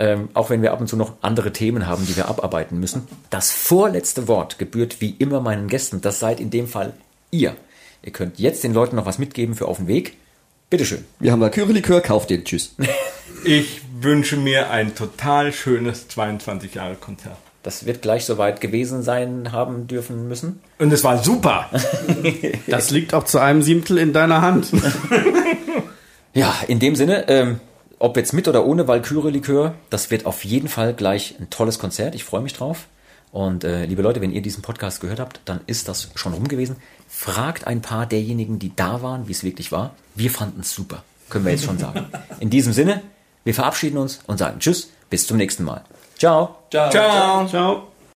ähm, auch wenn wir ab und zu noch andere Themen haben, die wir abarbeiten müssen. Das vorletzte Wort gebührt wie immer meinen Gästen. Das seid in dem Fall ihr. Ihr könnt jetzt den Leuten noch was mitgeben für auf den Weg. Bitteschön. Wir haben Valkyrie-Likör, kauft den. Tschüss. Ich wünsche mir ein total schönes 22 Jahre Konzert. Das wird gleich soweit gewesen sein haben dürfen müssen. Und es war super. Das liegt auch zu einem Siebtel in deiner Hand. Ja, in dem Sinne, ähm, ob jetzt mit oder ohne Valkyrie-Likör, das wird auf jeden Fall gleich ein tolles Konzert. Ich freue mich drauf. Und äh, liebe Leute, wenn ihr diesen Podcast gehört habt, dann ist das schon rum gewesen. Fragt ein paar derjenigen, die da waren, wie es wirklich war. Wir fanden es super. Können wir jetzt schon sagen. In diesem Sinne, wir verabschieden uns und sagen Tschüss, bis zum nächsten Mal. Ciao. Ciao. Ciao. Ciao.